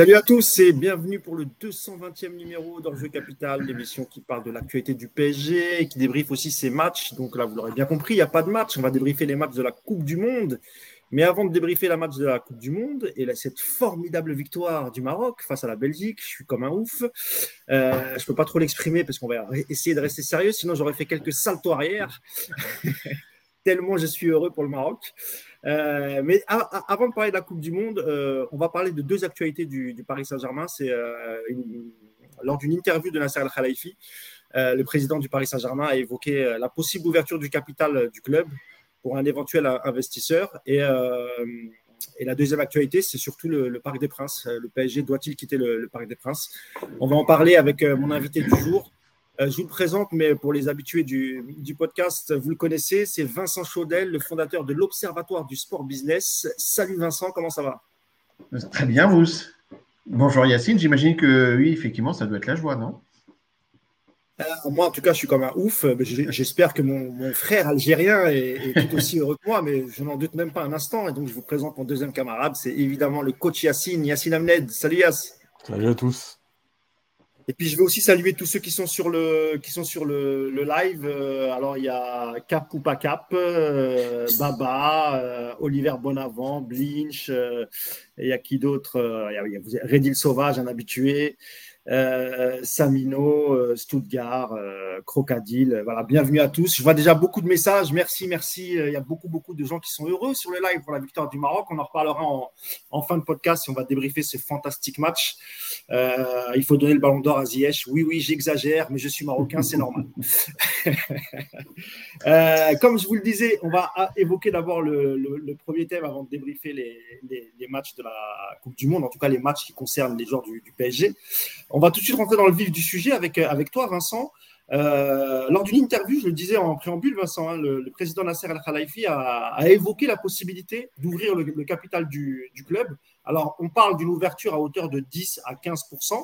Salut à tous et bienvenue pour le 220e numéro d'Enjeu Capital, l'émission qui parle de l'actualité du PSG et qui débriefe aussi ses matchs. Donc là, vous l'aurez bien compris, il n'y a pas de match. On va débriefer les matchs de la Coupe du Monde. Mais avant de débriefer la match de la Coupe du Monde et cette formidable victoire du Maroc face à la Belgique, je suis comme un ouf. Euh, je ne peux pas trop l'exprimer parce qu'on va essayer de rester sérieux, sinon j'aurais fait quelques saltos arrière. Tellement je suis heureux pour le Maroc. Euh, mais avant de parler de la Coupe du Monde, euh, on va parler de deux actualités du, Paris Saint-Germain. C'est euh, lors d'une interview de Nasser Al-Khalifi, le président du Paris Saint-Germain a évoqué la possible ouverture du capital du club pour un éventuel investisseur. Et, la deuxième actualité, c'est surtout le, Parc des Princes. Le PSG doit-il quitter le, le, Parc des Princes? On va en parler avec mon invité du jour. Euh, je vous le présente, mais pour les habitués du, podcast, vous le connaissez, c'est Vincent Chaudel, le fondateur de l'Observatoire du Sport Business. Salut Vincent, comment ça va? Très bien, vous. Bonjour Yacine, j'imagine que oui, effectivement, ça doit être la joie, non? Euh, moi, en tout cas, je suis comme un ouf. J'espère que mon, frère algérien est, tout aussi heureux que moi, mais je n'en doute même pas un instant. Et donc, je vous présente mon deuxième camarade. C'est évidemment le coach Yacine, Yacine Amned. Salut Yass. Salut à tous. Et puis je vais aussi saluer tous ceux qui sont sur le, qui sont sur le, live. Euh, alors il y a Cap ou pas Cap, euh, Baba, euh, Oliver Bonavent, Blinch, il y a qui d'autre Il y a, Redil Sauvage, un habitué. Euh, Samino, euh, Stuttgart, euh, Crocodile. Voilà, bienvenue à tous. Je vois déjà beaucoup de messages. Merci, merci. Il y a beaucoup, beaucoup de gens qui sont heureux sur le live pour la victoire du Maroc. On en reparlera en, fin de podcast et on va débriefer ce fantastique match. il faut donner le ballon d'or à Ziyech. Oui, oui, j'exagère, mais je suis marocain, c'est normal. comme je vous le disais, on va évoquer d'abord le, premier thème avant de débriefer les, matchs de la Coupe du Monde, en tout cas les matchs qui concernent les joueurs du, du PSG. On va tout de suite rentrer dans le vif du sujet avec, euh, toi, Vincent. Euh, lors d'une interview, je le disais en préambule, Vincent, hein, le, président Nasser Al-Khalifi a, évoqué la possibilité d'ouvrir le, capital du, club. Alors, on parle d'une ouverture à hauteur de 10 à 15%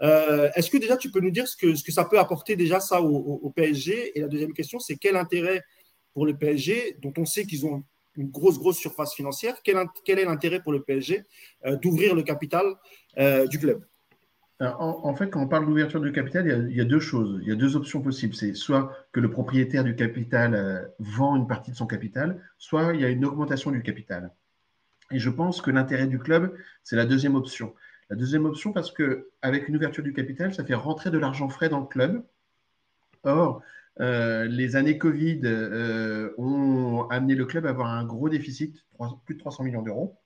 euh, Est-ce que déjà tu peux nous dire ce que, ce ça peut apporter déjà ça au, PSG Et la deuxième question, c'est quel intérêt pour le PSG, dont on sait qu'ils ont une grosse, grosse surface financière, quel, quel est l'intérêt pour le PSG d'ouvrir le capital du club? En, fait, quand on parle d'ouverture du capital, il y, a, deux choses. Il y a deux options possibles. C'est soit que le propriétaire du capital euh, vend une partie de son capital, soit il y a une augmentation du capital. Et je pense que l'intérêt du club, c'est la deuxième option. La deuxième option, parce qu'avec une ouverture du capital, ça fait rentrer de l'argent frais dans le club. Or, euh, les années Covid euh, ont amené le club à avoir un gros déficit, plus de 300 millions d'euros.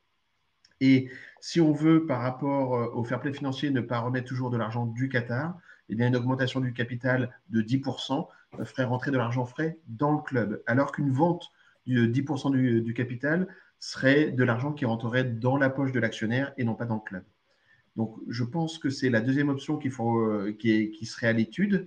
Et si on veut, par rapport euh, au fair play financier, ne pas remettre toujours de l'argent du Qatar, eh bien, une augmentation du capital de 10% euh, ferait rentrer de l'argent frais dans le club, alors qu'une vente de 10% du, capital serait de l'argent qui rentrerait dans la poche de l'actionnaire et non pas dans le club. Donc, je pense que c'est la deuxième option euh, qui, serait à l'étude,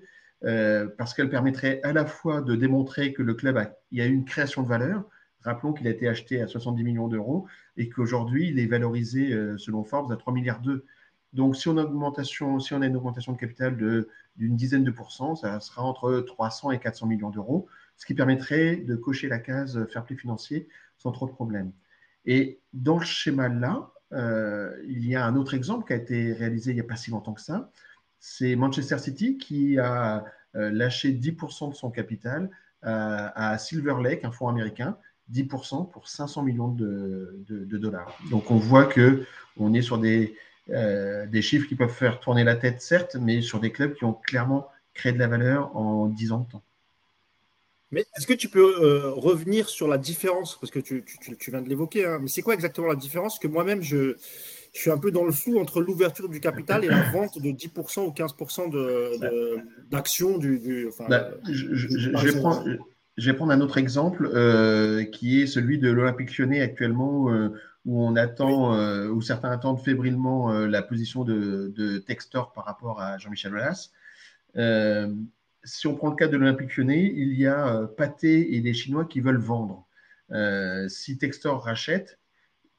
parce qu'elle permettrait à la fois de démontrer que le club a, il y a une création de valeur, Rappelons qu'il a été acheté à 70 millions d'euros et qu'aujourd'hui, il est valorisé, euh, selon Forbes, à 3 milliards d'euros. Donc, si on, a augmentation, si on a une augmentation de capital d'une dizaine de pourcents, ça sera entre 300 et 400 millions d'euros, ce qui permettrait de cocher la case fair play financier sans trop de problèmes. Et dans le schéma-là, euh, il y a un autre exemple qui a été réalisé il n'y a pas si longtemps que ça. C'est Manchester City qui a euh, lâché 10% de son capital à Silver Lake, un fonds américain, 10% pour 500 millions de, dollars. Donc on voit que on est sur des, euh, des chiffres qui peuvent faire tourner la tête, certes, mais sur des clubs qui ont clairement créé de la valeur en 10 ans de temps. Mais est-ce que tu peux euh, revenir sur la différence? Parce que tu, viens de l'évoquer, hein, mais c'est quoi exactement la différence? Que moi-même, je, je, suis un peu dans le flou entre l'ouverture du capital et la vente de 10% ou 15% d'actions du. du enfin, bah, je, je, prends, je vais prendre un autre exemple euh, qui est celui de l'Olympique lyonnais actuellement euh, où on attend, euh, où certains attendent fébrilement la position de, Textor par rapport à Jean-Michel Aulas. si on prend le cas de l'Olympique lyonnais, il y a Pathé et des Chinois qui veulent vendre. si Textor rachète,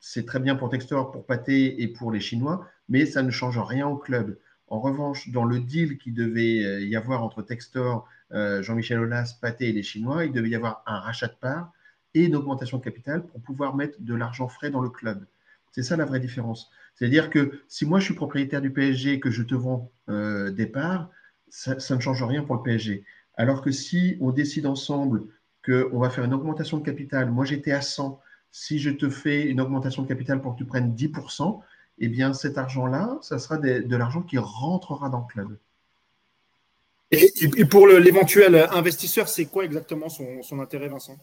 c'est très bien pour Textor, pour Pathé et pour les Chinois, mais ça ne change rien au club. En revanche, dans le deal qui devait y avoir entre Textor euh, Jean-Michel Aulas, Pathé et les Chinois, il devait y avoir un rachat de parts et une augmentation de capital pour pouvoir mettre de l'argent frais dans le club. C'est ça la vraie différence. C'est-à-dire que si moi je suis propriétaire du PSG et que je te vends des parts, ça, ne change rien pour le PSG. Alors que si on décide ensemble qu'on va faire une augmentation de capital, moi j'étais à 100, si je te fais une augmentation de capital pour que tu prennes 10%, eh bien cet argent-là, ça sera de l'argent qui rentrera dans le club. Et, pour l'éventuel investisseur, c'est quoi exactement son, intérêt, Vincent?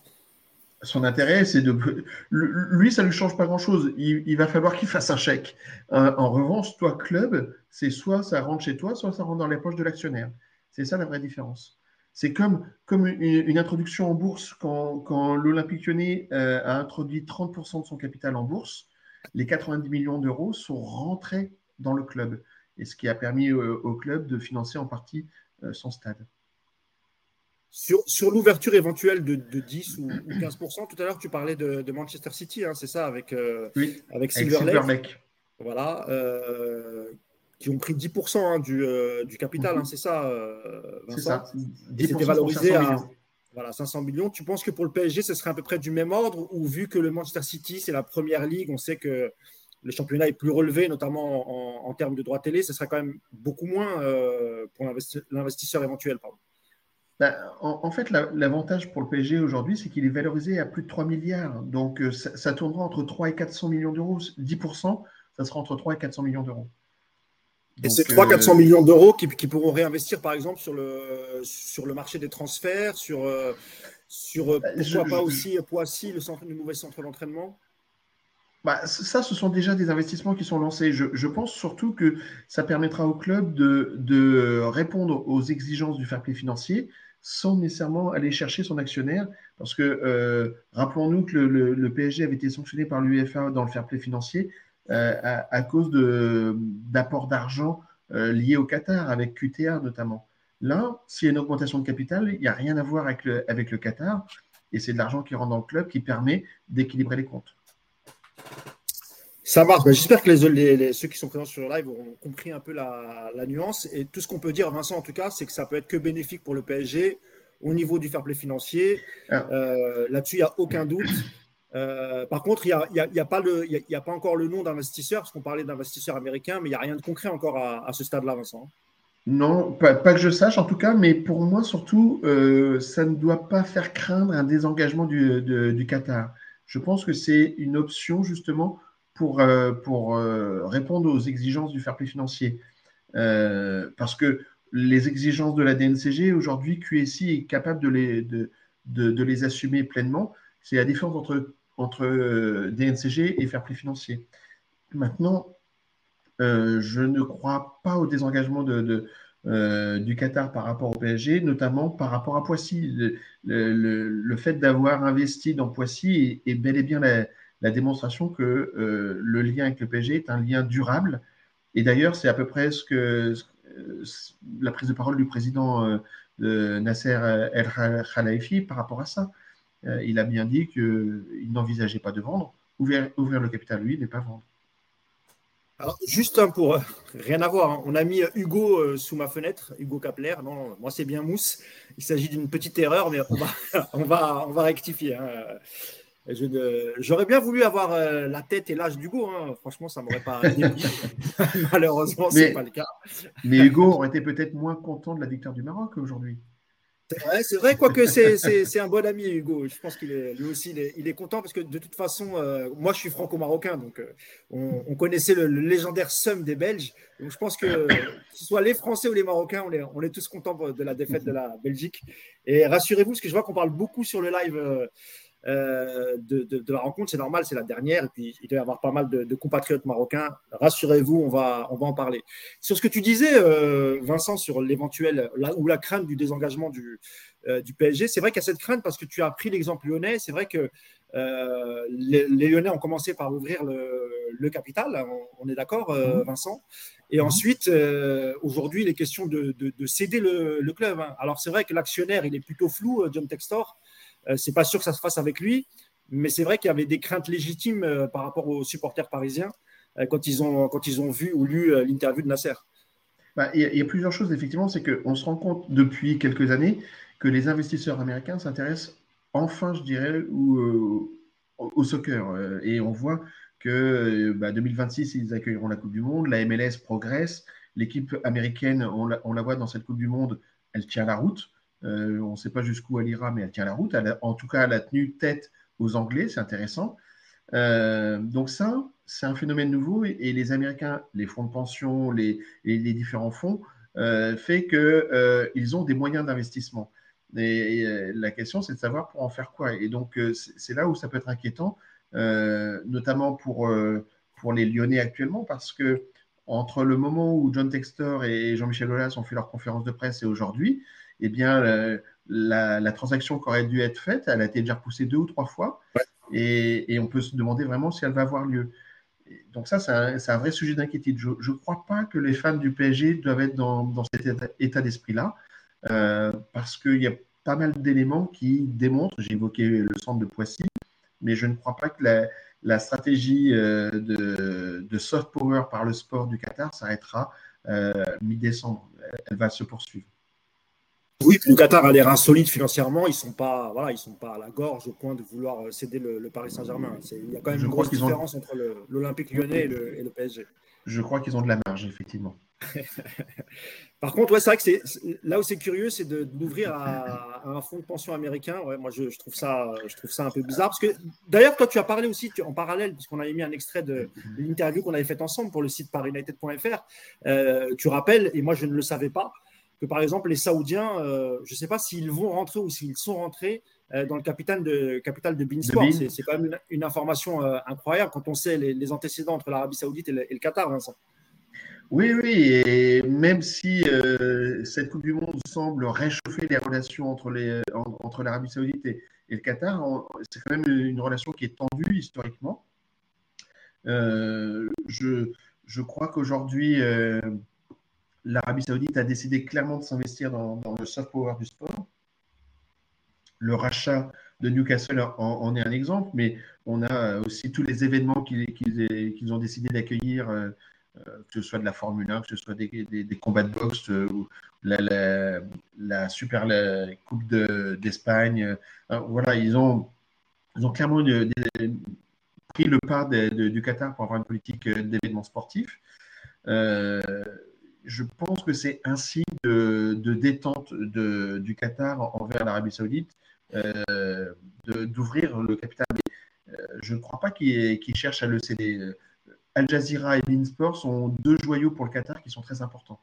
Son intérêt, c'est de. Lui, ça ne lui change pas grand-chose. Il, va falloir qu'il fasse un chèque. Euh, en revanche, toi, club, c'est soit ça rentre chez toi, soit ça rentre dans les poches de l'actionnaire. C'est ça la vraie différence. C'est comme, comme une, introduction en bourse. Quand, l'Olympique lyonnais euh, a introduit 30% de son capital en bourse, les 90 millions d'euros sont rentrés dans le club. Et ce qui a permis au club de financer en partie euh, son stade. Sur, sur l'ouverture éventuelle de, 10 ou, 15%, tout à l'heure tu parlais de, Manchester City, hein, c'est ça, avec, euh, avec Silver, Lake. Voilà, euh, qui ont pris 10% hein, du, du, capital, hein, mhm. c'est ça, Vincent? C'était valorisé à voilà, 500 millions. Tu penses que pour le PSG, ce serait à peu près du même ordre ou vu que le Manchester City, c'est la première ligue, on sait que le championnat est plus relevé, notamment en, termes de droits télé, ce sera quand même beaucoup moins euh, pour l'investisseur éventuel. Bah, en, fait, l'avantage pour le PSG aujourd'hui, c'est qu'il est valorisé à plus de 3 milliards. Donc, euh, ça, tournera entre 3 et 400 millions d'euros. 10%, ça sera entre 3 et 400 millions d'euros. Et c'est 3 400 millions d'euros qui, pourront réinvestir, par exemple, sur le, sur le marché des transferts, sur, euh, sur pourquoi pas aussi Poissy, le, centre, le nouvel centre d'entraînement bah, ça, ce sont déjà des investissements qui sont lancés. Je, pense surtout que ça permettra au club de, répondre aux exigences du fair play financier sans nécessairement aller chercher son actionnaire. Parce que euh, rappelons-nous que le, PSG avait été sanctionné par l'UEFA dans le fair play financier euh, à, cause d'apports d'argent euh, liés au Qatar, avec QTA notamment. Là, s'il y a une augmentation de capital, il n'y a rien à voir avec le, avec le Qatar. Et c'est de l'argent qui rentre dans le club qui permet d'équilibrer les comptes. Ça marche. Ben, j'espère que les, ceux qui sont présents sur le live auront compris un peu la, nuance. Et tout ce qu'on peut dire, Vincent, en tout cas, c'est que ça peut être que bénéfique pour le PSG au niveau du fair play financier. Ah. Euh, là-dessus, il n'y a aucun doute. Euh, par contre, il n'y a, a, pas encore le nom d'investisseur, parce qu'on parlait d'investisseurs américains, mais il n'y a rien de concret encore à, ce stade-là, Vincent. Non, pas, que je sache en tout cas, mais pour moi surtout, euh, ça ne doit pas faire craindre un désengagement du, du Qatar. Je pense que c'est une option justement pour, euh, pour euh, répondre aux exigences du fair play financier. Euh, parce que les exigences de la DNCG, aujourd'hui, QSI est capable de les, de, de, les assumer pleinement. C'est la différence entre, entre DNCG et fair play financier. Maintenant, je ne crois pas au désengagement de, du Qatar par rapport au PSG, notamment par rapport à Poissy. Le, fait d'avoir investi dans Poissy est, bel et bien la, démonstration que euh, le lien avec le PSG est un lien durable. Et d'ailleurs, c'est à peu près ce que la prise de parole du président euh, Nasser El Khalifi par rapport à ça. Euh, il a bien dit qu'il n'envisageait pas de vendre. Ouvrir, ouvrir le capital, lui, mais pas vendre. Alors, juste un pour rien à voir, hein. on a mis Hugo sous ma fenêtre, Hugo Kapler. Non, moi c'est bien Mousse. Il s'agit d'une petite erreur, mais on va, on va, on va rectifier. Hein. J'aurais bien voulu avoir euh, la tête et l'âge d'Hugo. Hein. Franchement, ça ne m'aurait pas Malheureusement, ce n'est pas le cas. mais Hugo aurait été peut-être moins content de la victoire du Maroc aujourd'hui. C'est vrai, quoique c'est un bon ami, Hugo. Je pense qu'il est lui aussi, il est, content parce que de toute façon, euh, moi je suis franco-marocain, donc euh, on, connaissait le, légendaire somme des Belges. Donc je pense que, ce soit les Français ou les Marocains, on est tous contents de la défaite de la Belgique. Et rassurez-vous, parce que je vois qu'on parle beaucoup sur le live euh, de, la rencontre. C'est normal, c'est la dernière. Et puis, il doit y avoir pas mal de, compatriotes marocains. Rassurez-vous, on va, on va en parler. Sur ce que tu disais, euh, Vincent, sur l'éventuel ou la crainte du désengagement du, euh, du PSG, c'est vrai qu'il y a cette crainte parce que tu as pris l'exemple lyonnais. C'est vrai que les, Lyonnais ont commencé par ouvrir le, capital. On, est d'accord, mhm. Vincent Et mhm. ensuite, aujourd'hui, il est question de, céder le, club. Hein. Alors, c'est vrai que l'actionnaire, il est plutôt flou, John Textor. Euh, c'est pas sûr que ça se fasse avec lui, mais c'est vrai qu'il y avait des craintes légitimes euh, par rapport aux supporters parisiens euh, quand ils ont, quand ils ont vu ou lu l'interview de Nasser. Bah, il y, a plusieurs choses, effectivement. C'est qu'on se rend compte depuis quelques années que les investisseurs américains s'intéressent enfin, je dirais, au, soccer. Et on voit que 2026, bah, ils accueilleront la Coupe du Monde, la MLS progresse, l'équipe américaine, on la, voit dans cette Coupe du Monde, elle tient la route. Euh, on ne sait pas jusqu'où elle ira, mais elle tient la route. en tout cas, elle a tenu tête aux Anglais, c'est intéressant. Euh, donc ça, c'est un phénomène nouveau et, les Américains, les fonds de pension, les, les différents fonds, euh, fait qu'ils ont des moyens d'investissement. Et, la question, c'est de savoir pour en faire quoi. Et donc, c'est là où ça peut être inquiétant, notamment pour, pour les Lyonnais actuellement, parce que entre le moment où John Textor et Jean-Michel Aulas ont fait leur conférence de presse et aujourd'hui, eh bien, euh, la, transaction qui aurait dû être faite, elle a été déjà repoussée deux ou trois fois. Et, on peut se demander vraiment si elle va avoir lieu. Donc ça, c'est un, vrai sujet d'inquiétude. Je ne crois pas que les fans du PSG doivent être dans, cet état, d'esprit-là, euh, parce qu'il y a pas mal d'éléments qui démontrent, j'ai évoqué le centre de Poissy, mais je ne crois pas que la, la stratégie euh, de, soft power par le sport du Qatar s'arrêtera euh, mi-décembre. Elle va se poursuivre. Oui, le Qatar a l'air insolite financièrement. Ils sont pas, voilà, ils sont pas à la gorge au point de vouloir céder le, Paris Saint-Germain. Il y a quand même une grosse différence entre l'Olympique Lyonnais et le, et le PSG. Je crois qu'ils ont de la marge, effectivement. Par contre, ouais, c'est vrai que c'est là où c'est curieux, c'est d'ouvrir à, un fonds de pension américain. Ouais, moi, je, trouve ça, je trouve ça un peu bizarre parce que d'ailleurs, toi, tu as parlé aussi en parallèle, puisqu'on avait mis un extrait de, l'interview qu'on avait faite ensemble pour le site parisunited.fr. Euh, tu rappelles, et moi, je ne le savais pas, que par exemple, les Saoudiens, euh, je ne sais pas s'ils vont rentrer ou s'ils sont rentrés euh, dans le capital de, capital de Beansport. C'est quand même une, information incroyable quand on sait les, antécédents entre l'Arabie Saoudite et le, et le Qatar, Vincent. Oui, oui, et même si euh, cette Coupe du Monde semble réchauffer les relations entre, les, entre l'Arabie Saoudite et, le Qatar, c'est quand même une relation qui est tendue historiquement. Euh, je, je, crois qu'aujourd'hui, euh, l'Arabie Saoudite a décidé clairement de s'investir dans, le soft power du sport. Le rachat de Newcastle en, est un exemple, mais on a aussi tous les événements qu'ils, ont décidé d'accueillir euh, que ce soit de la Formule 1, que ce soit des, combats de boxe euh, ou la, la, Super Coupe d'Espagne. Euh, voilà, ils ont clairement pris le pas du Qatar pour avoir une politique d'événements sportifs. Je pense que c'est un signe de, détente du Qatar envers l'Arabie Saoudite d'ouvrir le capital. je ne crois pas qu'ils cherchent à le céder. Al Jazeera et Beansport sont deux joyaux pour le Qatar qui sont très importants.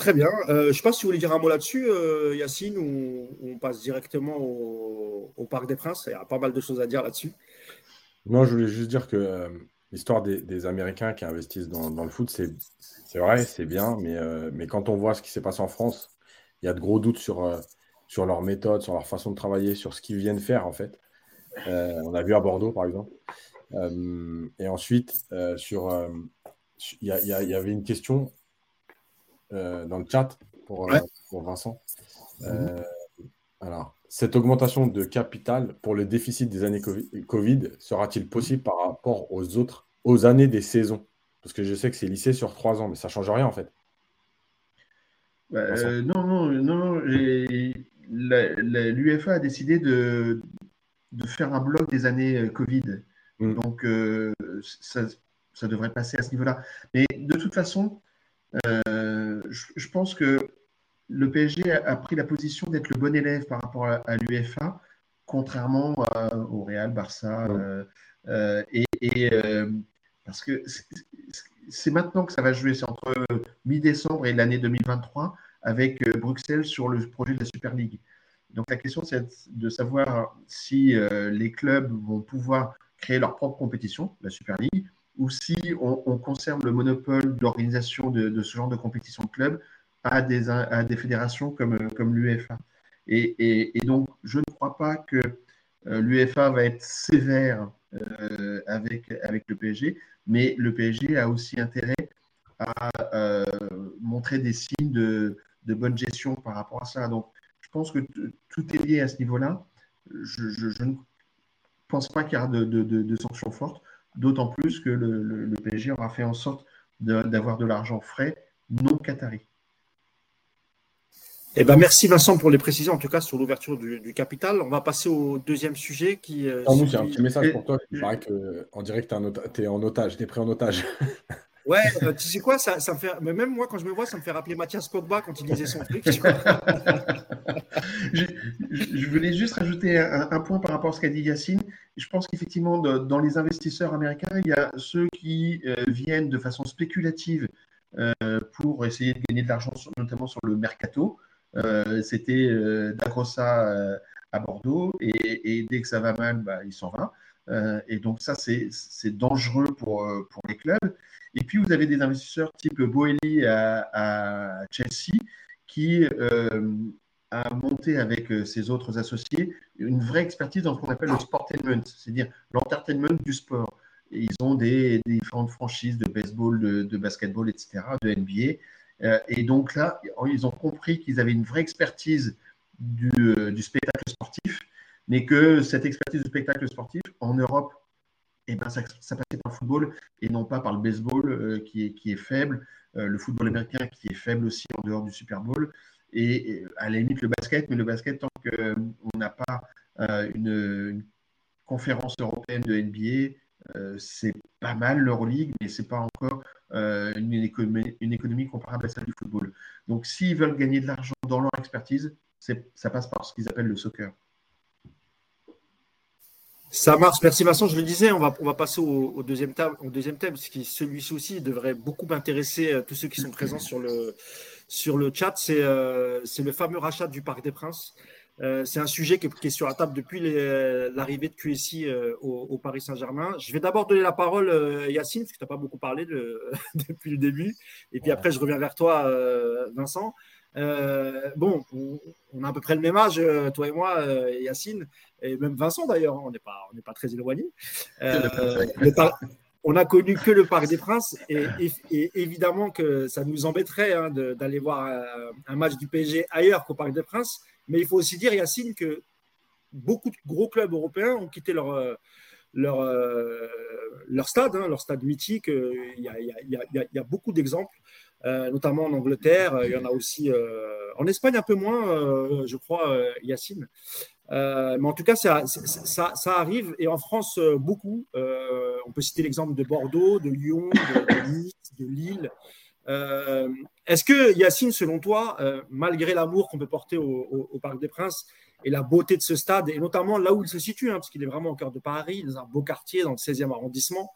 Très bien. Euh, je ne sais pas si vous voulez dire un mot là-dessus, euh, Yacine, ou on passe directement au, Parc des Princes. Il y a pas mal de choses à dire là-dessus. Non, je voulais juste dire que euh, l'histoire des, Américains qui investissent dans, le foot, c'est vrai, c'est bien, mais, mais quand on voit ce qui s'est passé en France, il y a de gros doutes sur, sur leur méthode, sur leur façon de travailler, sur ce qu'ils viennent faire en fait. on a vu à Bordeaux, par exemple. Euh, et ensuite, euh, sur, euh, il y, avait une question dans le chat pour, pour Vincent. Mhm. alors, cette augmentation de capital pour le déficit des années Covid sera-t-il possible par rapport aux autres, aux années des saisons? Parce que je sais que c'est lycée sur trois ans, mais ça ne change rien en fait. non, non, non. L'UFA a décidé de, de, faire un bloc des années Covid. Mm. Donc, euh, ça, devrait passer à ce niveau-là. Mais de toute façon, euh, je, pense que le PSG a, pris la position d'être le bon élève par rapport à, l'UEFA, contrairement au Real, Barça. Mm. Euh, et, parce que c'est maintenant que ça va jouer, c'est entre mi-décembre et l'année 2023 avec Bruxelles sur le projet de la Super League. Donc la question, c'est de savoir si les clubs vont pouvoir créer leur propre compétition, la Super League, ou si on, conserve le monopole d'organisation de, ce genre de compétition de club à des, fédérations comme, l'UEFA. Et, donc, je ne crois pas que euh, l'UEFA va être sévère euh, avec, le PSG, mais le PSG a aussi intérêt à euh, montrer des signes de, bonne gestion par rapport à ça. Donc, je pense que tout est lié à ce niveau-là. Je, ne pense pas qu'il y aura de, sanctions fortes, d'autant plus que le, PSG aura fait en sorte d'avoir de, l'argent frais non qatari. Eh ben, merci Vincent pour les précisions, en tout cas sur l'ouverture du, capital. On va passer au deuxième sujet qui. Euh, nous, j'ai un petit message pour toi. Il paraît qu'on dirait que tu es, en otage, tu es pris en otage. Ouais, euh, tu sais quoi, ça, me fait. Mais même moi, quand je me vois, ça me fait rappeler Mathias Pogba quand il disait son truc. je, voulais juste rajouter un, point par rapport à ce qu'a dit Yacine. Je pense qu'effectivement, dans les investisseurs américains, il y a ceux qui euh, viennent de façon spéculative pour essayer de gagner de l'argent, notamment sur le mercato. Euh, c'était euh, Dagrossa euh, à Bordeaux et, dès que ça va mal, bah, il s'en va. et donc ça, c'est dangereux pour, les clubs. Et puis, vous avez des investisseurs type Boeli à, Chelsea qui a monté avec ses autres associés une vraie expertise dans ce qu'on appelle le sportainment, c'est-à-dire l'entertainment du sport. ils ont des, différentes franchises de baseball, de, de, basketball, etc., de NBA. Euh, et donc là, ils ont compris qu'ils avaient une vraie expertise du, euh, spectacle sportif, mais que cette expertise du spectacle sportif, en Europe, eh ben, ça, passait par le football et non pas par le baseball euh, qui, est, qui est faible, le football américain qui est faible aussi en dehors du Super Bowl, et, à la limite le basket, mais le basket, tant qu'on n'a pas une, conférence européenne de NBA, c'est pas mal l'Euroleague, mais c'est pas encore euh, une, économie, comparable à celle du football. Donc, s'ils veulent gagner de l'argent dans leur expertise, ça passe par ce qu'ils appellent le soccer. Ça marche, merci Vincent. Je le disais, on va, passer au, deuxième, thème, au deuxième thème, qui celui-ci aussi devrait beaucoup intéresser euh, tous ceux qui sont présents sur le, sur le chat. C'est euh, le fameux rachat du Parc des Princes. Euh, c'est un sujet qui est, sur la table depuis l'arrivée de QSI euh, au, Paris Saint-Germain. Je vais d'abord donner la parole à euh, Yacine, parce que tu n'as pas beaucoup parlé depuis le début. Et puis après, je reviens vers toi, Vincent. bon, on, a à peu près le même âge, toi et moi, Yacine, et même Vincent d'ailleurs, hein, on n'est pas, pas très éloignés. on n'a connu que le Parc des Princes et, évidemment que ça nous embêterait hein, d'aller voir un, match du PSG ailleurs qu'au Parc des Princes. Mais il faut aussi dire, Yacine, que beaucoup de gros clubs européens ont quitté leur, euh, leur, euh, leur stade, hein, leur stade mythique. Il y a, beaucoup d'exemples, euh, notamment en Angleterre. Il y en a aussi en Espagne un peu moins, je crois, Yacine. mais en tout cas, ça, ça, arrive. Et en France, beaucoup. on peut citer l'exemple de Bordeaux, de Lyon, de Lille. Euh, est-ce que, Yacine, selon toi, euh, malgré l'amour qu'on peut porter au, Parc des Princes et la beauté de ce stade, et notamment là où il se situe, hein, parce qu'il est vraiment au cœur de Paris, dans un beau quartier, dans le 16e arrondissement,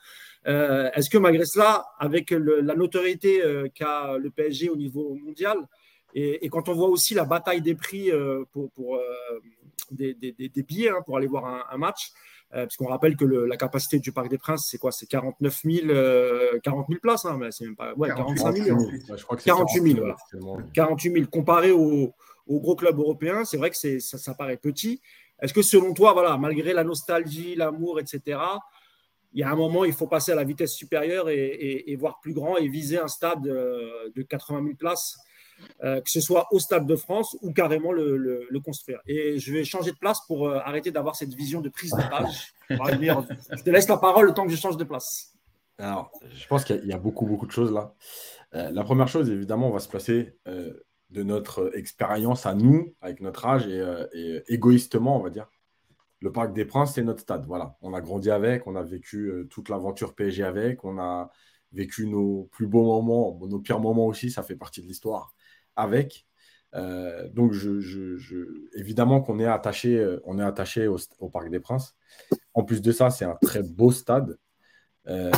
euh, est-ce que malgré cela, avec la notoriété qu'a le PSG au niveau mondial, et, quand on voit aussi la bataille des prix pour, des, billets hein, pour aller voir un match, puisqu'on rappelle que la capacité du Parc des Princes, c'est quoi? C'est 49 000, 40 000 places, hein, mais c'est même pas. Ouais, 45 000. 48 000, voilà. 48 000. Comparé aux, gros clubs européens, c'est vrai que ça, ça paraît petit. Est-ce que selon toi, voilà, malgré la nostalgie, l'amour, etc., il y a un moment, il faut passer à la vitesse supérieure et, voir plus grand et viser un stade euh, de 80 000 places? Euh, que ce soit au Stade de France ou carrément le, construire. Et je vais changer de place pour euh, arrêter d'avoir cette vision de prise de page. je te laisse la parole le temps que je change de place. Alors, je pense qu'il y, a beaucoup, beaucoup de choses là. Euh, la première chose, évidemment, on va se placer de notre expérience à nous, avec notre âge et, égoïstement, on va dire. Le Parc des Princes, c'est notre stade. Voilà, on a grandi avec, on a vécu toute l'aventure PSG avec, on a vécu nos plus beaux moments, nos pires moments aussi, ça fait partie de l'histoire avec. Euh, donc, je, évidemment qu'on est attaché, euh, on est attaché au, Parc des Princes. En plus de ça, c'est un très beau stade euh,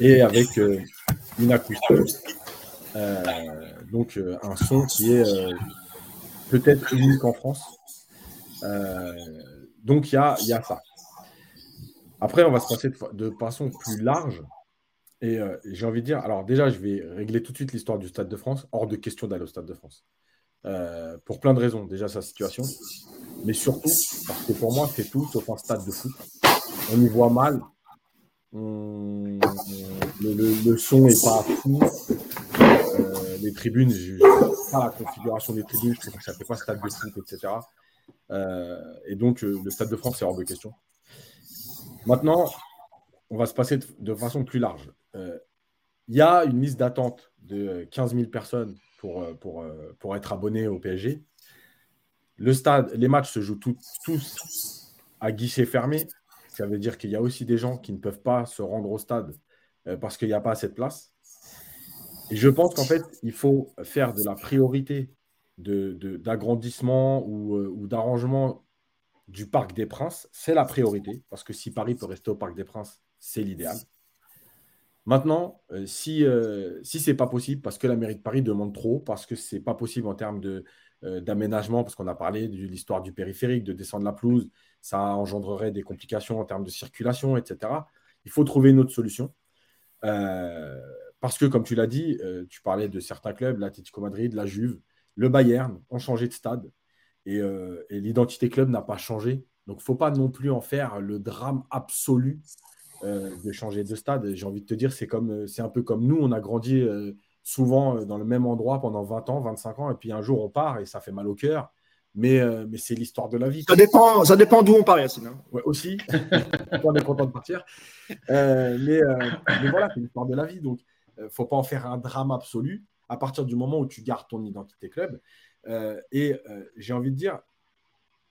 et avec une acoustique, donc un son qui est peut-être unique en France. donc, il y a, y a, ça. Après, on va se passer de façon plus large et euh, j'ai envie de dire, alors déjà, je vais régler tout de suite l'histoire du Stade de France, hors de question d'aller au Stade de France. Euh, pour plein de raisons. Déjà, sa situation, mais surtout, parce que pour moi, c'est tout sauf un stade de foot. On y voit mal. Le, son n'est pas fou. Euh, les tribunes, je pas la configuration des tribunes, je trouve que ça fait pas stade de foot, etc. et donc, le Stade de France, c'est hors de question. Maintenant, on va se passer de façon plus large. Euh, il y a une liste d'attente de 15 000 personnes pour, pour, pour être abonné au PSG. Le stade, les matchs se jouent tous à guichet fermé. Ça veut dire qu'il y a aussi des gens qui ne peuvent pas se rendre au stade parce qu'il n'y a pas assez de place. Et je pense qu'en fait, il faut faire de la priorité d'agrandissement de, ou d'arrangement du Parc des Princes. C'est la priorité, parce que si Paris peut rester au Parc des Princes, c'est l'idéal. Maintenant, euh, si, euh, si ce n'est pas possible, parce que la mairie de Paris demande trop, parce que ce n'est pas possible en termes euh, d'aménagement, parce qu'on a parlé de l'histoire du périphérique, de descendre la pelouse, ça engendrerait des complications en termes de circulation, etc. Il faut trouver une autre solution. parce que, comme tu l'as dit, tu parlais de certains clubs, l'Atlético Madrid, la Juve, le Bayern ont changé de stade et, et l'identité club n'a pas changé. Donc, il ne faut pas non plus en faire le drame absolu euh, de changer de stade. J'ai envie de te dire, c'est comme, euh, c'est un peu comme nous, on a grandi euh, souvent dans le même endroit pendant 20 ans, 25 ans, et puis un jour on part et ça fait mal au cœur. Mais, mais c'est l'histoire de la vie. Ça dépend, ça dépend d'où on part, Yacine. Hein. Ouais, aussi. on est content de partir. mais, voilà, c'est l'histoire de la vie. Donc, il ne faut pas en faire un drame absolu à partir du moment où tu gardes ton identité club. et j'ai envie de dire,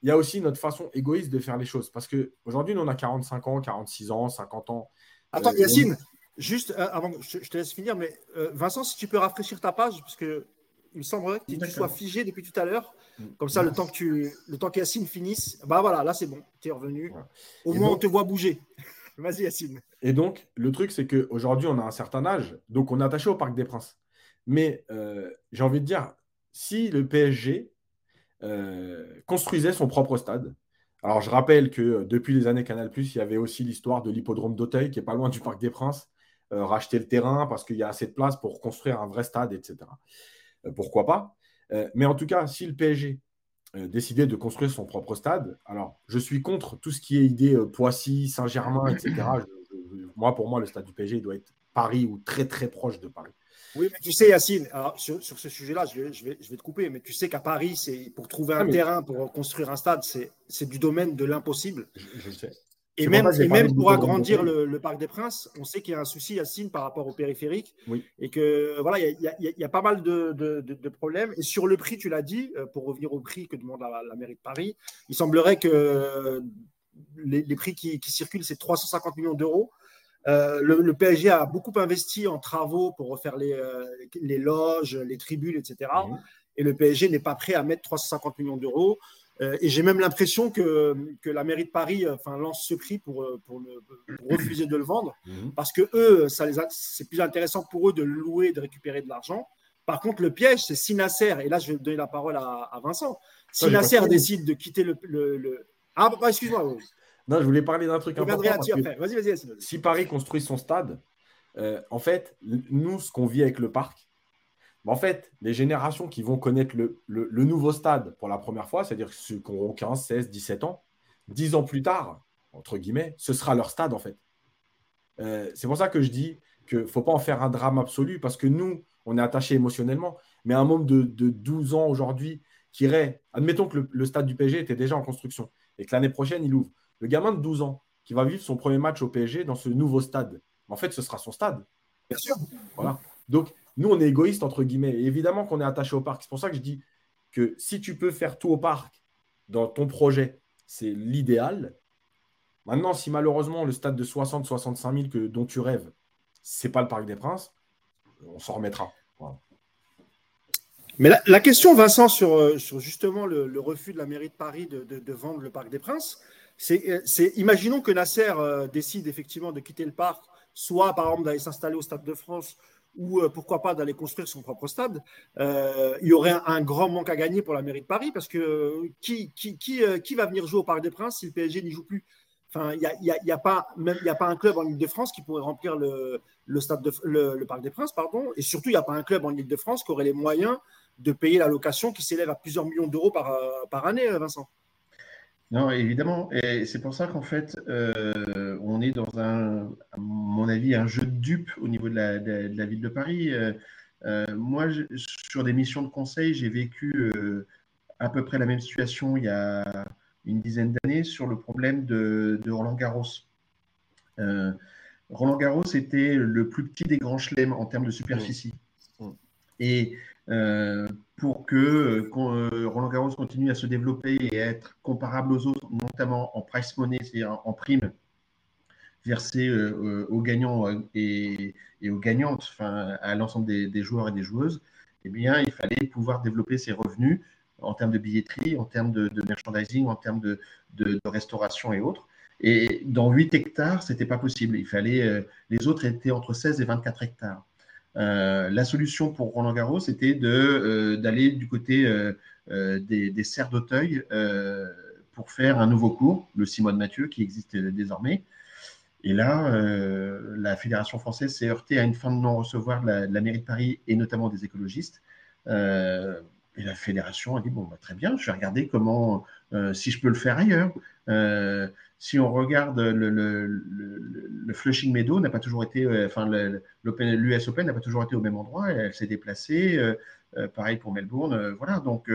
il y a aussi notre façon égoïste de faire les choses. Parce qu'aujourd'hui, nous, on a 45 ans, 46 ans, 50 ans. Attends, euh, Yacine, juste euh, avant, je, je, te laisse finir, mais euh, Vincent, si tu peux rafraîchir ta page, parce que il me semblerait que tu sois figé depuis tout à l'heure. Mm. Comme ça, le temps que tu, le temps qu'Yacine finisse, bah voilà, là c'est bon, tu es revenu. Au moins, on te voit bouger. Vas-y, Yacine. Et donc, le truc, c'est qu'aujourd'hui, on a un certain âge, donc on est attaché au Parc des Princes. Mais j'ai envie de dire, si le PSG euh, construisait son propre stade. Alors, je rappelle que euh, depuis les années Canal, il y avait aussi l'histoire de l'hippodrome d'Auteuil, qui est pas loin du Parc des Princes. Euh, racheter le terrain parce qu'il y a assez de place pour construire un vrai stade, etc. pourquoi pas? Mais en tout cas, si le PSG décidait de construire son propre stade, alors je suis contre tout ce qui est idée Poissy, Saint-Germain, etc. moi, pour moi, le stade du PSG doit être Paris ou très très proche de Paris. Oui, mais tu sais, Yacine, sur, ce sujet-là, je vais, je, vais, te couper, mais tu sais qu'à Paris, c'est pour trouver un ah, terrain pour construire un stade, c'est du domaine de l'impossible. Je, sais. Et même, et même pour agrandir le, Parc des Princes, on sait qu'il y a un souci, Yacine, par rapport au périphérique. Oui. Et que voilà, il y, a, pas mal de, problèmes. Et sur le prix, tu l'as dit, euh, pour revenir au prix que demande la, mairie de Paris, il semblerait que les, prix qui circulent, c'est 350 millions d'euros. Euh, le, PSG a beaucoup investi en travaux pour refaire les, euh, les loges, les tribunes, etc. Mhm. Et le PSG n'est pas prêt à mettre 350 millions d'euros. Euh, et j'ai même l'impression que, que, la mairie de Paris enfin, lance ce prix pour, pour, refuser de le vendre. Mhm. Parce que eux, c'est plus intéressant pour eux de le louer de récupérer de l'argent. Par contre, le piège, c'est si Nasser, et là je vais donner la parole à, Vincent, si Nasser décide de quitter le. le, Ah, bah, excuse-moi. Non, je voulais parler d'un truc important. Vas-y, vas-y. Si Paris construit son stade, euh, en fait, nous, ce qu'on vit avec le parc, en fait, les générations qui vont connaître le, nouveau stade pour la première fois, c'est-à-dire ceux qui auront 15, 16, 17 ans, 10 ans plus tard, entre guillemets, ce sera leur stade, en fait. Euh, c'est pour ça que je dis qu'il ne faut pas en faire un drame absolu, parce que nous, on est attachés émotionnellement, mais un môme de, 12 ans aujourd'hui qui irait, admettons que le, le stade du PSG était déjà en construction et que l'année prochaine, il ouvre. Le gamin de 12 ans qui va vivre son premier match au PSG dans ce nouveau stade, en fait, ce sera son stade. Bien sûr. Voilà. Donc, nous, on est égoïste, entre guillemets. évidemment qu'on est attaché au parc. C'est pour ça que je dis que si tu peux faire tout au parc dans ton projet, c'est l'idéal. Maintenant, si malheureusement le stade de 60-65 000 que, dont tu rêves, c'est pas le Parc des Princes, on s'en remettra. Mais la, question, Vincent, sur, euh, sur justement le, refus de la mairie de Paris de vendre le Parc des Princes, c'est, imaginons que Nasser euh, décide effectivement de quitter le parc, soit par exemple d'aller s'installer au Stade de France, ou euh, pourquoi pas d'aller construire son propre stade. il y aurait un, grand manque à gagner pour la mairie de Paris, parce que qui, va venir jouer au Parc des Princes si le PSG n'y joue plus? Enfin, il n'y a, pas, un club en Ile-de-France qui pourrait remplir le, stade de, le, Parc des Princes, pardon. Et surtout, il n'y a pas un club en Ile-de-France qui aurait les moyens de payer la location qui s'élève à plusieurs millions d'euros par année, Vincent. Non, évidemment. Et c'est pour ça qu'en fait, euh, on est dans un, à mon avis, un jeu de dupes au niveau de la, ville de Paris. Euh, euh, moi, sur des missions de conseil, j'ai vécu à peu près la même situation il y a une dizaine d'années sur le problème de, Roland Garros. Roland Garros était le plus petit des grands chelems en termes de superficie. Et pour que Roland Garros continue à se développer et à être comparable aux autres, notamment en price money, c'est-à-dire en prime versée aux gagnants et, aux gagnantes, enfin, à l'ensemble des, joueurs et des joueuses, eh bien, il fallait pouvoir développer ses revenus en termes de billetterie, en termes de, merchandising, en termes de, restauration et autres. Et dans 8 hectares, ce n'était pas possible. Il fallait, euh, les autres étaient entre 16 et 24 hectares. Euh, la solution pour Roland Garros, c'était euh, d'aller du côté des, des, serres d'Auteuil pour faire un nouveau cours, le Simone Mathieu, qui existe désormais. Et là, la Fédération française s'est heurtée à une fin de non-recevoir de, la, mairie de Paris et notamment des écologistes. Et la fédération a dit bon, bah, très bien, je vais regarder comment, euh, si je peux le faire ailleurs. Euh, si on regarde le, Flushing Meadow n'a pas toujours été, euh, enfin l'US Open n'a pas toujours été au même endroit, elle, s'est déplacée. pareil pour Melbourne, voilà. Donc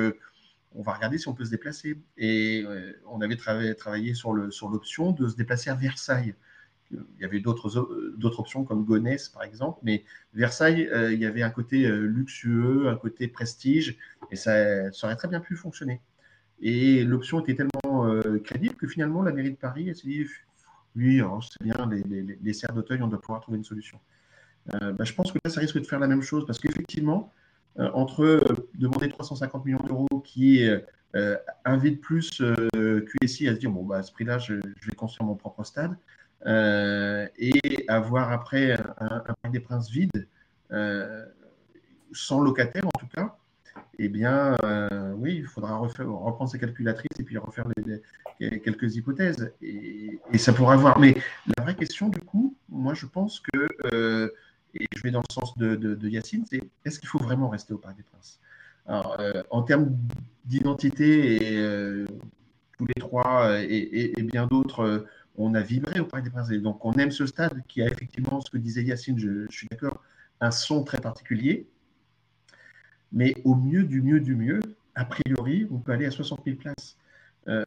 on va regarder si on peut se déplacer. Et on avait travaillé sur l'option de se déplacer à Versailles il y avait d'autres options comme Gonesse, par exemple, mais Versailles, euh, il y avait un côté euh, luxueux, un côté prestige, et ça, aurait très bien pu fonctionner. Et l'option était tellement euh, crédible que finalement, la mairie de Paris s'est dit oui, oh, c'est bien, les, serres d'Auteuil, on doit pouvoir trouver une solution. Bah, je pense que là, ça risque de faire la même chose, parce qu'effectivement, entre demander 350 millions d'euros qui invite plus QSI à se dire bon, bah, à ce prix-là, je, vais construire mon propre stade, euh, et avoir après un, Parc des Princes vide, euh, sans locataire en tout cas, eh bien, euh, oui, il faudra reprendre ses calculatrices et puis refaire quelques hypothèses. Et, ça pourra avoir. Mais la vraie question, du coup, moi, je pense que, et je vais dans le sens de, Yacine, c'est est-ce qu'il faut vraiment rester au Parc des Princes? Alors, en termes d'identité, et tous les trois et bien d'autres on a vibré au Parc des Princes. donc, on aime ce stade qui a effectivement, ce que disait Yacine, je, suis d'accord, un son très particulier. Mais au mieux du mieux du mieux, a priori, on peut aller à 60 000 places. Il euh,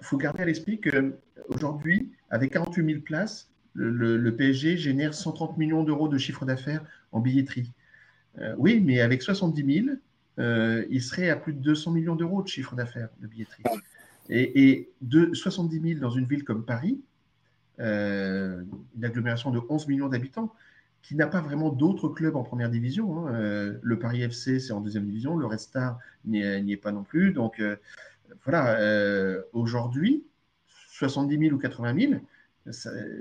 faut garder à l'esprit qu'aujourd'hui, avec 48 000 places, le, PSG génère 130 millions d'euros de chiffre d'affaires en billetterie. Euh, oui, mais avec 70 000, euh, il serait à plus de 200 millions d'euros de chiffre d'affaires de billetterie. Et, de 70 000 dans une ville comme Paris, euh, une agglomération de 11 millions d'habitants, qui n'a pas vraiment d'autres clubs en première division. Hein. Euh, le Paris FC, c'est en deuxième division. Le Red Star n'y est, pas non plus. Donc, euh, voilà, aujourd'hui, 70 000 ou 80 000,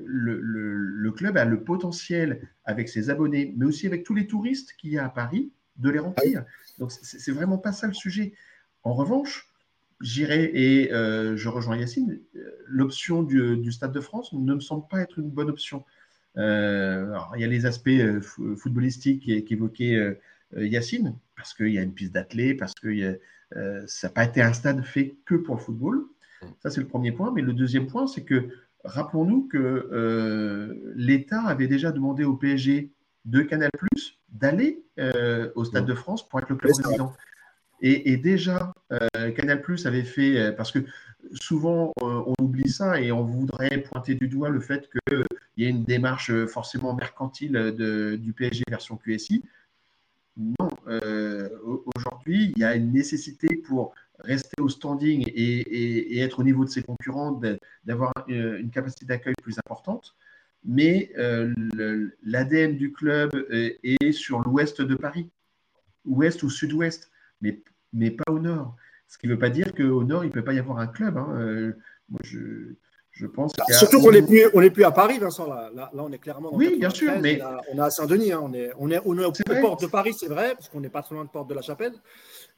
le, club a le potentiel, avec ses abonnés, mais aussi avec tous les touristes qu'il y a à Paris, de les remplir. Donc, c'est vraiment pas ça le sujet. En revanche, j'irai et euh, je rejoins Yacine. L'option du, Stade de France ne me semble pas être une bonne option. Euh, il y a les aspects euh, footballistiques qu'évoquait Yacine, parce qu'il y a une piste d'athlée, parce que ça n'a pas été un stade fait que pour le football. Ça, c'est le premier point. Mais le deuxième point, c'est que rappelons-nous que l'État avait déjà demandé au PSG de Canal d'aller au Stade de France pour être le club résident. Et, déjà, euh, Canal Plus avait fait, euh, parce que souvent euh, on oublie ça et on voudrait pointer du doigt le fait qu'il y ait une démarche forcément mercantile du PSG version QSI. Non, aujourd'hui, il y a une nécessité pour rester au standing et, être au niveau de ses concurrents, d'avoir une capacité d'accueil plus importante. Mais l'ADN du club est sur l'ouest de Paris, ouest ou sud-ouest mais pas au nord. Ce qui ne veut pas dire qu'au nord, il ne peut pas y avoir un club. Hein. Euh, moi, je, je pense bah, Surtout qu'on n'est plus, on plus à Paris, Vincent. Là, là, on est clairement. Dans oui, bien sûr. Mais... On est à Saint-Denis. Hein. On, est, on, est, on est aux portes de Paris, c'est vrai, parce qu'on n'est pas trop loin de porte de la Chapelle.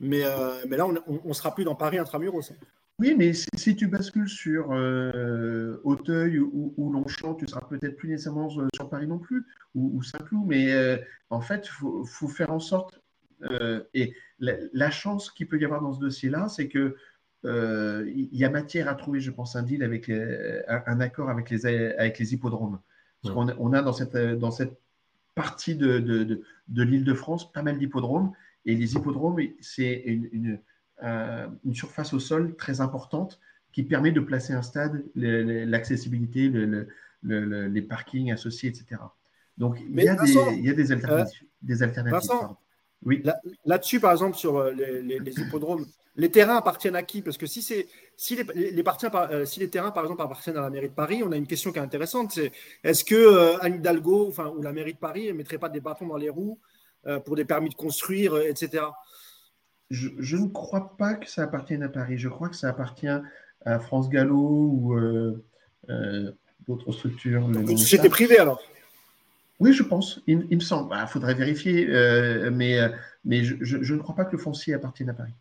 Mais, euh, mais là, on ne sera plus dans Paris intramuros. Oui, mais si, tu bascules sur euh, Auteuil ou, ou, Longchamp, tu seras peut-être plus nécessairement sur Paris non plus, ou, Saint-Cloud. Mais en fait, il faut, faut, faire en sorte euh, et la, chance qu'il peut y avoir dans ce dossier-là, c'est que euh, il y a matière à trouver, je pense, un deal avec un, accord avec les, avec les hippodromes. Parce qu'on on a dans cette, dans cette partie de, de, de, l'île de France pas mal d'hippodromes. Et les hippodromes, c'est une, une, euh, une, surface au sol très importante qui permet de placer un stade, l'accessibilité, le, les parkings associés, etc. Donc, il y, a des, il y a des alternatives. des alternatives Oui. Là-dessus, par exemple, sur euh, les, hippodromes, les terrains appartiennent à qui? Parce que si, c'est, si, les, euh, si les terrains, par exemple, appartiennent à la mairie de Paris, on a une question qui est intéressante. C'est est-ce que euh, Anne Hidalgo enfin, ou la mairie de Paris ne mettrait pas des bâtons dans les roues pour des permis de construire, etc. Je, ne crois pas que ça appartienne à Paris. Je crois que ça appartient à France Gallo ou d'autres structures. Une société privée alors oui, je pense. Il, me semble. Il bah, faudrait vérifier, euh, mais, euh, mais je, ne crois pas que le foncier appartienne à Paris.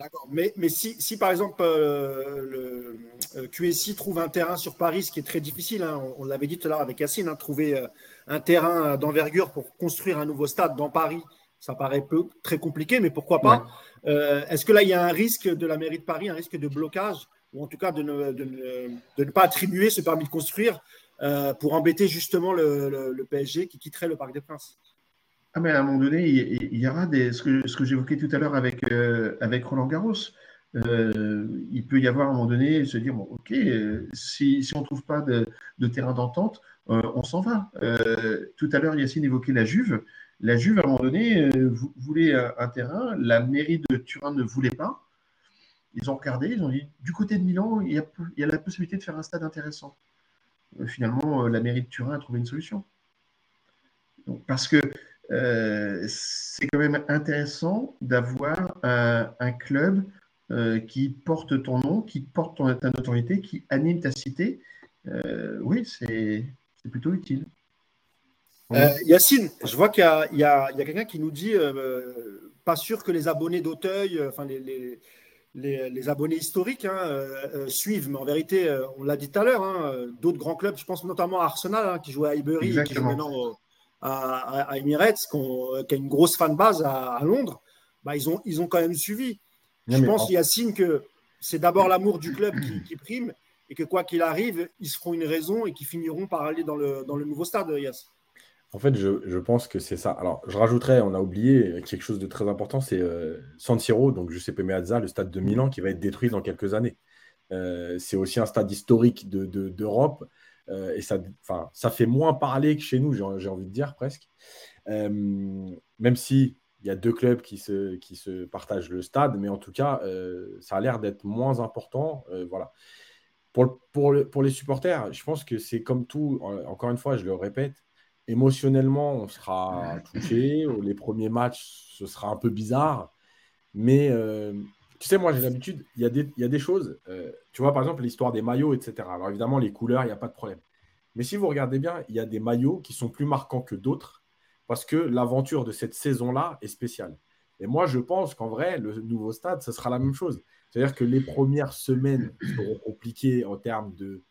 D'accord. Mais, mais si, si, par exemple euh, le QSI trouve un terrain sur Paris, ce qui est très difficile, hein, on, l'avait dit tout à l'heure avec Yacine, hein, trouver un terrain d'envergure pour construire un nouveau stade dans Paris, ça paraît peu, très compliqué, mais pourquoi pas Est-ce que là, il y a un risque de la mairie de Paris, un risque de blocage, ou en tout cas de ne, de ne pas attribuer ce permis de construire euh, pour embêter justement le, PSG qui quitterait le Parc des Princes. Ah mais à un moment donné, il, y aura ce que, j'évoquais tout à l'heure avec, euh, Roland Garros. Euh, il peut y avoir à un moment donné se dire bon, ok, si, on ne trouve pas de, terrain d'entente, on s'en va. tout à l'heure, Yacine évoquait la Juve. La Juve, à un moment donné, voulait un, terrain. La mairie de Turin ne voulait pas. Ils ont regardé, ils ont dit du côté de Milan, il y a la possibilité de faire un stade intéressant. Euh, finalement, euh, la mairie de Turin a trouvé une solution. parce que euh, c'est quand même intéressant d'avoir un, club qui porte ton nom, qui porte ton, ta notoriété, qui anime ta cité. oui, c'est plutôt utile. Yacine, je vois qu'il y a, quelqu'un qui nous dit pas sûr que les abonnés d'Auteuil, enfin les, les, abonnés historiques hein, euh, euh, suivent, mais en vérité, euh, on l'a dit tout à l'heure, hein, d'autres grands clubs, je pense notamment à Arsenal, hein, qui joue à Highbury, qui joue maintenant à, Emirates, qui, a une grosse fan base à, Londres, bah, ils, ont, ils ont quand même suivi. je pense, Yacine, que c'est d'abord l'amour du club qui, prime et que quoi qu'il arrive, ils se feront une raison et qu'ils finiront par aller dans le, dans le nouveau stade, Yass. En fait, je, pense que c'est ça. Alors, je rajouterais, on a oublié quelque chose de très important, c'est euh, San Siro, donc Giuseppe Meazza, le stade de Milan, qui va être détruit dans quelques années. Euh, c'est aussi un stade historique d'Europe, de, euh, et ça, ça fait moins parler que chez nous, j'ai envie de dire presque. même si il y a deux clubs qui se, qui se partagent le stade, mais en tout cas, ça a l'air d'être moins important. voilà. Pour, pour les supporters, je pense que c'est comme tout, encore une fois, je le répète, émotionnellement, on sera touché. Les premiers matchs, ce sera un peu bizarre. Mais euh, tu sais, moi, j'ai l'habitude, il y, a des choses. Euh, tu vois, par exemple, l'histoire des maillots, etc. Alors, évidemment, les couleurs, il n'y a pas de problème. Mais si vous regardez bien, il y a des maillots qui sont plus marquants que d'autres parce que l'aventure de cette saison-là est spéciale. Et moi, je pense qu'en vrai, le nouveau stade, ce sera la même chose. C'est-à-dire que les premières semaines seront compliquées en termes de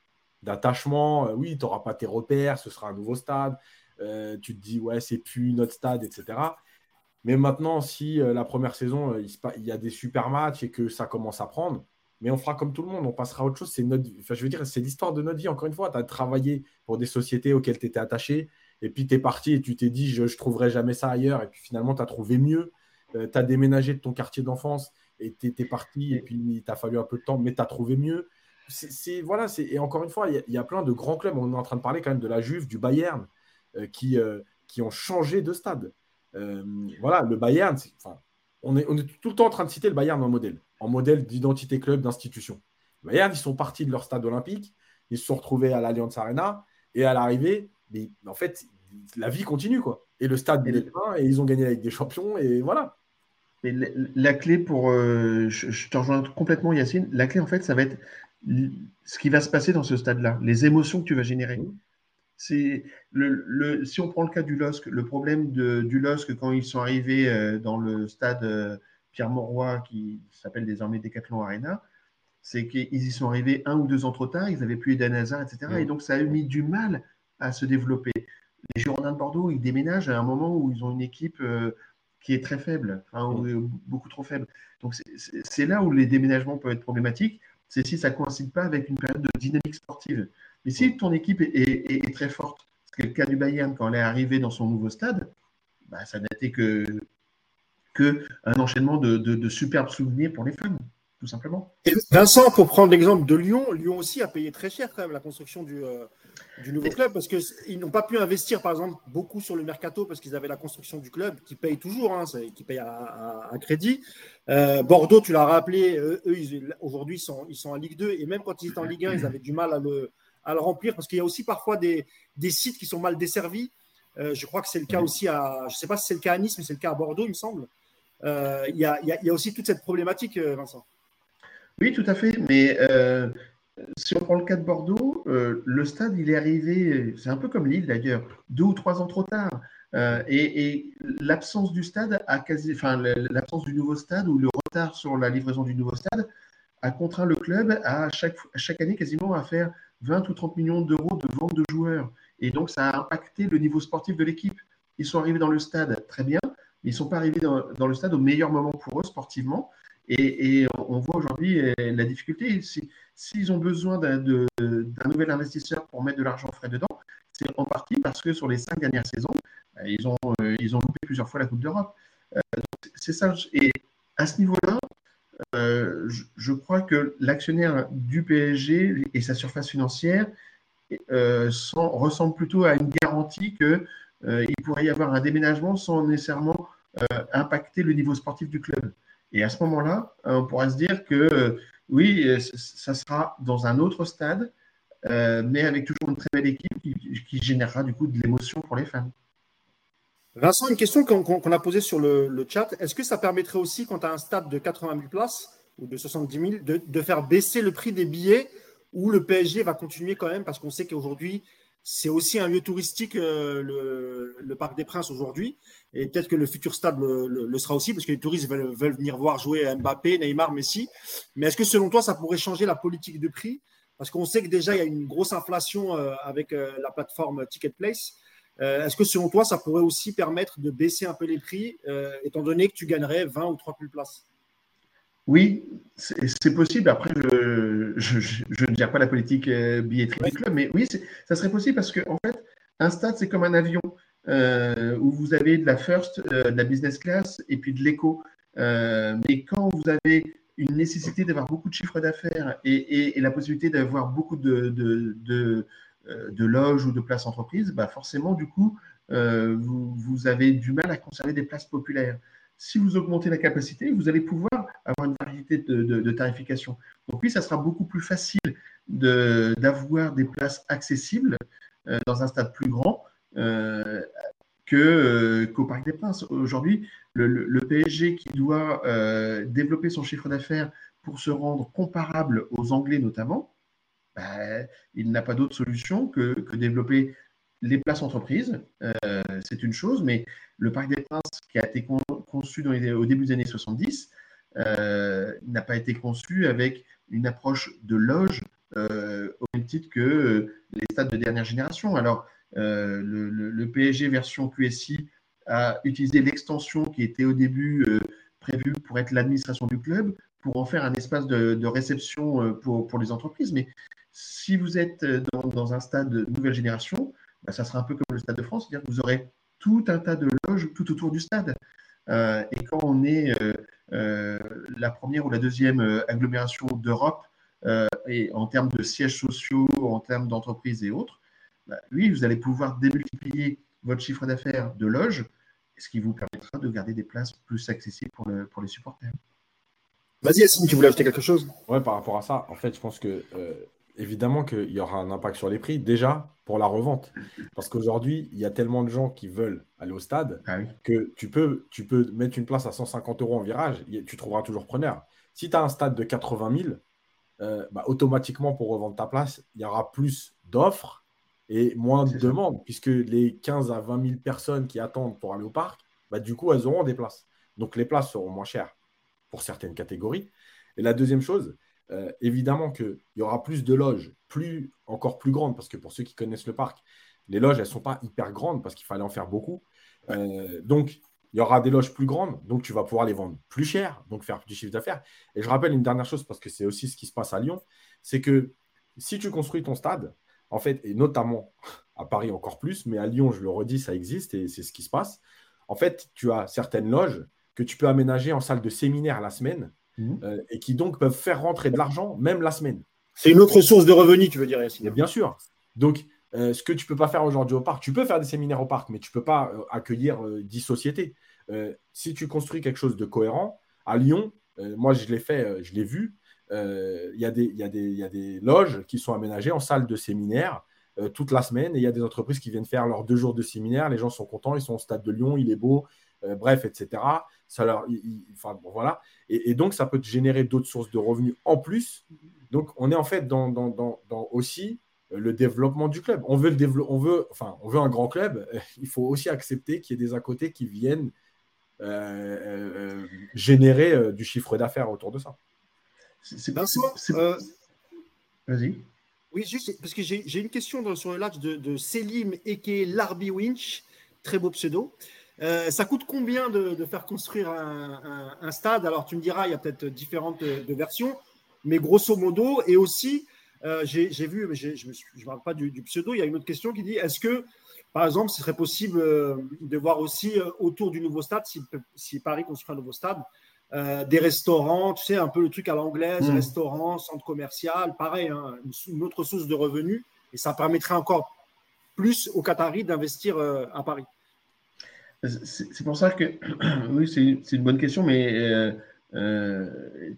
d'attachement. Euh, oui, tu n'auras pas tes repères, ce sera un nouveau stade. Euh, tu te dis, ouais, c'est plus notre stade, etc. Mais maintenant, si euh, la première saison, euh, il, y a des super matchs et que ça commence à prendre, mais on fera comme tout le monde, on passera à autre chose. C'est notre, je veux dire, c'est l'histoire de notre vie. Encore une fois, tu as travaillé pour des sociétés auxquelles tu étais attaché, et puis tu es parti et tu t'es dit, je ne trouverai jamais ça ailleurs, et puis finalement, tu as trouvé mieux. tu as déménagé de ton quartier d'enfance et tu étais parti, et puis il t'a fallu un peu de temps, mais tu as trouvé mieux. C'est, voilà, et encore une fois, il y, a plein de grands clubs. On est en train de parler quand même de la Juve, du Bayern. Euh, qui, euh, qui ont changé de stade. Euh, voilà, le Bayern, on est, on est tout le temps en train de citer le Bayern en modèle, en modèle d'identité club, d'institution. Le Bayern, ils sont partis de leur stade olympique, ils se sont retrouvés à l'Allianz Arena, et à l'arrivée, en fait, la vie continue, quoi. Et le stade est plein, et ils ont gagné avec des champions, et voilà. Et la, clé pour. je, te rejoins complètement, Yacine. La clé, en fait, ça va être ce qui va se passer dans ce stade-là, les émotions que tu vas générer. Mmh. C'est le, si on prend le cas du LOSC, le problème de, du LOSC quand ils sont arrivés euh, dans le stade euh, Pierre Mauroy, qui s'appelle désormais Decathlon Arena, c'est qu'ils y sont arrivés un ou deux ans trop tard, ils n'avaient plus Eden Hazard, etc. Et donc ça a mis du mal à se développer. Les Girondins de Bordeaux, ils déménagent à un moment où ils ont une équipe euh, qui est très faible, beaucoup trop faible. Donc c'est là où les déménagements peuvent être problématiques, c'est si ça ne coïncide pas avec une période de dynamique sportive. Mais si ton équipe est, très forte, ce qui est le cas du Bayern quand elle est arrivée dans son nouveau stade, bah, ça n'a été que, que un enchaînement de, superbes souvenirs pour les fans. tout simplement. Et Vincent, pour prendre l'exemple de Lyon, Lyon aussi a payé très cher quand même la construction du, euh, du nouveau club parce qu'ils n'ont pas pu investir, par exemple, beaucoup sur le mercato parce qu'ils avaient la construction du club qui paye toujours, hein, qui paye un, crédit. Euh, Bordeaux, tu l'as rappelé, eux, aujourd'hui, ils sont, ils sont en Ligue 2 et même quand ils étaient en Ligue 1, ils avaient du mal à le, à le remplir parce qu'il y a aussi parfois des, des sites qui sont mal desservis. Euh, je crois que c'est le cas aussi à, je ne sais pas si c'est le cas à Nice, mais c'est le cas à Bordeaux, il me semble. Euh, il y, a, y, a, aussi toute cette problématique, Vincent. Oui, tout à fait. Mais si on prend le cas de Bordeaux, euh, le stade, il est arrivé, c'est un peu comme Lille d'ailleurs, deux ou trois ans trop tard. Euh, et, l'absence du stade a quasi, enfin, l'absence du nouveau stade ou le retard sur la livraison du nouveau stade a contraint le club à chaque, chaque année quasiment à faire 20 ou 30 millions d'euros de vente de joueurs. Et donc, ça a impacté le niveau sportif de l'équipe. Ils sont arrivés dans le stade très bien, mais ils ne sont pas arrivés dans, le stade au meilleur moment pour eux sportivement. Et, on voit aujourd'hui euh, la difficulté. S'ils ont besoin d'un nouvel investisseur pour mettre de l'argent frais dedans, c'est en partie parce que sur les cinq dernières saisons, euh, ils ont, euh, ils ont loupé plusieurs fois la Coupe d'Europe. c'est ça. Et à ce niveau-là, je, crois que l'actionnaire du PSG et sa surface financière ressemblent plutôt à une garantie qu'il pourrait y avoir un déménagement sans nécessairement impacter le niveau sportif du club. Et à ce moment-là, euh, on pourra se dire que euh, oui, euh, ça sera dans un autre stade, mais avec toujours une très belle équipe qui, générera du coup de l'émotion pour les fans. Vincent, une question qu'on a posée sur le, chat. Est-ce que ça permettrait aussi, quand tu as un stade de 80 000 places ou de 70 000, de, faire baisser le prix des billets ou le PSG va continuer quand même? Parce qu'on sait qu'aujourd'hui, c'est aussi un lieu touristique, le, le, Parc des Princes aujourd'hui. Et peut-être que le futur stade le, sera aussi, parce que les touristes veulent, venir voir jouer Mbappé, Neymar, Messi. Mais est-ce que selon toi, ça pourrait changer la politique de prix? Parce qu'on sait que déjà, il y a une grosse inflation euh, avec euh, la plateforme Ticket Place. Euh, est-ce que selon toi, ça pourrait aussi permettre de baisser un peu les prix, étant donné que tu gagnerais 20 ou 30 000 places? Oui, c'est possible. Après, je, ne gère pas la politique billetterie du club, mais oui, ça serait possible parce que, en fait, un stade, c'est comme un avion. Euh, où vous avez de la first, euh, de la business class et puis de l'éco. Euh, mais quand vous avez une nécessité d'avoir beaucoup de chiffres d'affaires et, la possibilité d'avoir beaucoup de, de, loges ou de places entreprises, bah forcément, du coup, vous, avez du mal à conserver des places populaires. Si vous augmentez la capacité, vous allez pouvoir avoir une variété de, tarification. Donc oui, ça sera beaucoup plus facile d'avoir des places accessibles dans un stade plus grand euh, euh, qu'au Parc des Princes. Aujourd'hui, le, PSG qui doit euh, développer son chiffre d'affaires pour se rendre comparable aux Anglais notamment, bah, il n'a pas d'autre solution que, développer les places entreprises. c'est une chose, mais le Parc des Princes qui a été conçu au début des années 70 n'a pas été conçu avec une approche de loge au même titre que les stades de dernière génération. Alors, euh, le, PSG version QSI a utilisé l'extension qui était au début euh, prévue pour être l'administration du club, pour en faire un espace de, réception euh, pour, pour, les entreprises. Mais si vous êtes dans, un stade de nouvelle génération, bah, ça sera un peu comme le Stade de France, c'est-à-dire que vous aurez tout un tas de loges tout autour du stade. et quand on est la première ou la deuxième agglomération d'Europe, et en termes de sièges sociaux, en termes d'entreprises et autres, bah, oui, vous allez pouvoir démultiplier votre chiffre d'affaires de loge, ce qui vous permettra de garder des places plus accessibles pour, les supporters. Vas-y, Yassine, tu voulais ajouter quelque chose? Oui, par rapport à ça, en fait, je pense que euh, évidemment qu'il y aura un impact sur les prix, déjà pour la revente. Parce qu'aujourd'hui, il y a tellement de gens qui veulent aller au stade ah que tu peux, tu peux mettre une place à 150 euros en virage, tu trouveras toujours preneur. Si tu as un stade de 80 000, euh, bah, automatiquement, pour revendre ta place, il y aura plus d'offres et moins de demandes, puisque les 15 à 20 000 personnes qui attendent pour aller au parc, bah, du coup, elles auront des places. Donc les places seront moins chères pour certaines catégories. Et la deuxième chose, euh, évidemment qu'il y aura plus de loges, plus, encore plus grandes, parce que pour ceux qui connaissent le parc, les loges, elles ne sont pas hyper grandes parce qu'il fallait en faire beaucoup. Euh, donc, il y aura des loges plus grandes, donc tu vas pouvoir les vendre plus cher, donc faire du chiffre d'affaires. Et je rappelle une dernière chose, parce que c'est aussi ce qui se passe à Lyon, c'est que si tu construis ton stade, en fait, et notamment à Paris encore plus, mais à Lyon, je le redis, ça existe et c'est ce qui se passe. En fait, tu as certaines loges que tu peux aménager en salle de séminaire la semaine mhm. et qui donc peuvent faire rentrer de l'argent même la semaine. C'est une autre source de revenus, tu veux dire, Yacine Bien sûr. Donc, ce que tu ne peux pas faire aujourd'hui au parc, tu peux faire des séminaires au parc, mais tu ne peux pas accueillir 10 sociétés. si tu construis quelque chose de cohérent, à Lyon, moi je l'ai fait, je l'ai vu, il y, y, a des loges qui sont aménagées en salle de séminaire euh, toute la semaine. Et il y a des entreprises qui viennent faire leurs deux jours de séminaire. Les gens sont contents, ils sont au stade de Lyon, il est beau, euh, bref, etc. Ça leur, enfin, voilà. Et, donc, ça peut générer d'autres sources de revenus en plus. Donc, on est en fait dans, dans, dans, aussi euh, le développement du club. On veut, le on, veut, enfin, on veut un grand club. Il faut aussi accepter qu'il y ait des à côté qui viennent générer du chiffre d'affaires autour de ça. C'est Vas-y. Oui, juste parce que j'ai une question sur le lac de, de Selim Eke Larbi Winch, très beau pseudo. Euh, ça coûte combien de, faire construire un, stade? Alors tu me diras, il y a peut-être différentes euh, versions, mais grosso modo, et aussi, euh, j'ai vu, mais je ne parle pas du, pseudo, il y a une autre question qui dit, est-ce que, par exemple, ce serait possible de voir aussi autour du nouveau stade, si, si Paris construit un nouveau stade, des restaurants, tu sais, un peu le truc à l'anglaise, restaurant, hmm. restaurants, centre commercial, pareil, hein, une, autre source de revenus. Et ça permettrait encore plus aux Qataris d'investir à Paris? C'est pour ça que, oui, c'est une bonne question, mais euh,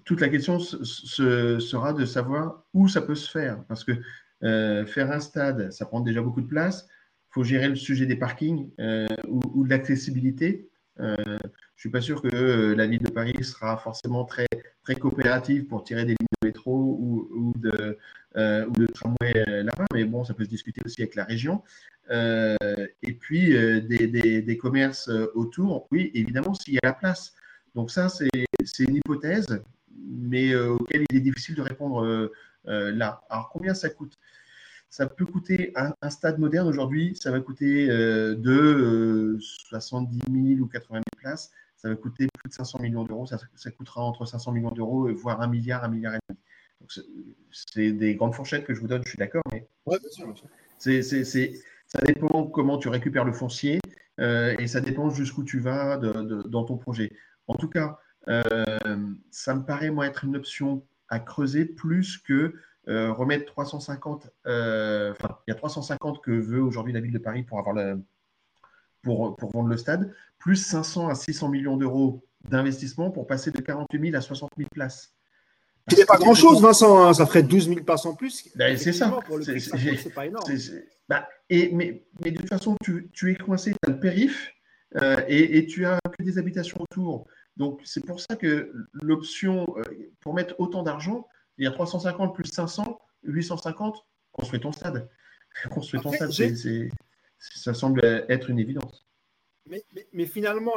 toute la question sera de savoir où ça peut se faire. Parce que faire un stade, ça prend déjà beaucoup de place. Il faut gérer le sujet des parkings ou de l'accessibilité. Euh, je ne suis pas sûr que euh, la ville de Paris sera forcément très, très coopérative pour tirer des lignes de métro ou, de, euh, ou de tramway là-bas, mais bon, ça peut se discuter aussi avec la région. et puis des, des, commerces autour, oui, évidemment, s'il y a la place. Donc ça, c'est une hypothèse, mais auquel il est difficile de répondre là. Alors combien ça coûte? Ça peut coûter un, stade moderne aujourd'hui, ça va coûter euh, de 70 euh, 000 ou 80 000 places, ça va coûter plus de 500 millions d'euros, ça, coûtera entre 500 millions d'euros, voire un milliard, un milliard et demi. C'est des grandes fourchettes que je vous donne, je suis d'accord, mais ça dépend comment tu récupères le foncier euh, et ça dépend jusqu'où tu vas dans ton projet. En tout cas, ça me paraît moi être une option à creuser plus que euh, remettre 350, euh, enfin, il y a 350 que veut aujourd'hui la ville de Paris pour, avoir pour, pour vendre le stade, plus 500 à 600 millions d'euros d'investissement pour passer de 48 000 à 60 000 places. Ce pas grand-chose, Vincent, hein. ça ferait 12 000 places en plus. Ben, c'est ça. C'est pas énorme. Bah, et, mais, mais, de toute façon, tu, tu es coincé, tu as le périph' euh, et, et, tu as que des habitations autour. Donc, c'est pour ça que l'option, pour mettre autant d'argent, il y a 350 plus 500, 850, construis ton stade. Construis ton stade, ça semble être une évidence. Mais, finalement,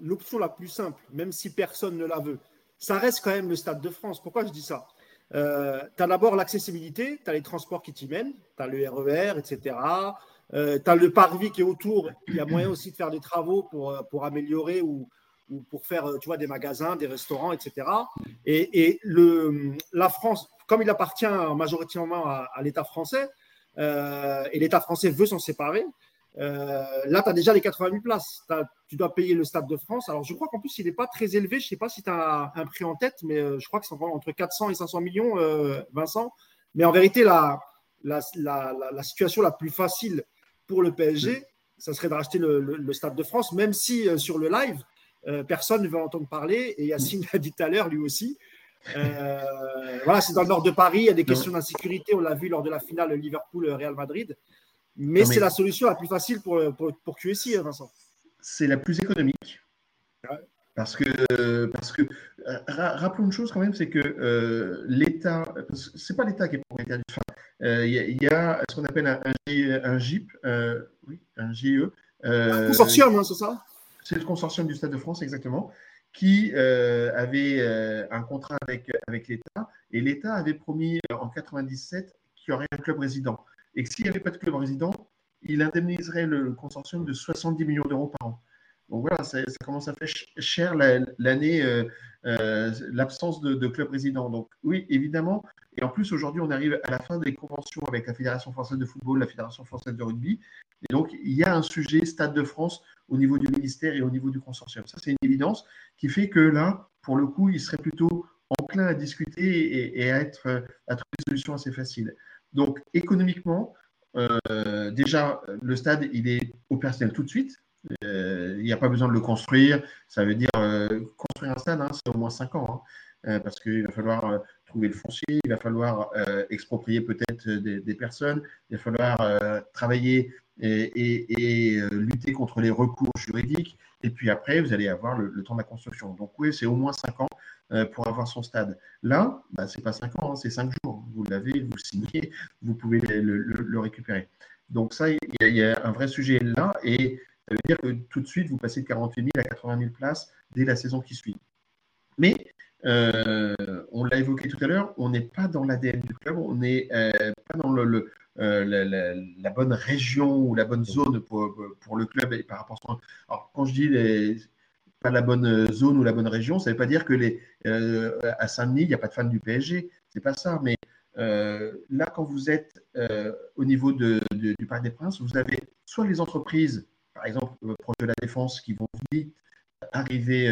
l'option la, plus simple, même si personne ne la veut, ça reste quand même le Stade de France. Pourquoi je dis ça? Euh, Tu as d'abord l'accessibilité, tu as les transports qui t'y mènent, tu as le RER, etc. tu as le parvis qui est autour. Il y a moyen aussi de faire des travaux pour, pour améliorer ou, ou pour faire euh, tu vois, des magasins, des restaurants, etc. Et, le, la France, comme il appartient majoritairement à, l'État français, euh, et l'État français veut s'en séparer, euh, là, tu as déjà les 80 000 places. Tu dois payer le Stade de France. Alors, je crois qu'en plus, il n'est pas très élevé. Je ne sais pas si tu as un prix en tête, mais je crois que c'est entre 400 et 500 millions, Vincent. Mais en vérité, la, la, la, situation la plus facile pour le PSG, ça serait de racheter le, le Stade de France, même si sur le live, euh, personne ne veut entendre parler. Et Yacine l'a dit tout à l'heure, lui aussi. Euh, voilà, c'est dans le nord de Paris. Il y a des questions d'insécurité. On l'a vu lors de la finale Liverpool-Real Madrid. Mais, c'est la solution la plus facile pour, pour, pour QSI, hein, Vincent. C'est la plus économique. Parce que, parce que euh, rappelons une chose quand même, c'est que l'État, c'est pas l'État qui est propriétaire du fin. Il y, a ce qu'on appelle un, un, GIP, oui, un GIE. un consortium, hein, c'est ça? C'est le consortium du Stade de France, exactement, qui euh, avait euh, un contrat avec, avec l'État. Et l'État avait promis euh, en 97 qu'il y aurait un club résident. Et que s'il n'y avait pas de club résident, il indemniserait le, consortium de 70 millions d'euros par an. Donc voilà, ça, commence à faire cher l'année, l'absence de, club résident. Donc oui, évidemment. Et en plus, aujourd'hui, on arrive à la fin des conventions avec la Fédération française de football, la Fédération française de rugby. Et donc, il y a un sujet Stade de France au niveau du ministère et au niveau du consortium. Ça, c'est une évidence qui fait que là, pour le coup, il serait plutôt enclin à discuter et, à, être, à trouver des solutions assez faciles. Donc, économiquement, euh, déjà, le stade, il est opérationnel tout de suite. Euh, il n'y a pas besoin de le construire. Ça veut dire euh, construire un stade, hein, c'est au moins 5 ans. Hein. parce qu'il va falloir trouver le foncier, il va falloir exproprier peut-être des, personnes, il va falloir travailler et, lutter contre les recours juridiques. Et puis après, vous allez avoir le, temps de la construction. Donc oui, c'est au moins 5 ans euh, pour avoir son stade. Là, bah, ce n'est pas 5 ans, hein, c'est 5 jours. Vous l'avez, vous signez, vous pouvez le, récupérer. Donc ça, il y, a un vrai sujet là, et ça veut dire que tout de suite, vous passez de 48 000 à 80 000 places dès la saison qui suit. Mais euh, on l'a évoqué tout à l'heure, on n'est pas dans l'ADN du club, on n'est euh, pas dans le, la, bonne région ou la bonne zone pour, pour le club et par rapport à Alors, quand je dis les, pas la bonne euh, zone ou la bonne région. Ça ne veut pas dire que les, euh, à Saint-Denis, il n'y a pas de fans du PSG. C'est pas ça. Mais euh, là, quand vous êtes au niveau du Parc des Princes, vous avez soit les entreprises, par exemple proche de la Défense, qui vont vite arriver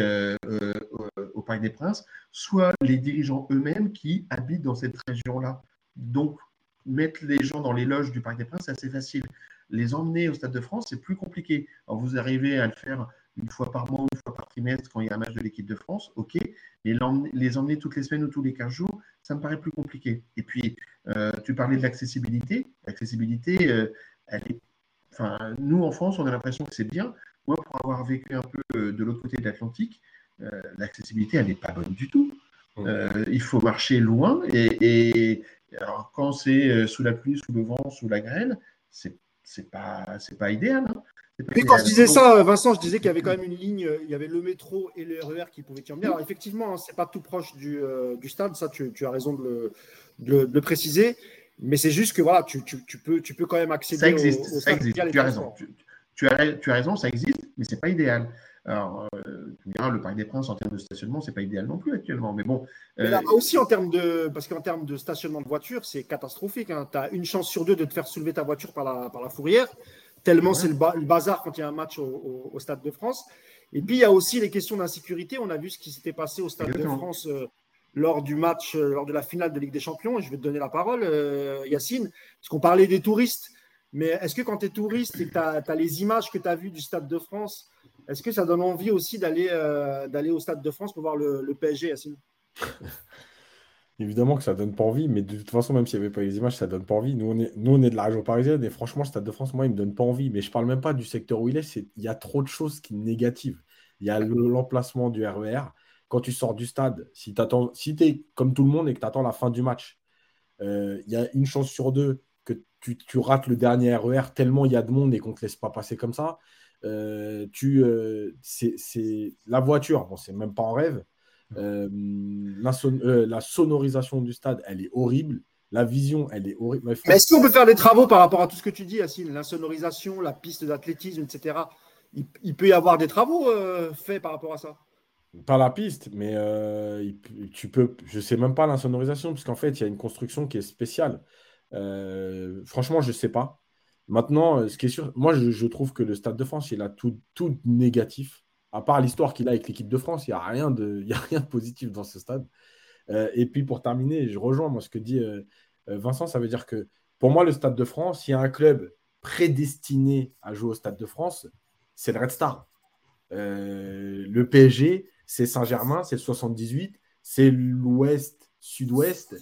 au Parc des Princes, soit les dirigeants eux-mêmes qui habitent dans cette région-là. Donc, mettre les gens dans les loges du Parc des Princes, c'est assez facile. Les emmener au Stade de France, c'est plus compliqué. Alors, vous arrivez à le faire une fois par mois, une fois par trimestre quand il y a un match de l'équipe de France, ok, mais les emmener toutes les semaines ou tous les 15 jours, ça me paraît plus compliqué. Et puis, euh, tu parlais de l'accessibilité. L'accessibilité, euh, elle est. Enfin, nous en France, on a l'impression que c'est bien. Moi, pour avoir vécu un peu euh, de l'autre côté de l'Atlantique, l'accessibilité, elle n'est pas bonne du tout. il faut marcher loin et, alors, quand c'est sous la pluie, sous le vent, sous la grêle, c'est c'est pas c'est pas idéal. Hein. Oui, quand je disais ça, Vincent, je disais qu'il y avait quand même une ligne, il y avait le métro et le RER qui pouvaient y emmener. Alors effectivement, hein, c'est pas tout proche du, euh, du stade, ça tu, tu, as raison de le, de le, préciser, mais c'est juste que voilà, tu, tu, peux, tu peux quand même accéder ça existe, au, ça existe. Tu as raison. Tu, as, tu as raison, ça existe, mais c'est pas idéal. Alors, euh, le Parc des Princes, en termes de stationnement, c'est pas idéal non plus actuellement. Mais bon. Mais là, euh, aussi, en termes de. Parce qu'en termes de stationnement de voiture, c'est catastrophique. Hein. Tu as une chance sur deux de te faire soulever ta voiture par la, par la fourrière tellement c'est le, bazar quand il y a un match au, Stade de France. Et puis, il y a aussi les questions d'insécurité. On a vu ce qui s'était passé au Stade de France euh, lors du match, euh, lors de la finale de Ligue des Champions. Et je vais te donner la parole, Yacine, parce qu'on parlait des touristes. Mais est-ce que quand tu es touriste et que tu as, les images que tu as vues du Stade de France, est-ce que ça donne envie aussi d'aller d'aller au Stade de France pour voir le, le PSG, Yacine Évidemment que ça donne pas envie, mais de toute façon, même s'il n'y avait pas les images, ça donne pas envie. Nous, on est, nous, on est de la région parisienne et franchement, le Stade de France, moi, il me donne pas envie. Mais je parle même pas du secteur où il est. il y a trop de choses qui sont négatives. Il y a l'emplacement du RER. E Quand tu sors du stade, si tu es comme tout le monde et que tu attends la fin du match, euh, il y a une chance sur deux que tu, rates le dernier RER e tellement il y a de monde et qu'on ne te laisse pas passer comme ça. Euh, tu, euh, c'est la voiture, bon, c'est même pas en rêve. Euh, euh, la, sonorisation du stade, elle est horrible. La vision, elle est horrible. Mais, est-ce qu'on peut faire des travaux par rapport à tout ce que tu dis, Yacine? La sonorisation, la piste d'athlétisme, etc. Il, peut y avoir des travaux faits par rapport à ça? Pas la piste, mais tu peux. Je sais même pas la sonorisation, parce qu'en fait, il y a une construction qui est spéciale. franchement, je ne sais pas. Maintenant, ce qui est sûr, moi, je, trouve que le Stade de France, il a tout, tout négatif à part l'histoire qu'il a avec l'équipe de France, il n'y a, rien de, a rien de positif dans ce stade. Euh, et puis pour terminer, je rejoins moi, ce que dit euh, euh, Vincent, ça veut dire que pour moi, le Stade de France, il y a un club prédestiné à jouer au Stade de France, c'est le Red Star. le PSG, c'est Saint-Germain, c'est le 78, c'est l'Ouest, Sud-Ouest.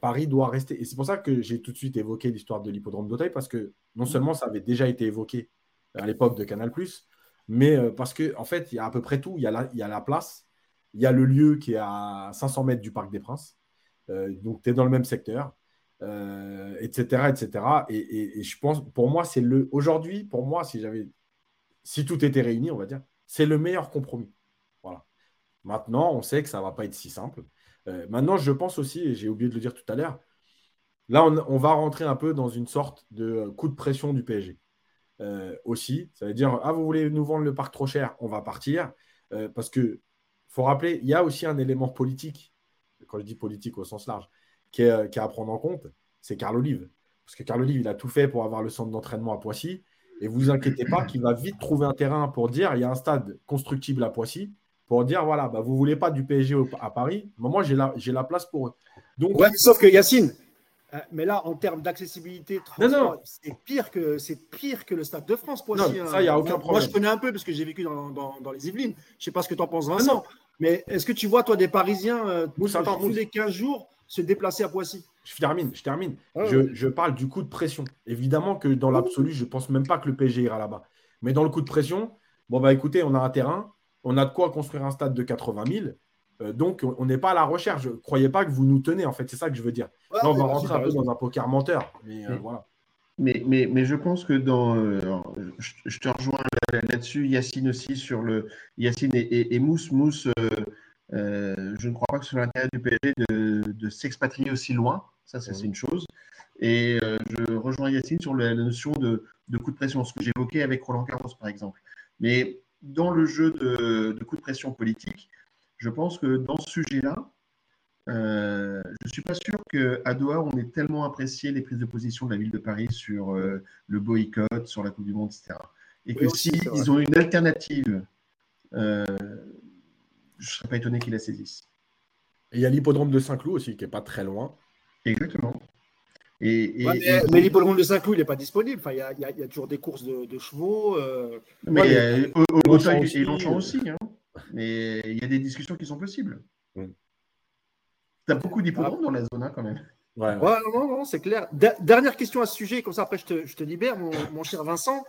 Paris doit rester. Et c'est pour ça que j'ai tout de suite évoqué l'histoire de l'hippodrome d'Auteuil, parce que non seulement ça avait déjà été évoqué à l'époque de Canal, mais euh, parce qu'en en fait, il y a à peu près tout. Il y a la, il y a la place, il y a le lieu qui est à 500 mètres du Parc des Princes. Euh, donc, tu es dans le même secteur, etc. Euh, etc. Et, et, je pense, pour moi, c'est le. Aujourd'hui, pour moi, si j'avais. Si tout était réuni, on va dire, c'est le meilleur compromis. Voilà. Maintenant, on sait que ça ne va pas être si simple. Maintenant, je pense aussi, et j'ai oublié de le dire tout à l'heure, là, on, va rentrer un peu dans une sorte de coup de pression du PSG. Euh, aussi. Ça veut dire, ah, vous voulez nous vendre le parc trop cher, on va partir. Euh, parce que faut rappeler, il y a aussi un élément politique, quand je dis politique au sens large, qui est, à prendre en compte, c'est Carl Olive. Parce que Carl Olive, il a tout fait pour avoir le centre d'entraînement à Poissy. Et vous inquiétez pas qu'il va vite trouver un terrain pour dire il y a un stade constructible à Poissy. Pour dire voilà, bah, vous ne voulez pas du PSG à Paris, moi j'ai la, la place pour eux. Donc, sauf que Yacine, euh, mais là, en termes d'accessibilité, c'est pire que c'est pire que le Stade de France. Pour non, ça, il n'y a aucun problème. Moi, je connais un peu parce que j'ai vécu dans, dans, les Yvelines. Je ne sais pas ce que tu en penses, Vincent. Mais est-ce que tu vois, toi, des Parisiens euh, tous les 15 jours se déplacer à Poissy? Je termine, je termine. je, je, parle du coup de pression. Évidemment que dans l'absolu, je ne pense même pas que le PSG ira là-bas. Mais dans le coup de pression, bon, bah écoutez, on a un terrain, on a de quoi construire un stade de 80 000. Euh, donc, on n'est pas à la recherche. Ne croyez pas que vous nous tenez, en fait. C'est ça que je veux dire. Là, on va rentrer un peu dans un poker menteur. Mais, euh, voilà. Mais, mais, mais, je pense que dans. Euh, je, te rejoins là-dessus, Yacine aussi, sur le. Yacine et, et, Mousse. Mousse, je ne crois pas que ce soit l'intérêt du PSG de, de s'expatrier aussi loin. Ça, c'est une chose. Et je rejoins Yacine sur la, notion de, de, coup de pression, ce que j'évoquais avec Roland Garros, par exemple. Mais dans le jeu de, de coup de pression politique, je pense que dans ce sujet-là, euh, je ne suis pas sûr qu'à Doha, on ait tellement apprécié les prises de position de la ville de Paris sur euh, le boycott, sur la Coupe du Monde, etc. Et que s'ils ils ont une alternative, euh, je ne serais pas étonné qu'ils la saisissent. Et il y a l'hippodrome de Saint-Cloud aussi, qui n'est pas très loin. Exactement. Et, mais, l'hippodrome de Saint-Cloud, il n'est pas disponible. Enfin, il, y a, y a, toujours des courses de, chevaux. mais au, au, et Longchamp aussi. Hein. Mais il y a des discussions qui sont possibles. Mm. Tu as beaucoup d'hippodromes dans la zone hein, quand même. Ouais, non, non, c'est clair. dernière question à ce sujet, comme ça après je te, je te libère, mon, cher Vincent.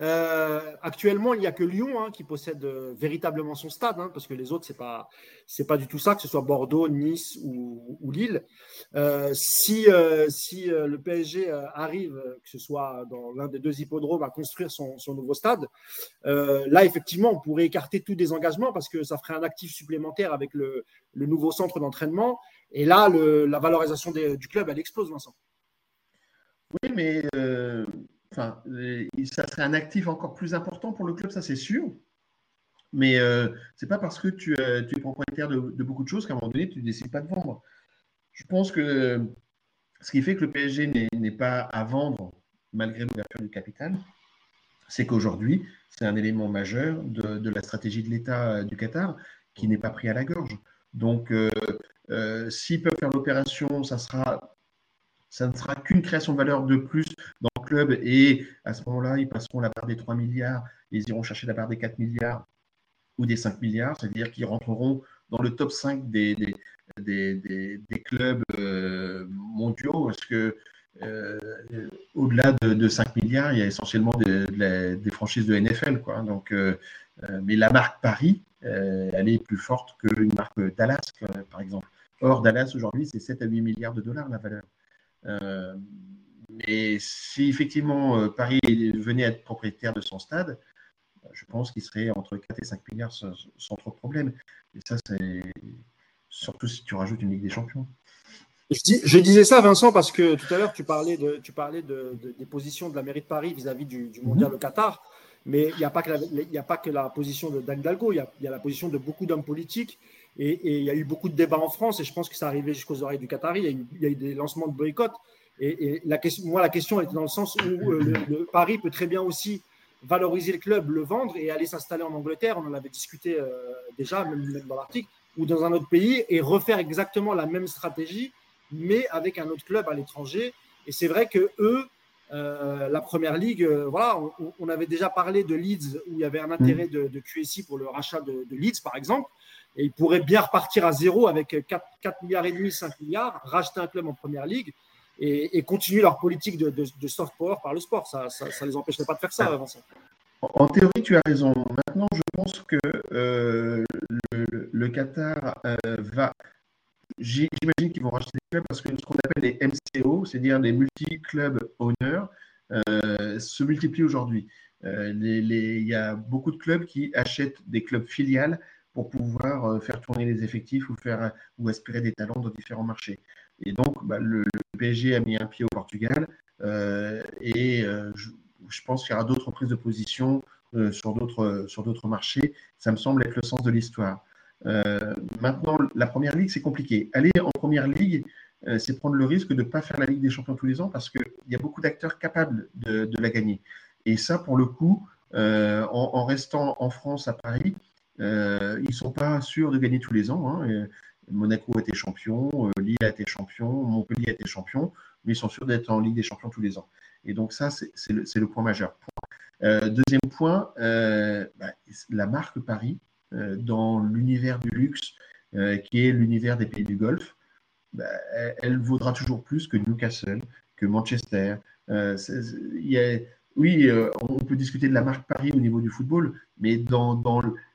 Euh, actuellement, il n'y a que Lyon hein, qui possède euh, véritablement son stade, hein, parce que les autres, ce n'est pas, pas du tout ça, que ce soit Bordeaux, Nice ou, Lille. Euh, si si le PSG arrive, que ce soit dans l'un des deux hippodromes, à construire son, nouveau stade, là, effectivement, on pourrait écarter tous des engagements parce que ça ferait un actif supplémentaire avec le, nouveau centre d'entraînement. Et là, la valorisation du club, elle explose, Vincent. Oui, mais Enfin, ça serait un actif encore plus important pour le club, ça c'est sûr. Mais euh, ce n'est pas parce que tu, es propriétaire de, beaucoup de choses qu'à un moment donné, tu décides pas de vendre. Je pense que ce qui fait que le PSG n'est pas à vendre malgré l'ouverture du capital, c'est qu'aujourd'hui, c'est un élément majeur de, la stratégie de l'État euh, du Qatar qui n'est pas pris à la gorge. Donc, euh, s'ils peuvent faire l'opération, ça ne sera qu'une création de valeur de plus club et à ce moment-là, ils passeront la barre des 3 milliards, ils iront chercher la barre des 4 milliards ou des 5 milliards, c'est-à-dire qu'ils rentreront dans le top 5 des, des, clubs euh, mondiaux, parce que euh, au-delà de, 5 milliards, il y a essentiellement des franchises de NFL. Quoi. Donc, euh, mais la marque Paris, elle est plus forte qu'une marque Dallas, par exemple. Or, Dallas, aujourd'hui, c'est 7 à 8 milliards de dollars la valeur. Mais si effectivement euh, Paris venait à être propriétaire de son stade, je pense qu'il serait entre 4 et 5 milliards sans, trop de problème. Et ça, c'est surtout si tu rajoutes une Ligue des Champions. Je, disais ça, Vincent, parce que tout à l'heure, tu parlais, de, tu parlais de, des positions de la mairie de Paris vis-à-vis du, mondial au Qatar. Mais il n'y a, pas que la, a pas que la position de Dan il y, a, il y a la position de beaucoup d'hommes politiques et, il y a eu beaucoup de débats en France, et je pense que ça arrivait jusqu'aux oreilles du Qatari. Il y a eu, des lancements de boycott. Et, la question, moi, la question était dans le sens où euh, le, Paris peut très bien aussi valoriser le club, le vendre et aller s'installer en Angleterre. On en avait discuté euh, déjà, même, dans l'article, ou dans un autre pays, et refaire exactement la même stratégie, mais avec un autre club à l'étranger. Et c'est vrai que eux, euh, la première ligue, voilà, on, avait déjà parlé de Leeds où il y avait un intérêt mm. de, QSI pour le rachat de, de Leeds, par exemple et ils pourraient bien repartir à zéro avec 4, 4 milliards et demi, 5 milliards, racheter un club en première ligue et, continuer leur politique de, de, soft power par le sport. Ça ne les empêcherait pas de faire ça, Vincent. En théorie, tu as raison. Maintenant, je pense que euh, le, Qatar euh, va. J'imagine qu'ils vont racheter des clubs parce que ce qu'on appelle les MCO, c'est-à-dire les multi-clubs owners, euh, se multiplient aujourd'hui. Il y a beaucoup de clubs qui achètent des clubs filiales pour pouvoir faire tourner les effectifs ou, faire, ou aspirer des talents dans différents marchés. Et donc, bah, le, PSG a mis un pied au Portugal euh, et euh, je, pense qu'il y aura d'autres prises de position sur d'autres marchés. Ça me semble être le sens de l'histoire. maintenant, la première ligue, c'est compliqué. Aller en première ligue, c'est prendre le risque de ne pas faire la Ligue des Champions tous les ans parce qu'il y a beaucoup d'acteurs capables de, la gagner. Et ça, pour le coup, en, en, restant en France, à Paris, ils ne sont pas sûrs de gagner tous les ans. Hein. Monaco a été champion, Lille a été champion, Montpellier a été champion, mais ils sont sûrs d'être en Ligue des champions tous les ans. Et donc ça, c'est le, point majeur. deuxième point, bah, la marque Paris dans l'univers du luxe, qui est l'univers des pays du Golfe, bah, elle vaudra toujours plus que Newcastle, que Manchester. Euh, oui, euh, on peut discuter de la marque Paris au niveau du football, mais dans,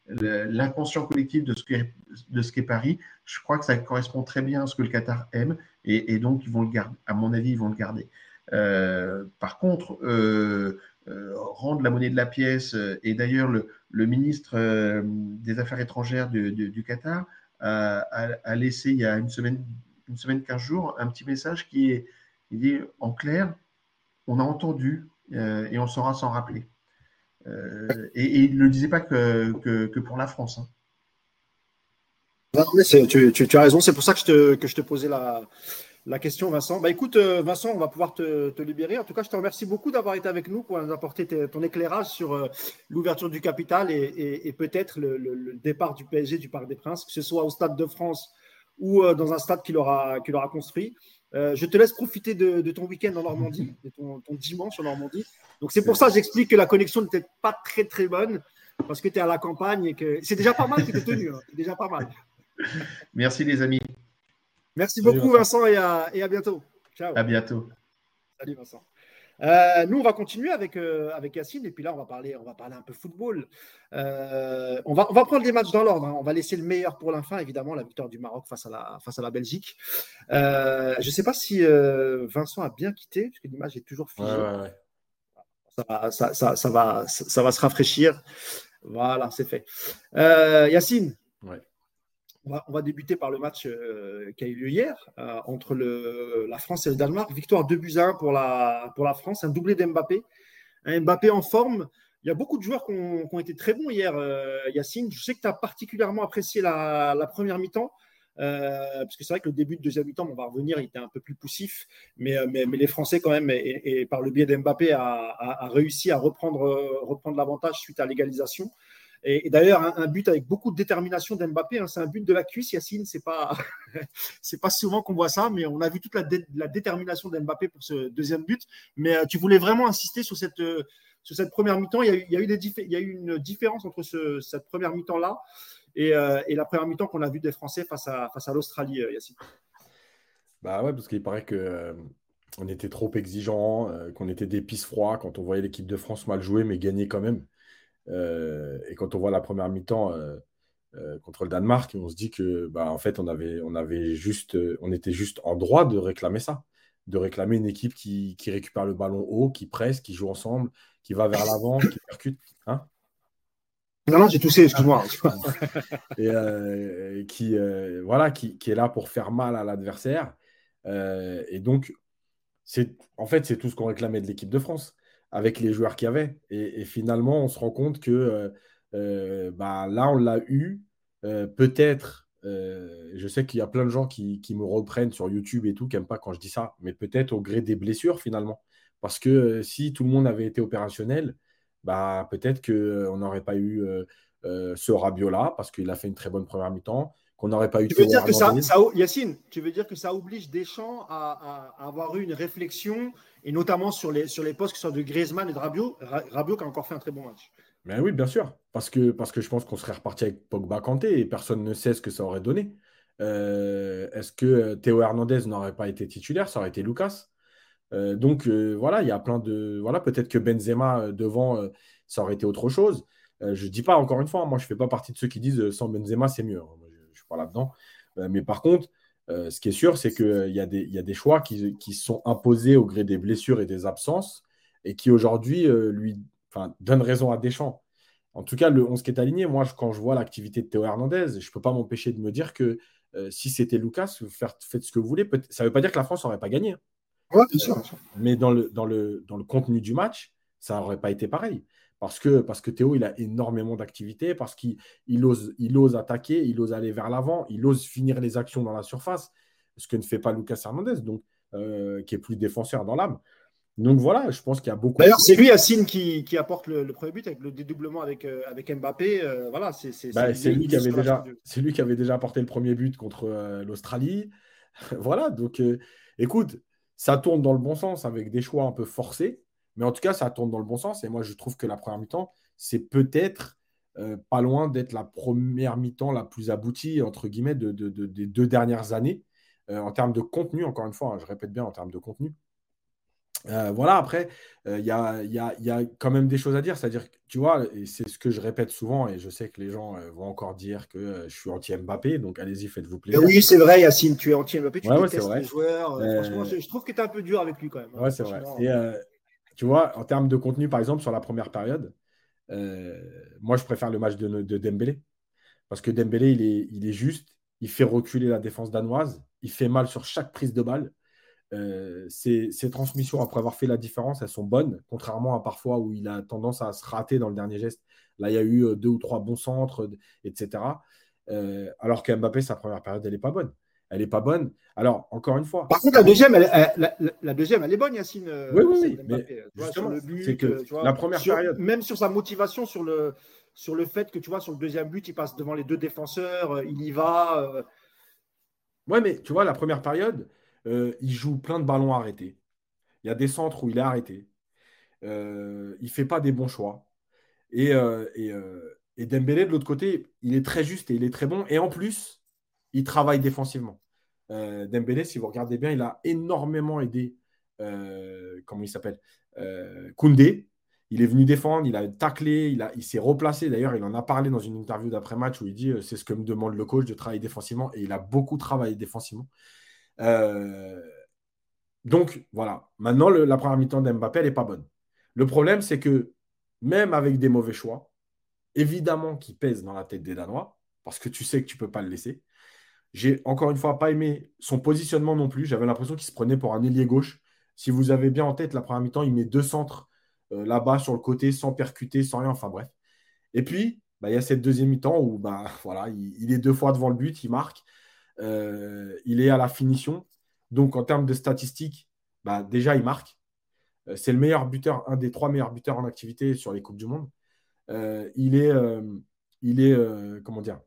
l'inconscient collectif de ce qu'est Paris, je crois que ça correspond très bien à ce que le Qatar aime, et, donc ils vont le garder. À mon avis, ils vont le garder. Euh, par contre, rendre la monnaie de la pièce, et d'ailleurs le, ministre des Affaires étrangères du, Qatar a, laissé il y a une semaine, une semaine, quinze jours, un petit message qui est en clair, on a entendu euh, et on saura s'en rappeler. Euh, et, il ne le disait pas que, pour la France. Hein. tu, as raison, c'est pour ça que je te, posais la, question, Vincent. Bah, écoute, euh, Vincent, on va pouvoir te, libérer. En tout cas, je te remercie beaucoup d'avoir été avec nous pour nous apporter ton éclairage sur l'ouverture du capital et, peut-être le, départ du PSG du Parc des Princes, que ce soit au Stade de France ou dans un stade qu'il aura construit. Euh, je te laisse profiter de, ton week-end en Normandie, de ton, dimanche en Normandie. Donc c'est pour ça que j'explique que la connexion n'était pas très très bonne, parce que tu es à la campagne et que c'est déjà pas mal que tu es tenu. Hein. C'est déjà pas mal. Merci les amis. Merci beaucoup Vincent et à, et à bientôt. Ciao. À bientôt. Salut Vincent. Euh, nous, on va continuer avec, euh, avec Yacine et puis là, on va parler, on va parler un peu football. Euh, on, va, on va prendre les matchs dans l'ordre. Hein. On va laisser le meilleur pour la fin, évidemment, la victoire du Maroc face à la, face à la Belgique. je ne sais pas si Vincent a bien quitté, parce que l'image est toujours figée. Ça, ça, ça, va, ça va se rafraîchir. Voilà, c'est fait. Yacine, On va, débuter par le match euh, qui a eu lieu hier euh, entre la France et le Danemark. Victoire 2 buts 1 pour la, France, un doublé d'Mbappé. Mbappé en forme. Il y a beaucoup de joueurs qui ont, été très bons hier, euh, Yacine. Je sais que tu as particulièrement apprécié la, première mi-temps. parce que c'est vrai que le début de deuxième mi-temps, on va revenir, il était un peu plus poussif, mais, les Français quand même, et, par le biais d'Mbappé, a, réussi à reprendre l'avantage suite à l'égalisation. Et, d'ailleurs, un, but avec beaucoup de détermination d'Mbappé, hein, c'est un but de la cuisse, Yacine. C'est pas, c'est pas souvent qu'on voit ça, mais on a vu toute la, détermination d'Mbappé pour ce deuxième but. Mais euh, tu voulais vraiment insister sur cette, euh, sur cette première mi-temps. Il y a eu, il y a eu, une différence entre ce, cette première mi-temps là et, euh, et, la première mi-temps qu'on a vue des Français face à, face à l'Australie, Yacine. Bah ouais, parce qu'il paraît que on était trop exigeant, qu'on était des pistes froids quand on voyait l'équipe de France mal jouer, mais gagner quand même. Euh, et quand on voit la première mi-temps euh, euh, contre le Danemark, on se dit que, bah, en fait, on avait, on avait juste, on était juste en droit de réclamer ça, de réclamer une équipe qui, qui récupère le ballon haut, qui presse, qui joue ensemble, qui va vers l'avant, qui percute. Hein non, non, j'ai toussé, excuse-moi. et qui, voilà, qui, qui, est là pour faire mal à l'adversaire. et donc, c'est, en fait, c'est tout ce qu'on réclamait de l'équipe de France avec les joueurs qu'il y avait. Et, finalement, on se rend compte que euh, euh, bah, là, on l'a eu. Euh, peut-être, je sais qu'il y a plein de gens qui, me reprennent sur YouTube et tout, qui n'aiment pas quand je dis ça, mais peut-être au gré des blessures finalement. Parce que si tout le monde avait été opérationnel, bah, peut-être qu'on n'aurait pas eu ce Rabiola, parce qu'il a fait une très bonne première mi-temps qu'on n'aurait pas eu. Tu veux dire que ça, Yacine, tu veux dire que ça oblige Deschamps à, à, avoir eu une réflexion et notamment sur les, sur les postes qui sont de Griezmann et de Rabiot, Rabiot qui a encore fait un très bon match. Mais oui, bien sûr, parce que, parce que je pense qu'on serait reparti avec Pogba Kanté et personne ne sait ce que ça aurait donné. Euh, est-ce que Théo Hernandez n'aurait pas été titulaire? Ça aurait été Lucas. Euh, donc euh, voilà, il y a plein de. Voilà, peut-être que Benzema devant, ça aurait été autre chose. je ne dis pas encore une fois, moi je ne fais pas partie de ceux qui disent sans Benzema c'est mieux. Hein. Je ne suis pas là-dedans. mais par contre, euh, ce qui est sûr, c'est qu'il euh, y, a des choix qui, sont imposés au gré des blessures et des absences et qui aujourd'hui euh, lui donnent raison à Deschamps. En tout cas, le 11 qui est aligné, moi, quand je vois l'activité de Théo Hernandez, je ne peux pas m'empêcher de me dire que si c'était Lucas, faites ce que vous voulez. Ça ne veut pas dire que la France n'aurait pas gagné. Ouais, bien sûr. Mais dans le, dans, le, dans le contenu du match, ça n'aurait pas été pareil. Parce que, parce que Théo, il a énormément d'activité, parce qu'il il ose, il ose attaquer, il ose aller vers l'avant, il ose finir les actions dans la surface, ce que ne fait pas Lucas Hernandez, donc, euh, qui est plus défenseur dans l'âme. Donc voilà, je pense qu'il y a beaucoup. D'ailleurs, c'est lui, Yacine, qui, qui apporte le, premier but avec le dédoublement avec, euh, avec Mbappé. Euh, voilà, c'est bah, lui, qui avait déjà, c'est lui qui avait déjà apporté le premier but contre euh, l'Australie. voilà, donc écoute, ça tourne dans le bon sens avec des choix un peu forcés, mais en tout cas, ça tourne dans le bon sens. Et moi, je trouve que la première mi-temps, c'est peut-être pas loin d'être la première mi-temps la plus aboutie entre guillemets de, des deux dernières années en termes de contenu. Encore une fois, hein, je répète bien en termes de contenu. Euh, voilà, après, euh, il y, a, quand même des choses à dire. C'est-à-dire, tu vois, et c'est ce que je répète souvent, et je sais que les gens euh, vont encore dire que je suis anti-Mbappé, donc allez-y, faites-vous plaisir. oui, c'est vrai, Yacine, tu es anti-Mbappé, tu ouais, détestes les joueurs. Franchement, je, trouve que tu es un peu dur avec lui quand même. Hein, ouais, c'est vrai. Et tu vois, en termes de contenu, par exemple, sur la première période, moi, je préfère le match de, de, Dembélé. Parce que Dembélé, il est, juste, il fait reculer la défense danoise, il fait mal sur chaque prise de balle. Euh, ces, transmissions, après avoir fait la différence, elles sont bonnes, contrairement à parfois où il a tendance à se rater dans le dernier geste. Là, il y a eu euh, deux ou trois bons centres, etc. Euh, alors qu'Mbappé, sa première période, elle n'est pas bonne. Elle n'est pas bonne. Alors, encore une fois. Par contre, la deuxième, elle, la, deuxième, elle est bonne, Yacine. Oui, oui, oui. c'est que la première période. Même sur sa motivation, sur le, sur le fait que, tu vois, sur le deuxième but, il passe devant les deux défenseurs, il y va. Oui, mais tu vois, la première période, euh, il joue plein de ballons arrêtés. Il y a des centres où il est arrêté. Euh, il ne fait pas des bons choix. Et, euh, et, Dembélé, de l'autre côté, il est très juste et il est très bon. Et en plus, il travaille défensivement. Dembélé, si vous regardez bien, il a énormément aidé, comment il s'appelle Koundé. Il est venu défendre, il a taclé, il, s'est replacé. D'ailleurs, il en a parlé dans une interview d'après-match où il dit c'est ce que me demande le coach de travailler défensivement. Et il a beaucoup travaillé défensivement. Euh, donc voilà, maintenant la première mi-temps d'Mbappé, elle n'est pas bonne. Le problème, c'est que même avec des mauvais choix, évidemment qui pèsent dans la tête des Danois, parce que tu sais que tu ne peux pas le laisser. J'ai encore une fois pas aimé son positionnement non plus. J'avais l'impression qu'il se prenait pour un ailier gauche. Si vous avez bien en tête, la première mi-temps, il met deux centres euh, là-bas sur le côté, sans percuter, sans rien. Enfin bref. Et puis, bah, il y a cette deuxième mi-temps où bah, voilà, il, est deux fois devant le but, il marque. Euh, il est à la finition. Donc, en termes de statistiques, bah, déjà, il marque. Euh, c'est le meilleur buteur, un des trois meilleurs buteurs en activité sur les Coupes du Monde. Il est, il est comment dire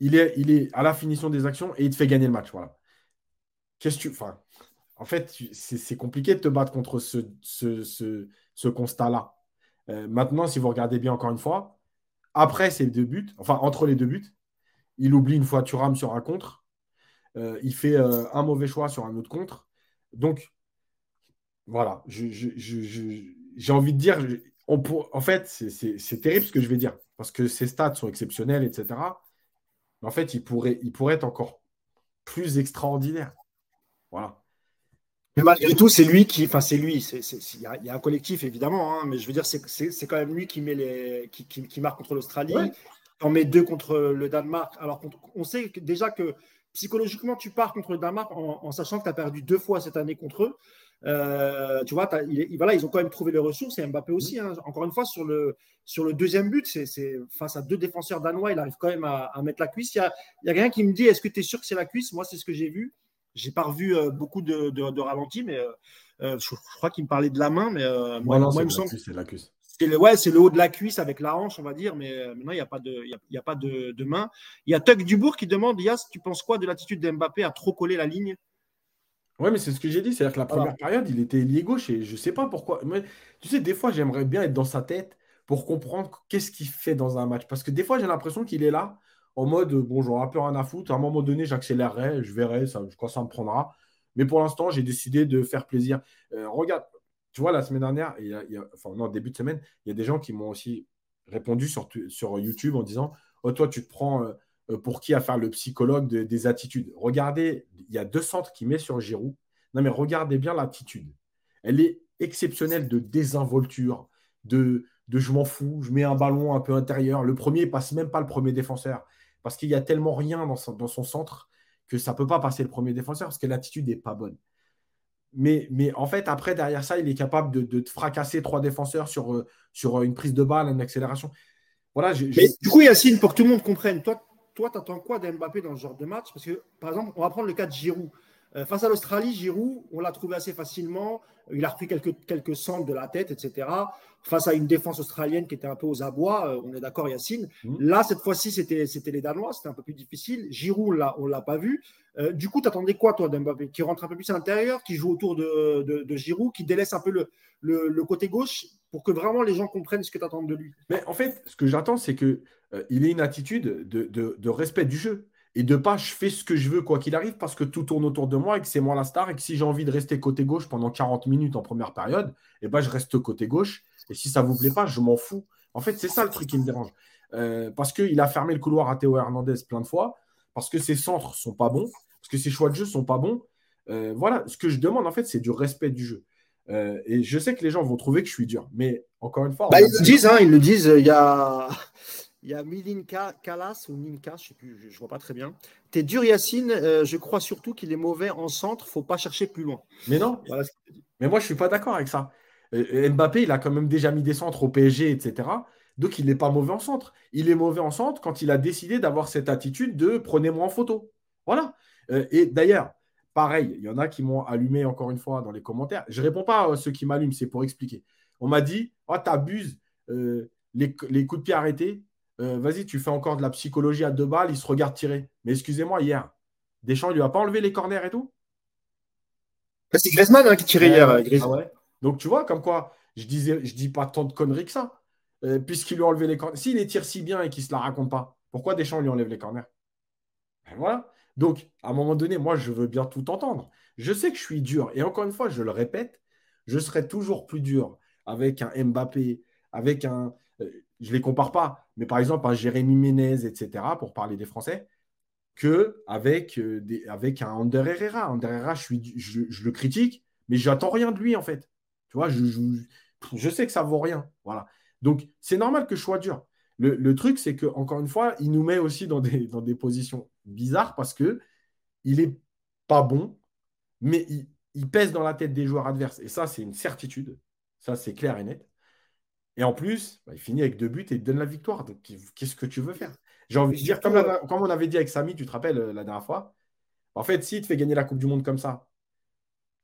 il est, à la finition des actions et il te fait gagner le match. Voilà. Qu'est-ce que tu. Enfin, en fait, c'est compliqué de te battre contre ce, constat-là. maintenant, si vous regardez bien encore une fois, après ces deux buts, enfin entre les deux buts, il oublie une fois Thuram sur un contre. Euh, il fait euh, un mauvais choix sur un autre contre. Donc, voilà, j'ai envie de dire, en fait, c'est terrible ce que je vais dire, parce que ses stats sont exceptionnels, etc. Mais en fait, il pourrait, il pourrait être encore plus extraordinaire. Voilà. Mais malgré tout, c'est lui qui, enfin c'est lui, il y, a un collectif évidemment, hein, mais je veux dire, c'est quand même lui qui met les, qui, qui, marque contre l'Australie, on met deux contre le Danemark. Alors on sait déjà que psychologiquement, tu pars contre le Danemark en, sachant que tu as perdu deux fois cette année contre eux. Euh, tu vois, voilà, ils ont quand même trouvé les ressources et Mbappé aussi. Hein. Encore une fois, sur le, sur le deuxième but, c'est face à deux défenseurs danois, il arrive quand même à, mettre la cuisse. Il y a, il y a quelqu'un qui me dit Est-ce que tu es sûr que c'est la cuisse? Moi, c'est ce que j'ai vu. J'ai pas revu euh, beaucoup de, de, ralentis, mais euh, je, crois qu'il me parlait de la main. Mais moi, il me semble. C'est la cuisse. C'est le, ouais, c'est le haut de la cuisse avec la hanche, on va dire, mais euh, maintenant, il n'y a pas, de, il a, pas de, main. Il y a Tuck Dubourg qui demande Yas, tu penses quoi de l'attitude d'Mbappé à trop coller la ligne? Ouais, mais c'est ce que j'ai dit. C'est-à-dire que la première période, il était lié gauche et je ne sais pas pourquoi. Mais, tu sais, des fois, j'aimerais bien être dans sa tête pour comprendre qu'est-ce qu'il fait dans un match. Parce que des fois, j'ai l'impression qu'il est là en mode bon, j'aurai un peu rien à foutre. À un moment donné, j'accélérerai, je verrai ça, quand ça me prendra. Mais pour l'instant, j'ai décidé de faire plaisir. Euh, regarde, tu vois, la semaine dernière, il y a, enfin, non, début de semaine, il y a des gens qui m'ont aussi répondu sur, sur YouTube en disant Oh, toi, tu te prends euh, euh, pour qui à faire le psychologue des attitudes Regardez, il y a deux centres qui met sur Giroud. Non, mais regardez bien l'attitude. Elle est exceptionnelle de désinvolture, de, de je m'en fous, je mets un ballon un peu intérieur. Le premier passe même pas le premier défenseur parce qu'il y a tellement rien dans son, dans son centre que ça ne peut pas passer le premier défenseur parce que l'attitude n'est pas bonne mais, mais en fait, après, derrière ça, il est capable de, de fracasser trois défenseurs sur, euh, sur euh, une prise de balle, une accélération. Voilà, Mais du coup, Yacine, pour que tout le monde comprenne, toi, toi, tu attends quoi d'Mbappé dans ce genre de match? Parce que, par exemple, on va prendre le cas de Giroud. Euh, face à l'Australie, Giroud, on l'a trouvé assez facilement. Il a repris quelques, quelques centres de la tête, etc. Face à une défense australienne qui était un peu aux abois, euh, on est d'accord, Yacine. Mmh. Là, cette fois-ci, c'était, c'était les Danois, c'était un peu plus difficile. Giroud, là, on ne l'a pas vu. Euh, du coup, tu attendais quoi, toi, d'Mbappé Qui rentre un peu plus à l'intérieur, qui joue autour de, de, Giroud, qui délaisse un peu le, le, côté gauche? Pour que vraiment les gens comprennent ce que tu attends de lui Mais en fait, ce que j'attends, c'est qu'il il ait une attitude de, respect du jeu et de pas je fais ce que je veux quoi qu'il arrive parce que tout tourne autour de moi et que c'est moi la star et que si j'ai envie de rester côté gauche pendant 40 minutes en première période, et eh ben je reste côté gauche et si ça vous plaît pas, je m'en fous. En fait, c'est ça le truc qui me dérange. Euh, parce qu'il a fermé le couloir à Théo Hernandez plein de fois, parce que ses centres sont pas bons, parce que ses choix de jeu sont pas bons. Euh, voilà, ce que je demande en fait, c'est du respect du jeu. Euh, et je sais que les gens vont trouver que je suis dur, mais encore une fois. Bah, ils le disent, hein, ils le disent. Il y a il y a Milinka Kalas ou Ninka, je sais plus, je, ne vois pas très bien. T'es dur, Yacine. Euh, je crois surtout qu'il est mauvais en centre. Faut pas chercher plus loin. Mais non. mais moi, je suis pas d'accord avec ça. Euh, Mbappé, il a quand même déjà mis des centres au PSG, etc. Donc, il n'est pas mauvais en centre. Il est mauvais en centre quand il a décidé d'avoir cette attitude de prenez-moi en photo. Voilà. Euh, et d'ailleurs, pareil, il y en a qui m'ont allumé encore une fois dans les commentaires. Je réponds pas à ceux qui m'allument, c'est pour expliquer. On m'a dit, oh, tu abuses. les, coups de pied arrêtés, euh, vas-y, tu fais encore de la psychologie à deux balles, il se regarde tirer. Mais excusez-moi, hier, Deschamps, il lui a pas enlevé les corners et tout? Bah, C'est Griezmann hein, qui tirait hier. Euh, ah Donc tu vois, comme quoi, je disais, je dis pas tant de conneries que ça. Euh, puisqu'il lui a enlevé les corners. S'il les tire si bien et qu'il ne se la raconte pas, pourquoi Deschamps lui enlève les corners? Ben Voilà. Donc, à un moment donné, moi, je veux bien tout entendre. Je sais que je suis dur. Et encore une fois, je le répète, je serai toujours plus dur avec un Mbappé, avec un, je ne les compare pas, mais par exemple un Jérémy Ménez, etc., pour parler des Français, que avec, euh, un Ander Herrera. Ander Herrera, je, je, le critique, mais j'attends rien de lui, en fait. Tu vois, je, je, sais que ça vaut rien. Voilà. Donc, c'est normal que je sois dur. Le, truc, c'est que encore une fois, il nous met aussi dans des, dans des positions bizarres parce que il est pas bon, mais il, il pèse dans la tête des joueurs adverses. Et ça, c'est une certitude. Ça, c'est clair et net. Et en plus, bah, il finit avec deux buts et il donne la victoire. Donc, qu'est-ce que tu veux faire? J'ai envie de dire, comme, on avait dit avec Samy, tu te rappelles euh, la dernière fois, en fait, s'il te fait gagner la Coupe du Monde comme ça,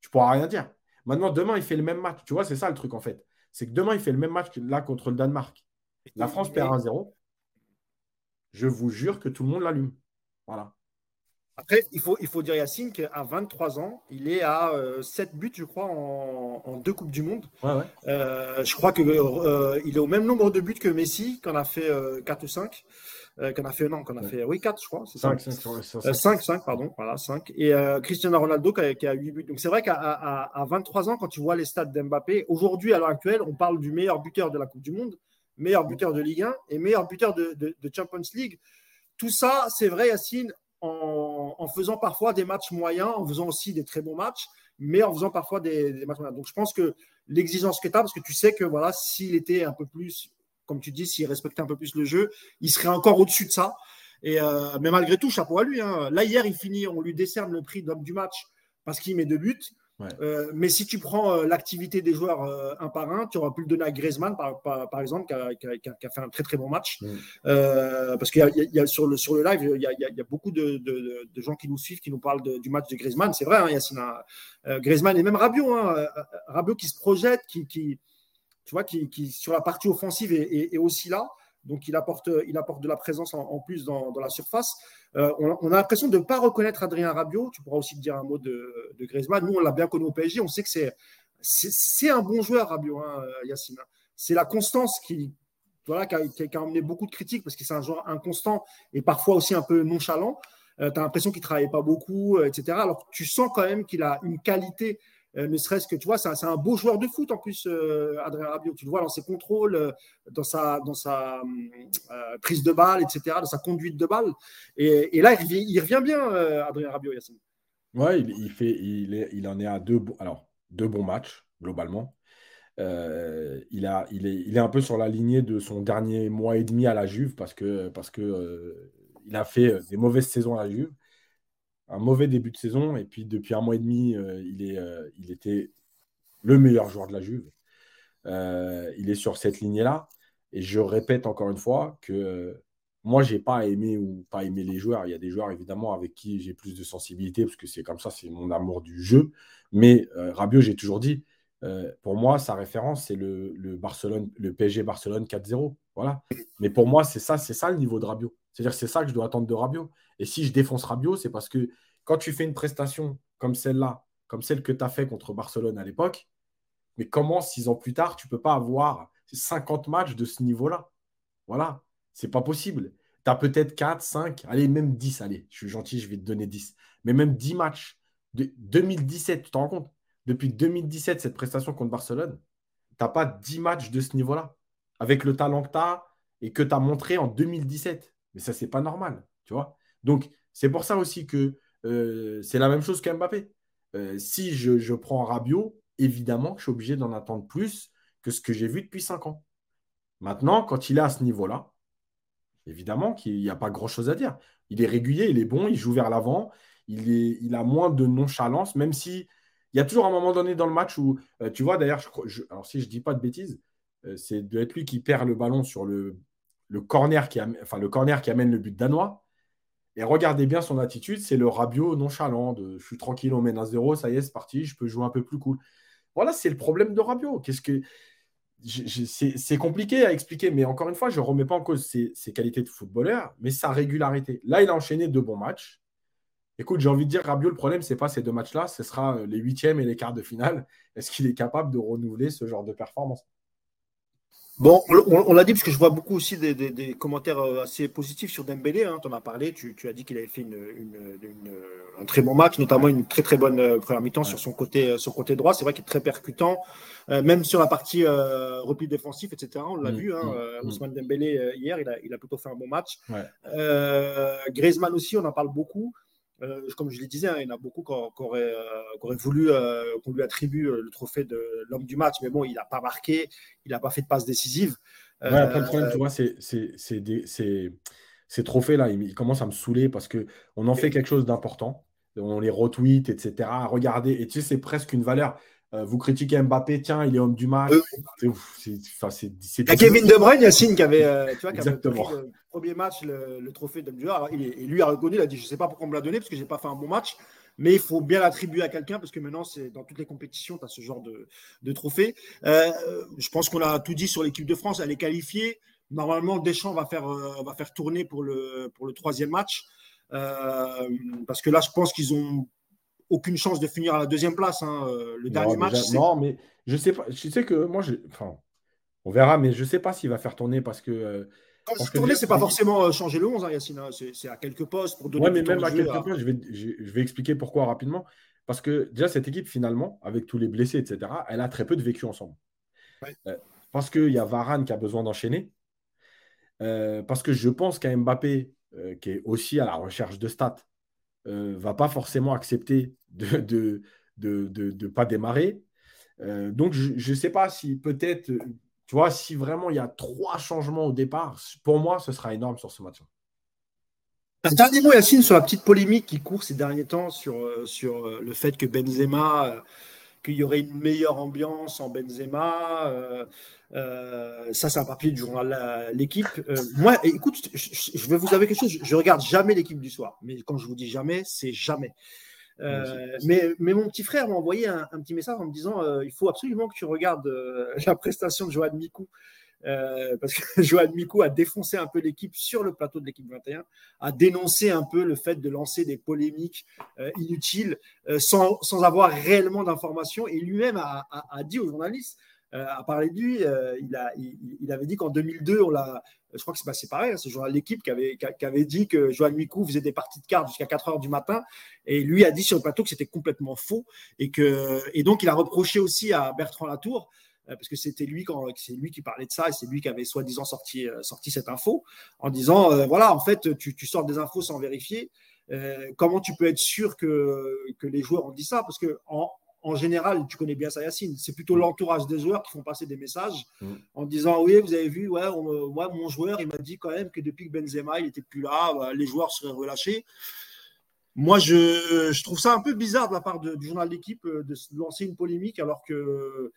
tu pourras rien dire. Maintenant, demain, il fait le même match. Tu vois, c'est ça le truc, en fait. C'est que demain, il fait le même match que là contre le Danemark. La France perd 1-0. Je vous jure que tout le monde l'allume. Voilà. Après, il faut, il faut dire Yacine qu'à 23 ans, il est à 7 euh, buts, je crois, en, deux Coupes du Monde. Euh, je crois qu'il euh, est au même nombre de buts que Messi, qu'on a fait 4 ou 5. qu'on a fait, non, qu'on a fait, oui, 4, je crois. 5, 5, 5, 5, pardon, voilà, 5. Et Cristiano Ronaldo qui a, 8 buts. Donc c'est vrai qu'à 23 ans, quand tu vois les stats d'Mbappé, aujourd'hui, à l'heure actuelle, on parle du meilleur buteur de la Coupe du Monde, meilleur buteur de Ligue 1 et meilleur buteur de, Champions League. Tout ça, c'est vrai, Yacine, en, faisant parfois des matchs moyens, en faisant aussi des très bons matchs, mais en faisant parfois des, matchs moyens. Donc je pense que l'exigence que tu as, parce que tu sais que voilà, s'il était un peu plus, comme tu dis, s'il respectait un peu plus le jeu, il serait encore au-dessus de ça. Et euh, mais malgré tout, chapeau à lui. Hein. Là, hier, il finit, on lui décerne le prix d'homme du match parce qu'il met deux buts. Euh, mais si tu prends euh, l'activité des joueurs euh, un par un, tu auras pu le donner à Griezmann, par, par, exemple, qui a, qui, a, fait un très très bon match. Mm. parce qu'il y, a sur le, sur le live, il y a, y a beaucoup de, de, de, gens qui nous suivent, qui nous parlent du match de Griezmann. C'est vrai, hein, Yacine. Griezmann et même Rabiot, hein, Rabiot qui se projette, qui, qui tu vois, qui, qui, sur la partie offensive est, est aussi là. Donc, il apporte, il apporte de la présence en, plus dans, la surface. Euh, on, a l'impression de ne pas reconnaître Adrien Rabiot. Tu pourras aussi dire un mot de, de Griezmann. Nous, on l'a bien connu au PSG. On sait que c'est, c'est, un bon joueur, Rabiot, hein, Yacine. C'est la constance qui, voilà, qui, a, qui, a, emmené beaucoup de critiques parce que c'est un joueur inconstant et parfois aussi un peu nonchalant. Euh, tu as l'impression qu'il ne travaillait pas beaucoup, euh, etc. Alors, tu sens quand même qu'il a une qualité euh, ne serait-ce que, tu vois, c'est un, beau joueur de foot en plus, euh, Adrien Rabiot. Tu le vois dans ses contrôles, euh, dans sa, dans sa prise de balle, etc., dans sa conduite de balle. Et, là, il, revient bien, Adrien Rabiot, Yacine. Ouais, il, fait, il, est, il en est à deux, alors, deux bons matchs, globalement. il, a, il, est, il est un peu sur la lignée de son dernier mois et demi à la Juve parce que, parce que il a fait des mauvaises saisons à la Juve un mauvais début de saison. Et puis depuis un mois et demi, euh, il, est, euh, il était le meilleur joueur de la Juve. Euh, il est sur cette lignée-là. Et je répète encore une fois que moi, j'ai pas aimé ou pas aimé les joueurs. Il y a des joueurs, évidemment, avec qui j'ai plus de sensibilité, parce que c'est comme ça, c'est mon amour du jeu. Mais Rabiot, j'ai toujours dit, pour moi, sa référence, c'est le, Barcelone, le PSG Barcelone 4-0. Voilà. Mais pour moi, c'est ça, c'est ça le niveau de Rabiot. C'est-à-dire c'est ça que je dois attendre de Rabiot. Et si je défonce Rabiot, c'est parce que quand tu fais une prestation comme celle-là, comme celle que tu as fait contre Barcelone à l'époque, mais comment, six ans plus tard, tu ne peux pas avoir 50 matchs de ce niveau-là? Voilà, c'est pas possible. Tu as peut-être 4, 5, allez, même 10, allez, je suis gentil, je vais te donner 10. Mais même 10 matchs de 2017, tu te rends compte? Depuis 2017, cette prestation contre Barcelone, tu n'as pas 10 matchs de ce niveau-là, avec le talent que tu as et que tu as montré en 2017. Mais ça, c'est pas normal, tu vois Donc, c'est pour ça aussi que euh, c'est la même chose qu'Mbappé. Euh, si je, je prends Rabiot, évidemment que je suis obligé d'en attendre plus que ce que j'ai vu depuis 5 ans. Maintenant, quand il est à ce niveau-là, évidemment qu'il n'y a pas grand-chose à dire. Il est régulier, il est bon, il joue vers l'avant, il, a moins de nonchalance, même si il y a toujours un moment donné dans le match où, euh, tu vois, d'ailleurs, alors si je ne dis pas de bêtises, c'est de être lui qui perd le ballon sur le, le, corner qui amène le but danois. Et regardez bien son attitude, c'est le rabio nonchalant je suis tranquille, on mène à 0 ça y est, c'est parti, je peux jouer un peu plus cool. Voilà, c'est le problème de Rabiot. Qu'est-ce que c'est compliqué à expliquer, mais encore une fois, je ne remets pas en cause ses, qualités de footballeur, mais sa régularité. Là, il a enchaîné deux bons matchs. Écoute, j'ai envie de dire, Rabiot, le problème, ce n'est pas ces deux matchs-là, ce sera les huitièmes et les quarts de finale. Est-ce qu'il est capable de renouveler ce genre de performance? Bon, on, l'a dit parce que je vois beaucoup aussi des, commentaires euh, assez positifs sur Dembélé. Hein, tu en as parlé, tu, as dit qu'il avait fait un très bon match, notamment une très très bonne euh, première mi-temps sur son côté, euh, son côté droit. C'est vrai qu'il est très percutant, même sur la partie repli défensif, etc. On l'a mm, vu, hein, mm, mm. Ousmane Dembélé hier, il a, il a, plutôt fait un bon match. Griezmann aussi, on en parle beaucoup. Euh, comme je le disais, hein, il y en a beaucoup qui auraient, euh, voulu euh, qu'on lui attribue le trophée de l'homme du match, mais bon, il n'a pas marqué, il n'a pas fait de passe décisive. après, le problème, tu vois, c'est ces trophées-là, ils, commencent à me saouler parce qu'on en fait quelque chose d'important. On les retweet, etc. Regardez, et tu sais, c'est presque une valeur. Euh, vous critiquez Mbappé, tiens, il est homme du match. il y a Kevin De Bruyne, Yacine, qui avait, euh, tu vois, qui le premier match le, trophée d'homme du match. Et lui a reconnu, il a dit Je ne sais pas pourquoi on me l'a donné, parce que je n'ai pas fait un bon match. Mais il faut bien l'attribuer à quelqu'un parce que maintenant, c'est dans toutes les compétitions, tu as ce genre de, trophée. Euh, je pense qu'on a tout dit sur l'équipe de France. Elle est qualifiée. Normalement, Deschamps va faire, va faire tourner pour le, pour le troisième match. parce que là, je pense qu'ils ont aucune chance de finir à la deuxième place. Hein, euh, le dernier match. non, mais je sais pas. Je sais que moi, enfin, on verra, mais je sais pas s'il va faire tourner parce que. Euh, Quand je tourner, c'est pas forcément euh, changer le 11, hein, Yacine. Hein, c'est à quelques postes pour donner. Ouais, mais même à quelques postes, je vais, je, vais expliquer pourquoi rapidement. Parce que déjà, cette équipe, finalement, avec tous les blessés, etc., elle a très peu de vécu ensemble. parce qu'il y a Varane qui a besoin d'enchaîner. parce que je pense qu'un Mbappé, qui est aussi à la recherche de stats, ne va pas forcément accepter de ne de, de, pas démarrer. Euh, donc, je ne sais pas si peut-être, tu vois, si vraiment il y a trois changements au départ, pour moi, ce sera énorme sur ce match-là. Un dernier mot, Yacine, sur la petite polémique qui court ces derniers temps sur, euh, sur euh, le fait que Benzema, qu'il y aurait une meilleure ambiance en Benzema. ça, c'est un papier du journal L'équipe. moi, écoute, je, je, vais vous avouer quelque chose. Je, je regarde jamais l'équipe du soir. Mais quand je vous dis jamais, c'est jamais. Euh, mais, mais, mon petit frère m'a envoyé un, petit message en me disant euh, il faut absolument que tu regardes euh, la prestation de Johan Mikou. parce que Johan Mikou a défoncé un peu l'équipe sur le plateau de l'équipe 21, a dénoncé un peu le fait de lancer des polémiques inutiles sans, sans, avoir réellement d'informations. Et lui-même a, a, dit aux journalistes euh, à parler de lui, euh, il, a, il, avait dit qu'en 2002, on l'a, je crois que c'est passé pareil, hein, c'est journal l'équipe qui avait, qui, avait dit que Johan Micou faisait des parties de cartes jusqu'à 4 heures du matin, et lui a dit sur le plateau que c'était complètement faux, et, que, et donc il a reproché aussi à Bertrand Latour, euh, parce que c'était lui, quand, c'est lui qui parlait de ça, et c'est lui qui avait soi-disant sorti, sorti cette info, en disant, voilà, en fait, tu, tu, sors des infos sans vérifier, comment tu peux être sûr que, que les joueurs ont dit ça? Parce que en général, tu connais bien ça, Yacine, c'est plutôt mm. l'entourage des joueurs qui font passer des messages mm. en disant Oui, vous avez vu, ouais, moi, mon joueur, il m'a dit quand même que depuis que Benzema il n'était plus là, bah, les joueurs seraient relâchés. Moi, je, trouve ça un peu bizarre de la part du journal d'équipe euh, de, lancer une polémique alors que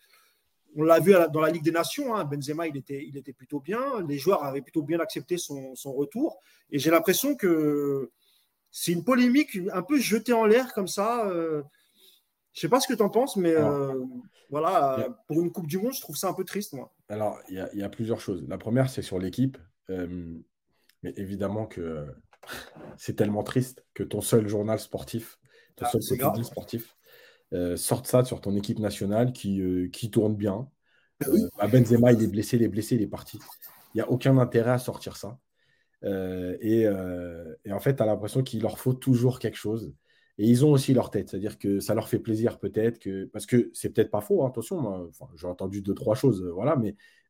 on l'a vu dans la Ligue des Nations, hein, Benzema, il était, il était plutôt bien. Les joueurs avaient plutôt bien accepté son, retour. Et j'ai l'impression que c'est une polémique un peu jetée en l'air comme ça. Euh, je sais pas ce que tu en penses, mais euh, voilà, pour une Coupe du Monde, je trouve ça un peu triste, moi. Alors, il y, a plusieurs choses. La première, c'est sur l'équipe. Euh, mais évidemment que c'est tellement triste que ton seul journal sportif, ton ah, seul quotidien sportif, euh, sorte ça sur ton équipe nationale qui, euh, qui tourne bien. Ah bah, Benzema, il est blessé, il est blessé, il est parti. Il n'y a aucun intérêt à sortir ça. Et, et, en fait, tu as l'impression qu'il leur faut toujours quelque chose. Et ils ont aussi leur tête, c'est-à-dire que ça leur fait plaisir peut-être que parce que c'est peut-être pas faux, hein, attention, j'ai entendu deux trois choses, voilà,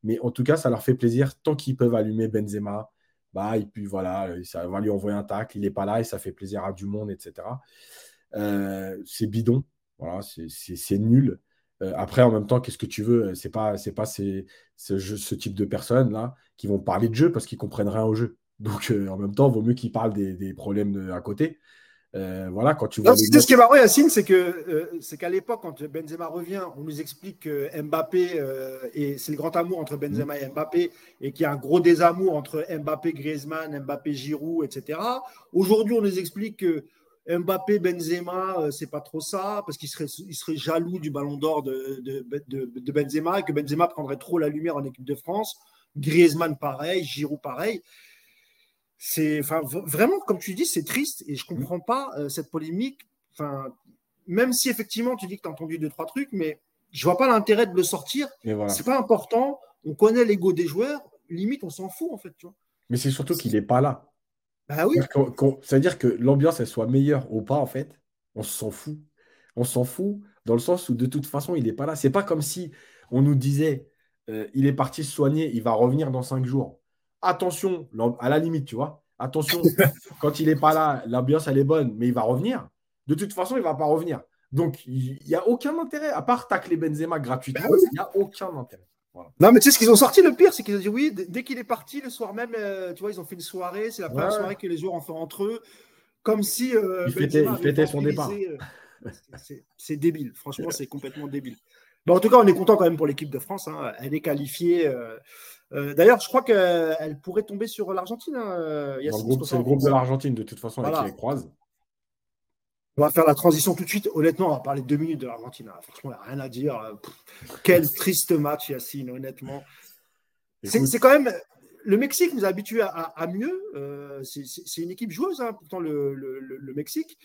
mais en tout cas ça leur fait plaisir tant qu'ils peuvent allumer Benzema, bah et puis voilà, ça va lui envoyer un tacle, il n'est pas là et ça fait plaisir à du monde, etc. Euh, c'est bidon, voilà, c'est nul. Euh, après, en même temps, qu'est-ce que tu veux C'est pas, pas ce, type de personnes là qui vont parler de jeu parce qu'ils comprennent rien au jeu. Donc, euh, en même temps, vaut mieux qu'ils parlent des problèmes à côté. Euh, voilà, quand tu vois. ce qui est marrant, Yacine, c'est que euh, c'est qu'à l'époque, quand Benzema revient, on nous explique que Mbappé euh, et c'est le grand amour entre Benzema et Mbappé et qu'il y a un gros désamour entre Mbappé, Griezmann, Mbappé, Giroud, etc. Aujourd'hui, on nous explique que Mbappé, Benzema, c'est pas trop ça parce qu'il serait, il serait jaloux du Ballon d'Or de, de, de, Benzema et que Benzema prendrait trop la lumière en équipe de France. Griezmann, pareil, Giroud, pareil c'est enfin vraiment comme tu dis c'est triste et je comprends pas euh, cette polémique. Enfin même si effectivement tu dis que tu as entendu deux trois trucs mais je vois pas l'intérêt de le sortir. Voilà. c'est pas important. On connaît l'ego des joueurs. Limite on s'en fout en fait tu vois. Mais c'est surtout qu'il n'est pas là. Bah oui. C'est à dire que l'ambiance elle soit meilleure ou pas en fait on s'en fout. On s'en fout dans le sens où de toute façon il n'est pas là. C'est pas comme si on nous disait euh, il est parti se soigner il va revenir dans cinq jours attention, à la limite, tu vois, attention, quand il n'est pas là, l'ambiance, elle est bonne, mais il va revenir. De toute façon, il ne va pas revenir. Donc, il n'y a aucun intérêt, à part tacler Benzema gratuitement, bah il n'y a aucun intérêt. Non, mais tu sais ce qu'ils ont sorti, le pire, c'est qu'ils ont dit oui, dès qu'il est parti, le soir même, euh, tu vois, ils ont fait une soirée, c'est la première soirée que les joueurs ont fait entre eux, comme si. Euh, il, fêtait, son départ. Euh, c'est débile, franchement, c'est complètement débile. Bon, en tout cas, on est content quand même pour l'équipe de France. Hein. Elle est qualifiée. Euh, d'ailleurs, je crois qu'elle pourrait tomber sur l'Argentine. Hein, c'est le groupe de l'Argentine, de toute façon, avec qui elle croise. On va faire la transition tout de suite. Honnêtement, on va parler deux minutes de l'Argentine. Hein. Franchement, il n'y a rien à dire. quel triste match, Yacine, honnêtement. C'est quand même. Le Mexique nous a habitués à, mieux. Euh, c'est une équipe joueuse, pourtant, le Mexique.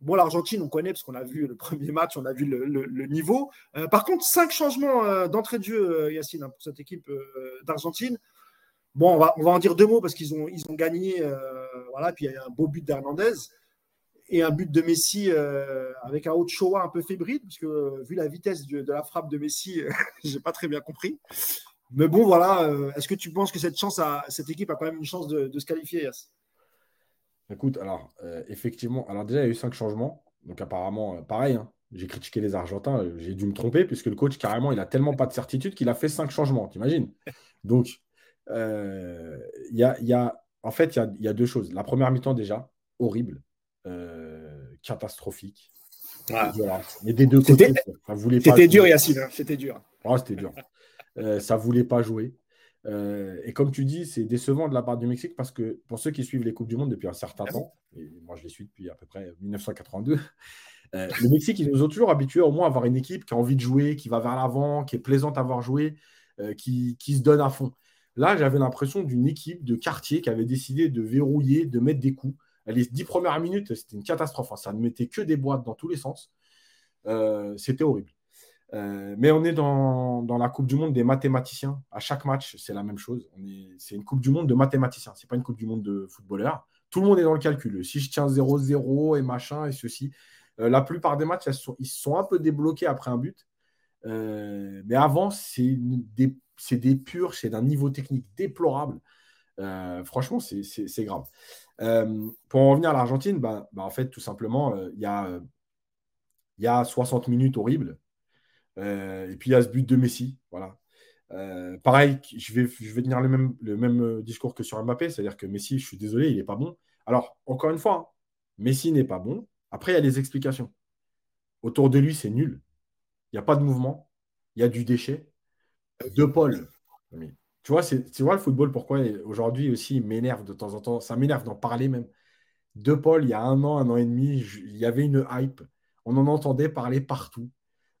Bon, l'Argentine, on connaît parce qu'on a vu le premier match, on a vu le, niveau. Euh, par contre, cinq changements euh, d'entrée de jeu, euh, Yacine, hein, pour cette équipe d'Argentine. Bon, on va, en dire deux mots parce qu'ils ont, gagné. voilà, puis il y a un beau but d'Hernandez et un but de Messi avec un haut Ochoa un peu fébrile, parce vu la vitesse de, la frappe de Messi, j'ai pas très bien compris. Mais bon, voilà. Est-ce que tu penses que cette, chance cette équipe a quand même une chance de, de se qualifier, Yacine? Écoute, alors, euh, effectivement, alors déjà, il y a eu cinq changements. Donc, apparemment, euh, pareil, hein, j'ai critiqué les Argentins, euh, j'ai dû me tromper, puisque le coach, carrément, il a tellement pas de certitude qu'il a fait cinq changements, t'imagines? Donc, il y a, en fait, il y a, deux choses. La première mi-temps, déjà, horrible, catastrophique. Mais des deux côtés. C'était dur, Yacine, hein, c'était dur. c'était dur. ça voulait pas jouer. Euh, et comme tu dis, c'est décevant de la part du Mexique parce que pour ceux qui suivent les Coupes du Monde depuis un certain temps, et moi je les suis depuis à peu près 1982, euh, le Mexique, ils nous ont toujours habitués au moins à avoir une équipe qui a envie de jouer, qui va vers l'avant, qui est plaisante à voir jouer, euh, qui, qui, se donne à fond. Là, j'avais l'impression d'une équipe de quartier qui avait décidé de verrouiller, de mettre des coups. Les dix premières minutes, c'était une catastrophe. Hein. Ça ne mettait que des boîtes dans tous les sens. c'était horrible. Euh, mais on est dans, la Coupe du Monde des mathématiciens. À chaque match, c'est la même chose. C'est une Coupe du Monde de mathématiciens. Ce n'est pas une Coupe du Monde de footballeurs. Tout le monde est dans le calcul. Si je tiens 0-0 et machin et ceci. Euh, la plupart des matchs, ils sont un peu débloqués après un but. Euh, mais avant, c'est des, des purs, c'est d'un niveau technique déplorable. franchement, c'est grave. pour en revenir à l'Argentine, bah, bah, en fait, tout simplement, il y a 60 minutes horribles. Euh, et puis il y a ce but de Messi. Voilà. Euh, pareil, je vais, je tenir le même, euh, discours que sur Mbappé, c'est-à-dire que Messi, je suis désolé, il n'est pas bon. Alors, encore une fois, hein, Messi n'est pas bon. Après, il y a les explications. Autour de lui, c'est nul. Il n'y a pas de mouvement. Il y a du déchet. De Paul. Tu vois, tu vois le football, pourquoi aujourd'hui aussi il m'énerve de temps en temps. Ça m'énerve d'en parler même. De Paul, il y a un an, un an et demi, il y avait une hype. On en entendait parler partout.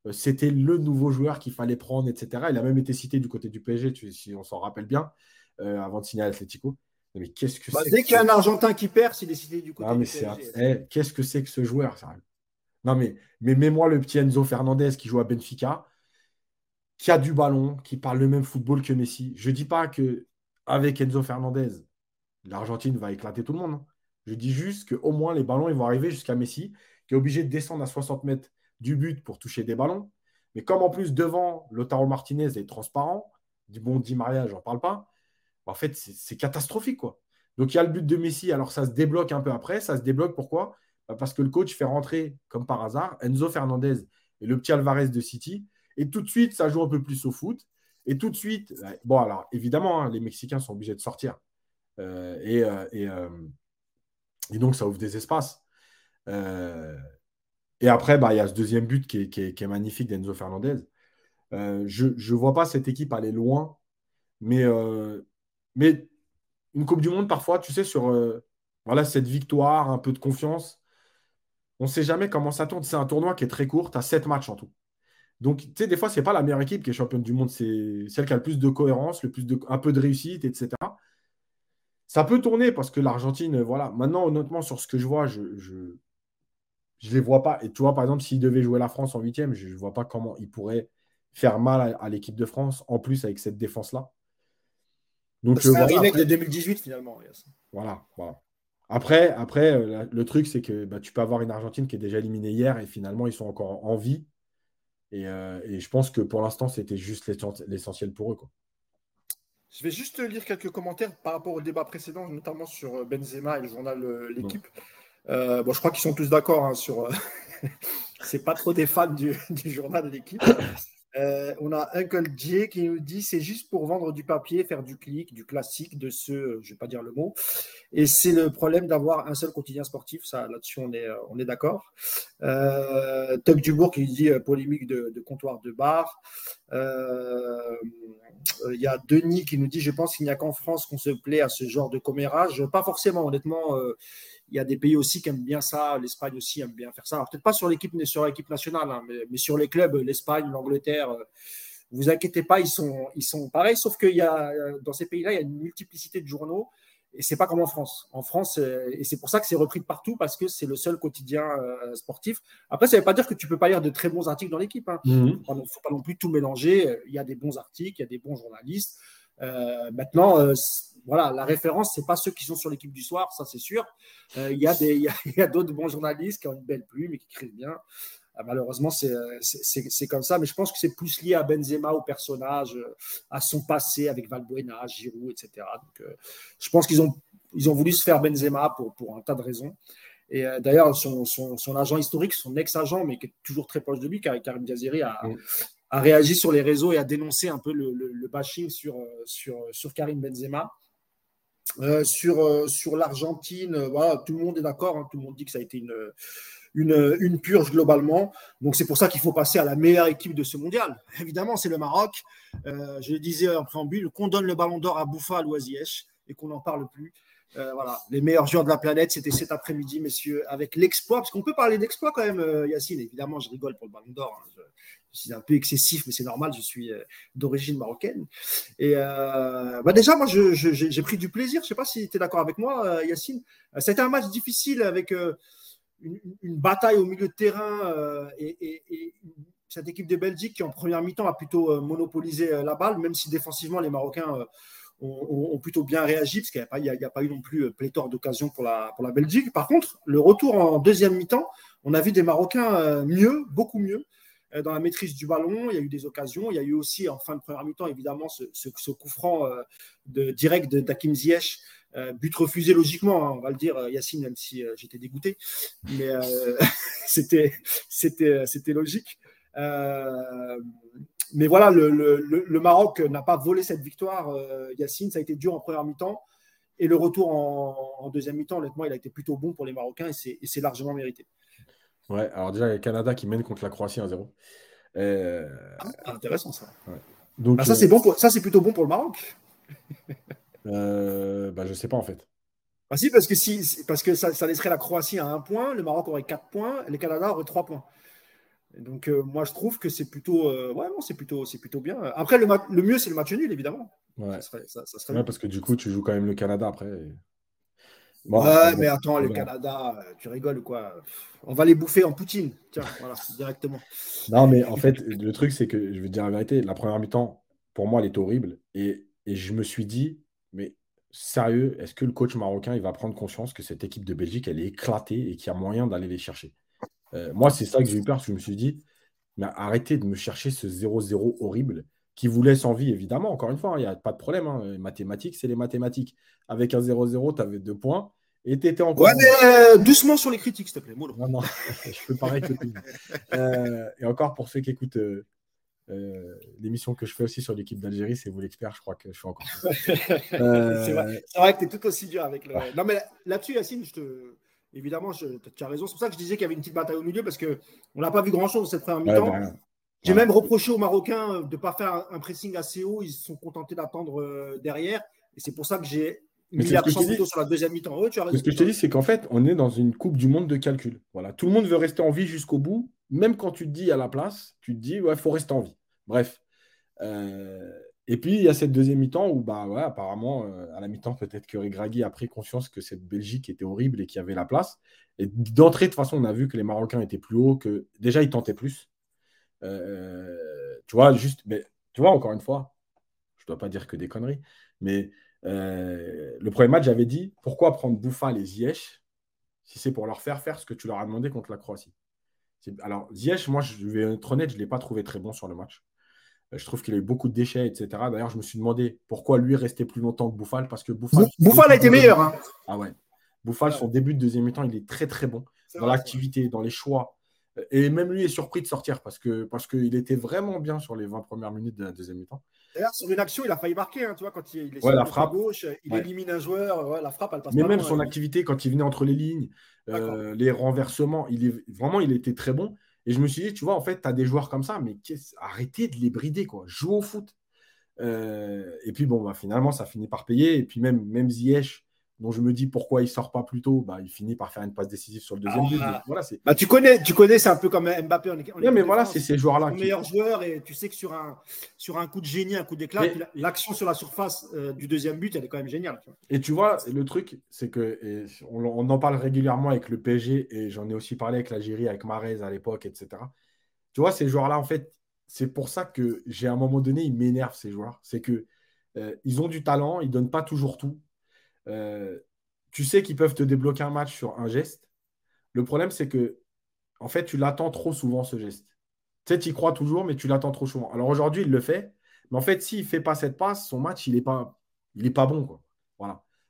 Euh, c'était le nouveau joueur qu'il fallait prendre, etc. Il a même été cité du côté du PSG, si on s'en rappelle bien, euh, avant de signer à Atletico. Mais qu'est-ce que bah, c'est Dès qu'il y a un Argentin qui perd, s'il est cité du côté du PSG. Eh, qu'est-ce que c'est que ce joueur ça? Non, mais, mais mets-moi le petit Enzo Fernandez qui joue à Benfica, qui a du ballon, qui parle le même football que Messi. Je ne dis pas que avec Enzo Fernandez, l'Argentine va éclater tout le monde. Hein. Je dis juste qu'au moins les ballons ils vont arriver jusqu'à Messi, qui est obligé de descendre à 60 mètres du but pour toucher des ballons. Mais comme en plus devant, Lotaro Martinez est transparent, du bon Di Maria, j'en parle pas, bah, en fait, c'est catastrophique. quoi. Donc il y a le but de Messi, alors ça se débloque un peu après. Ça se débloque pourquoi? Bah, Parce que le coach fait rentrer, comme par hasard, Enzo Fernandez et le petit Alvarez de City. Et tout de suite, ça joue un peu plus au foot. Et tout de suite, bah, bon, alors évidemment, hein, les Mexicains sont obligés de sortir. Euh, et, euh, euh, et, donc, ça ouvre des espaces. Et après, bah, il y a ce deuxième but qui est, magnifique d'Enzo Fernandez. Euh, je ne vois pas cette équipe aller loin, mais, euh, mais une Coupe du Monde, parfois, tu sais, sur euh, voilà, cette victoire, un peu de confiance, on ne sait jamais comment ça tourne. C'est un tournoi qui est très court, tu as sept matchs en tout. Donc, tu sais, des fois, ce n'est pas la meilleure équipe qui est championne du monde, c'est celle qui a le plus de cohérence, le plus de, un peu de réussite, etc. Ça peut tourner parce que l'Argentine, voilà. Maintenant, honnêtement, sur ce que je vois, je ne les vois pas. Et tu vois, par exemple, s'ils devaient jouer la France en huitième, je ne vois pas comment ils pourraient faire mal à, l'équipe de France, en plus avec cette défense-là. Donc, c'est un remake de 2018 finalement. Voilà, voilà. Après, après euh, le truc, c'est que bah, tu peux avoir une Argentine qui est déjà éliminée hier et finalement, ils sont encore en vie. Et, euh, je pense que pour l'instant, c'était juste l'essentiel pour eux. Quoi. Je vais juste lire quelques commentaires par rapport au débat précédent, notamment sur euh, Benzema et le journal L'équipe. Euh, bon, je crois qu'ils sont tous d'accord hein, sur. Euh, c'est pas trop des fans du, journal de l'équipe. Euh, on a Uncle J qui nous dit c'est juste pour vendre du papier, faire du clic, du classique, de ce, je vais pas dire le mot. Et c'est le problème d'avoir un seul quotidien sportif. Ça, là-dessus, on est, est d'accord. Euh, Tuck Dubourg qui dit polémique de, comptoir de bar. Il y a Denis qui nous dit je pense qu'il n'y a qu'en France qu'on se plaît à ce genre de commérage. Pas forcément, honnêtement il y a des pays aussi qui aiment bien ça. L'Espagne aussi aime bien faire ça. peut-être pas sur l'équipe sur l'équipe nationale, hein, mais, sur les clubs, l'Espagne, l'Angleterre. Euh, vous inquiétez pas, ils sont, ils sont pareils, sauf qu'il y a dans ces pays-là, il y a une multiplicité de journaux et c'est pas comme en France. En France, euh, et c'est pour ça que c'est repris de partout parce que c'est le seul quotidien euh, sportif. Après, ça ne veut pas dire que tu peux pas lire de très bons articles dans l'équipe. Il hein. ne mmh. faut pas non plus tout mélanger. Il y a des bons articles, il y a des bons journalistes. maintenant, voilà, la référence, c'est pas ceux qui sont sur l'équipe du soir, ça c'est sûr. Euh, il y a, d'autres bons journalistes qui ont une belle plume et qui écrivent bien. Euh, malheureusement, euh, c'est comme ça, mais je pense que c'est plus lié à Benzema, au personnage, à son passé avec Valbuena, Giroud, etc. Donc, je pense qu'ils ont, ils ont voulu se faire Benzema pour, pour un tas de raisons. Et d'ailleurs, son, son, agent historique, son ex-agent, mais qui est toujours très proche de lui, Karim Diaziri, a, a réagi sur les réseaux et a dénoncé un peu le, le, bashing sur, sur, sur Karim Benzema. Euh, sur, euh, sur l'Argentine, euh, tout le monde est d'accord, hein, tout le monde dit que ça a été une, une, purge globalement. Donc c'est pour ça qu'il faut passer à la meilleure équipe de ce mondial. Évidemment, c'est le Maroc. je le disais en préambule, qu'on donne le ballon d'or à Bouffa, à Loisièche et qu'on n'en parle plus. voilà, les meilleurs joueurs de la planète, c'était cet après-midi, messieurs, avec l'exploit, parce qu'on peut parler d'exploit quand même, Yacine. Évidemment, je rigole pour le ballon d'or. Hein, c'est un peu excessif, mais c'est normal, je suis euh, d'origine marocaine. Et euh, bah déjà, moi, j'ai pris du plaisir. Je ne sais pas si tu es d'accord avec moi, euh, Yacine. C'était un match difficile avec une, bataille au milieu de terrain et, cette équipe de Belgique qui, en première mi-temps, a plutôt monopolisé la balle, même si défensivement, les Marocains ont, plutôt bien réagi, parce qu'il n'y a, pas eu non plus pléthore d'occasions pour la, pour la Belgique. Par contre, le retour en deuxième mi-temps, on a vu des Marocains mieux, beaucoup mieux. Euh, dans la maîtrise du ballon. Il y a eu des occasions. Il y a eu aussi en fin de première mi-temps, évidemment, ce, coup franc euh, de, direct d'Akim Ziyech. Euh, but refusé logiquement, hein, on va le dire, Yacine, même si j'étais dégoûté. Mais c'était, logique. mais voilà, le, Maroc n'a pas volé cette victoire, Yacine. Ça a été dur en première mi-temps. Et le retour en deuxième mi-temps, honnêtement, il a été plutôt bon pour les Marocains et c'est largement mérité. Ouais, alors déjà, il y a le Canada qui mène contre la Croatie 1-0. Euh, ah, intéressant ça. Donc, ah, ça, c'est bon ça, c'est plutôt bon pour le Maroc. euh, bah, je sais pas en fait. Ah si, parce que, si, parce que ça, laisserait la Croatie à un point, le Maroc aurait quatre points, le Canada aurait trois points. Donc moi je trouve que c'est plutôt, ouais, c'est plutôt, c'est plutôt bien. Après le, le mieux c'est le match nul évidemment. Ouais. Ça serait, parce que du coup tu joues quand même le Canada après. Ouais, mais attends, le Canada, tu rigoles ou quoi? On va les bouffer en Poutine, tiens, voilà, directement. Non, mais en fait, le truc, c'est que, je vais te dire la vérité, la première mi-temps, pour moi, elle est horrible. Et, et je me suis dit, mais sérieux, est-ce que le coach marocain, il va prendre conscience que cette équipe de Belgique, elle est éclatée et qu'il y a moyen d'aller les chercher? Euh, Moi, c'est ça que j'ai eu peur, parce que je me suis dit, mais arrêtez de me chercher ce 0-0 horrible qui vous laisse envie, évidemment. Encore une fois, il hein, n'y a pas de problème. Hein. Les mathématiques, c'est les mathématiques. Avec un 0-0, tu avais deux points. Et tu étais encore. Ouais, mais euh, doucement sur les critiques, s'il te plaît. Non, non, je peux pareil que euh, et encore pour ceux qui écoutent euh, l'émission que je fais aussi sur l'équipe d'Algérie, c'est vous l'expert, je crois que je suis encore. c'est vrai, que tu es tout aussi dur avec le. Non, mais là-dessus, Yacine, je te. Évidemment, tu as raison. C'est pour ça que je disais qu'il y avait une petite bataille au milieu parce qu'on n'a pas vu grand-chose cette première mi-temps. Ben, J'ai même reproché aux Marocains de ne pas faire un pressing assez haut. Ils se sont contentés d'attendre euh, derrière. Et c'est pour ça que j'ai mis l'accent plutôt sur la deuxième mi-temps. ce que je te dis, c'est qu'en fait, on est dans une Coupe du Monde de calcul. Voilà. Tout le monde veut rester en vie jusqu'au bout même quand tu te dis à la place, tu te dis, ouais, il faut rester en vie. Bref. Euh, et puis, il y a cette deuxième mi-temps où, bah, ouais, apparemment, euh, à la mi-temps, peut-être que Regragui a pris conscience que cette Belgique était horrible et qu'il y avait la place. Et d'entrée, de toute façon, on a vu que les Marocains étaient plus hauts, que déjà, ils tentaient plus. Euh, tu vois, juste, mais tu vois, encore une fois, je ne dois pas dire que des conneries, mais le premier match, j'avais dit pourquoi prendre Bouffa les Ziyech si c'est pour leur faire faire ce que tu leur as demandé contre la Croatie? Alors, Ziyech, moi, je vais être honnête, je ne l'ai pas trouvé très bon sur le match. Euh, je trouve qu'il a eu beaucoup de déchets, etc. D'ailleurs, je me suis demandé pourquoi lui restait plus longtemps que Bouffal, parce que Bouffal. Bouffal a été meilleur. Hein. Ah ouais. Bouffal, son début de deuxième mi-temps, il est très très bon dans l'activité, dans les choix. Et même lui est surpris de sortir parce que parce qu'il était vraiment bien sur les 20 premières minutes de la deuxième mi-temps. D'ailleurs, sur une action, il a failli marquer. Hein, tu vois, quand il, est sur la frappe. gauche, il élimine un joueur. la frappe, elle passe Mais même son activité, quand il venait entre les lignes, euh, les renversements, il est, vraiment, il était très bon. Et je me suis dit, tu vois, en fait, tu as des joueurs comme ça, mais arrêtez de les brider, quoi. Joue au foot. Euh, et puis, bon, bah, finalement, ça finit par payer. Et puis, même, même Ziyech, dont je me dis pourquoi il sort pas plus tôt, bah, il finit par faire une passe décisive sur le deuxième but. Ah. Voilà, bah, tu connais, tu connais, c'est un peu comme Mbappé. En, mais voilà, c'est ces joueurs-là. Qui... meilleur joueur et tu sais que sur un, sur un coup de génie, un coup d'éclat, l'action sur la surface euh, du deuxième but, elle est quand même géniale. Et tu vois, le truc, c'est que on, on, en parle régulièrement avec le PSG et j'en ai aussi parlé avec l'Algérie, avec Marez à l'époque, etc. Tu vois, ces joueurs-là, en fait, c'est pour ça que j'ai à un moment donné, ils m'énervent, ces joueurs. C'est que euh, ils ont du talent, ils ne donnent pas toujours tout. Euh, tu sais qu'ils peuvent te débloquer un match sur un geste. Le problème, c'est que, en fait, tu l'attends trop souvent, ce geste. Tu sais, tu y crois toujours, mais tu l'attends trop souvent. Alors aujourd'hui, il le fait. Mais en fait, s'il ne fait pas cette passe, son match, il n'est pas, bon.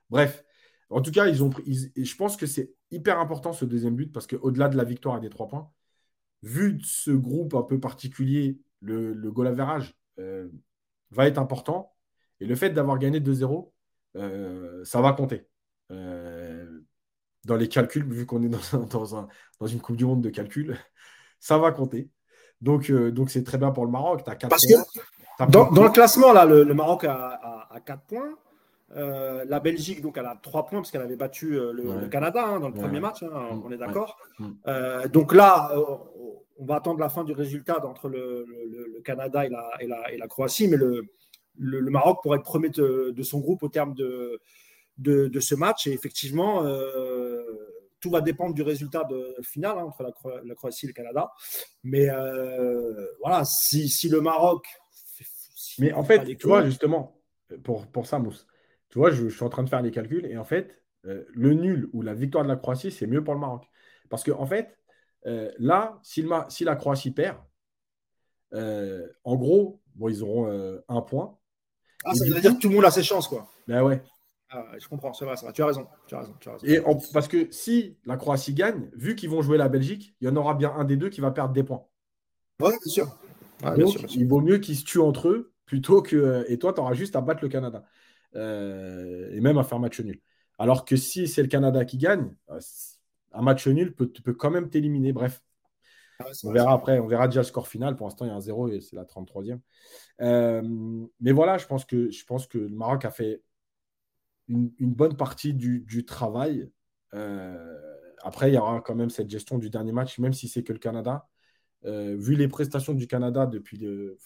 Bref. En tout cas, ils ont je pense que c'est hyper important ce deuxième but parce qu'au-delà de la victoire et des trois points, vu ce groupe un peu particulier, le, le goal euh, va être important. Et le fait d'avoir gagné 2-0, euh, ça va compter. Euh, dans les calculs, vu qu'on est dans, un, dans, une Coupe du Monde de calcul, ça va compter. Donc, euh, donc c'est très bien pour le Maroc. As 4 Parce que dans, dans, le classement, là, le, Maroc a, a, 4 points. Euh, la Belgique, donc, elle a 3 points parce qu'elle avait battu le, Canada hein, dans le premier match, hein, mm. on est d'accord. Mm. donc là, on va attendre la fin du résultat entre le, le Canada et la, et, la, et la, Croatie, mais le, Maroc pourrait être premier de, de, son groupe au terme de, de, ce match. Et effectivement, euh, tout va dépendre du résultat de, final hein, entre la, Croatie et le Canada. Mais euh, voilà, si, si, le Maroc. Mais en fait, tu vois, justement, pour, pour ça, Mousse, tu vois, je, suis en train de faire les calculs et en fait, euh, le nul ou la victoire de la Croatie, c'est mieux pour le Maroc. Parce que, en fait, là, si, le, si, la Croatie perd, en gros, bon, ils auront un point. Ah, ça veut dire que tout le monde a ses chances, quoi. Ben ouais. Ah, je comprends, c'est vrai, Tu as raison. Tu as raison, Et parce que si la Croatie gagne, vu qu'ils vont jouer la Belgique, il y en aura bien un des deux qui va perdre des points. Oui, bien sûr. il vaut mieux qu'ils se tuent entre eux plutôt que. Et toi, tu auras juste à battre le Canada. Euh, et même à faire match nul. Alors que si c'est le Canada qui gagne, euh, un match nul peut, peut quand même t'éliminer. Bref. Ah on verra après, on verra déjà le score final. Pour l'instant, il y a un 0 et c'est la 33e. Euh, mais voilà, je pense, que, je pense que le Maroc a fait une, bonne partie du, travail. Euh, après, il y aura quand même cette gestion du dernier match, même si c'est que le Canada. Euh, vu les prestations du Canada depuis le,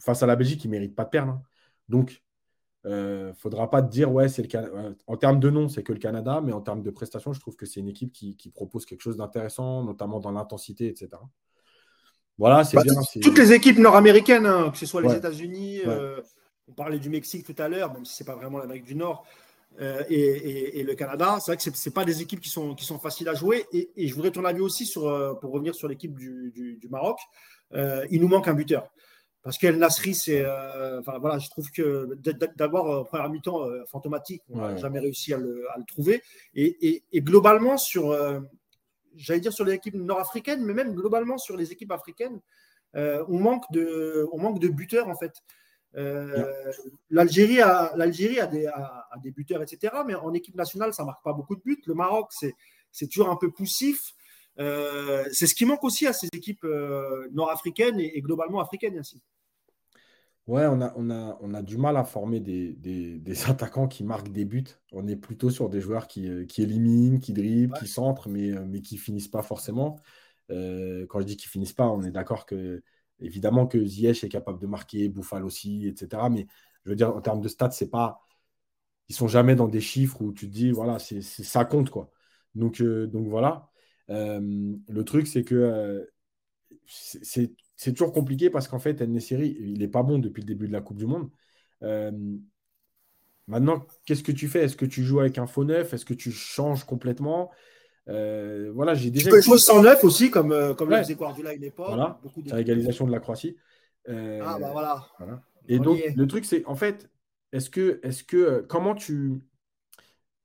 face à la Belgique, ils ne méritent pas de perdre. Hein. Donc, ne faudra pas te dire, ouais, c'est le En termes de nom, c'est que le Canada, mais en termes de prestations, je trouve que c'est une équipe qui, propose quelque chose d'intéressant, notamment dans l'intensité, etc. Voilà, c'est bah, bien. Toutes les équipes nord-américaines, hein, que ce soit les États-Unis, euh, on parlait du Mexique tout à l'heure, même si ce n'est pas vraiment l'Amérique du Nord, euh, et, le Canada, c'est vrai que ce pas des équipes qui sont, qui sont faciles à jouer. Et, je voudrais ton avis aussi sur, euh, pour revenir sur l'équipe du, du, Maroc. il nous manque un buteur. Parce qu'El Nasri, c'est. Euh, enfin, voilà, je trouve que d'avoir euh, première mi-temps euh, fantomatique, on n'a jamais réussi à le, trouver. Et, globalement, sur. J'allais dire sur les équipes nord-africaines, mais même globalement sur les équipes africaines, on, manque de, on manque de buteurs, en fait. L'Algérie a, l'Algérie a, des, a, des buteurs, etc. Mais en équipe nationale, ça ne marque pas beaucoup de buts. Le Maroc, c'est toujours un peu poussif. c'est ce qui manque aussi à ces équipes nord-africaines et, globalement africaines ainsi. Ouais, on a, on a, on a du mal à former des, des, attaquants qui marquent des buts. On est plutôt sur des joueurs qui, euh, qui éliminent, qui dribblent, qui centrent, mais, euh, mais qui finissent pas forcément. Euh, quand je dis qu'ils finissent pas, on est d'accord que, évidemment, que Ziyech est capable de marquer, Bouffal aussi, etc. Mais je veux dire, en termes de stats, c'est pas. Ils sont jamais dans des chiffres où tu te dis, voilà, c'est, ça compte, quoi. Donc, donc voilà. le truc, c'est que c'est c'est toujours compliqué parce qu'en fait, Nesseri, il n'est pas bon depuis le début de la Coupe du Monde. Euh, maintenant, qu'est-ce que tu fais? Est-ce que tu joues avec un faux neuf? Est-ce que tu changes complètement? Euh, voilà, j'ai déjà. Tu peux jouer sans neuf aussi, comme, euh, comme le faisait Guardiola à une époque. Voilà, la égalisation de la Croatie. ah, bah voilà. Et donc, le truc, c'est en fait, est-ce que, est-ce que, comment tu.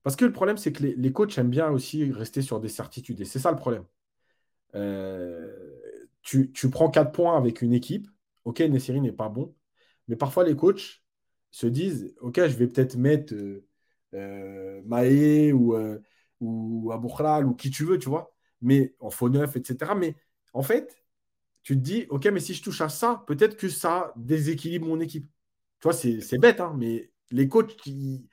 Parce que le problème, c'est que les, les, coachs aiment bien aussi rester sur des certitudes. Et c'est ça le problème. Euh, tu, prends 4 points avec une équipe. Ok, Nessiri n'est pas bon. Mais parfois, les coachs se disent Ok, je vais peut-être mettre euh, euh Maé ou, euh, ou ou qui tu veux, tu vois. Mais en faux neuf, etc. Mais en fait, tu te dis Ok, mais si je touche à ça, peut-être que ça déséquilibre mon équipe. Tu vois, c'est bête, hein, mais les coachs qui.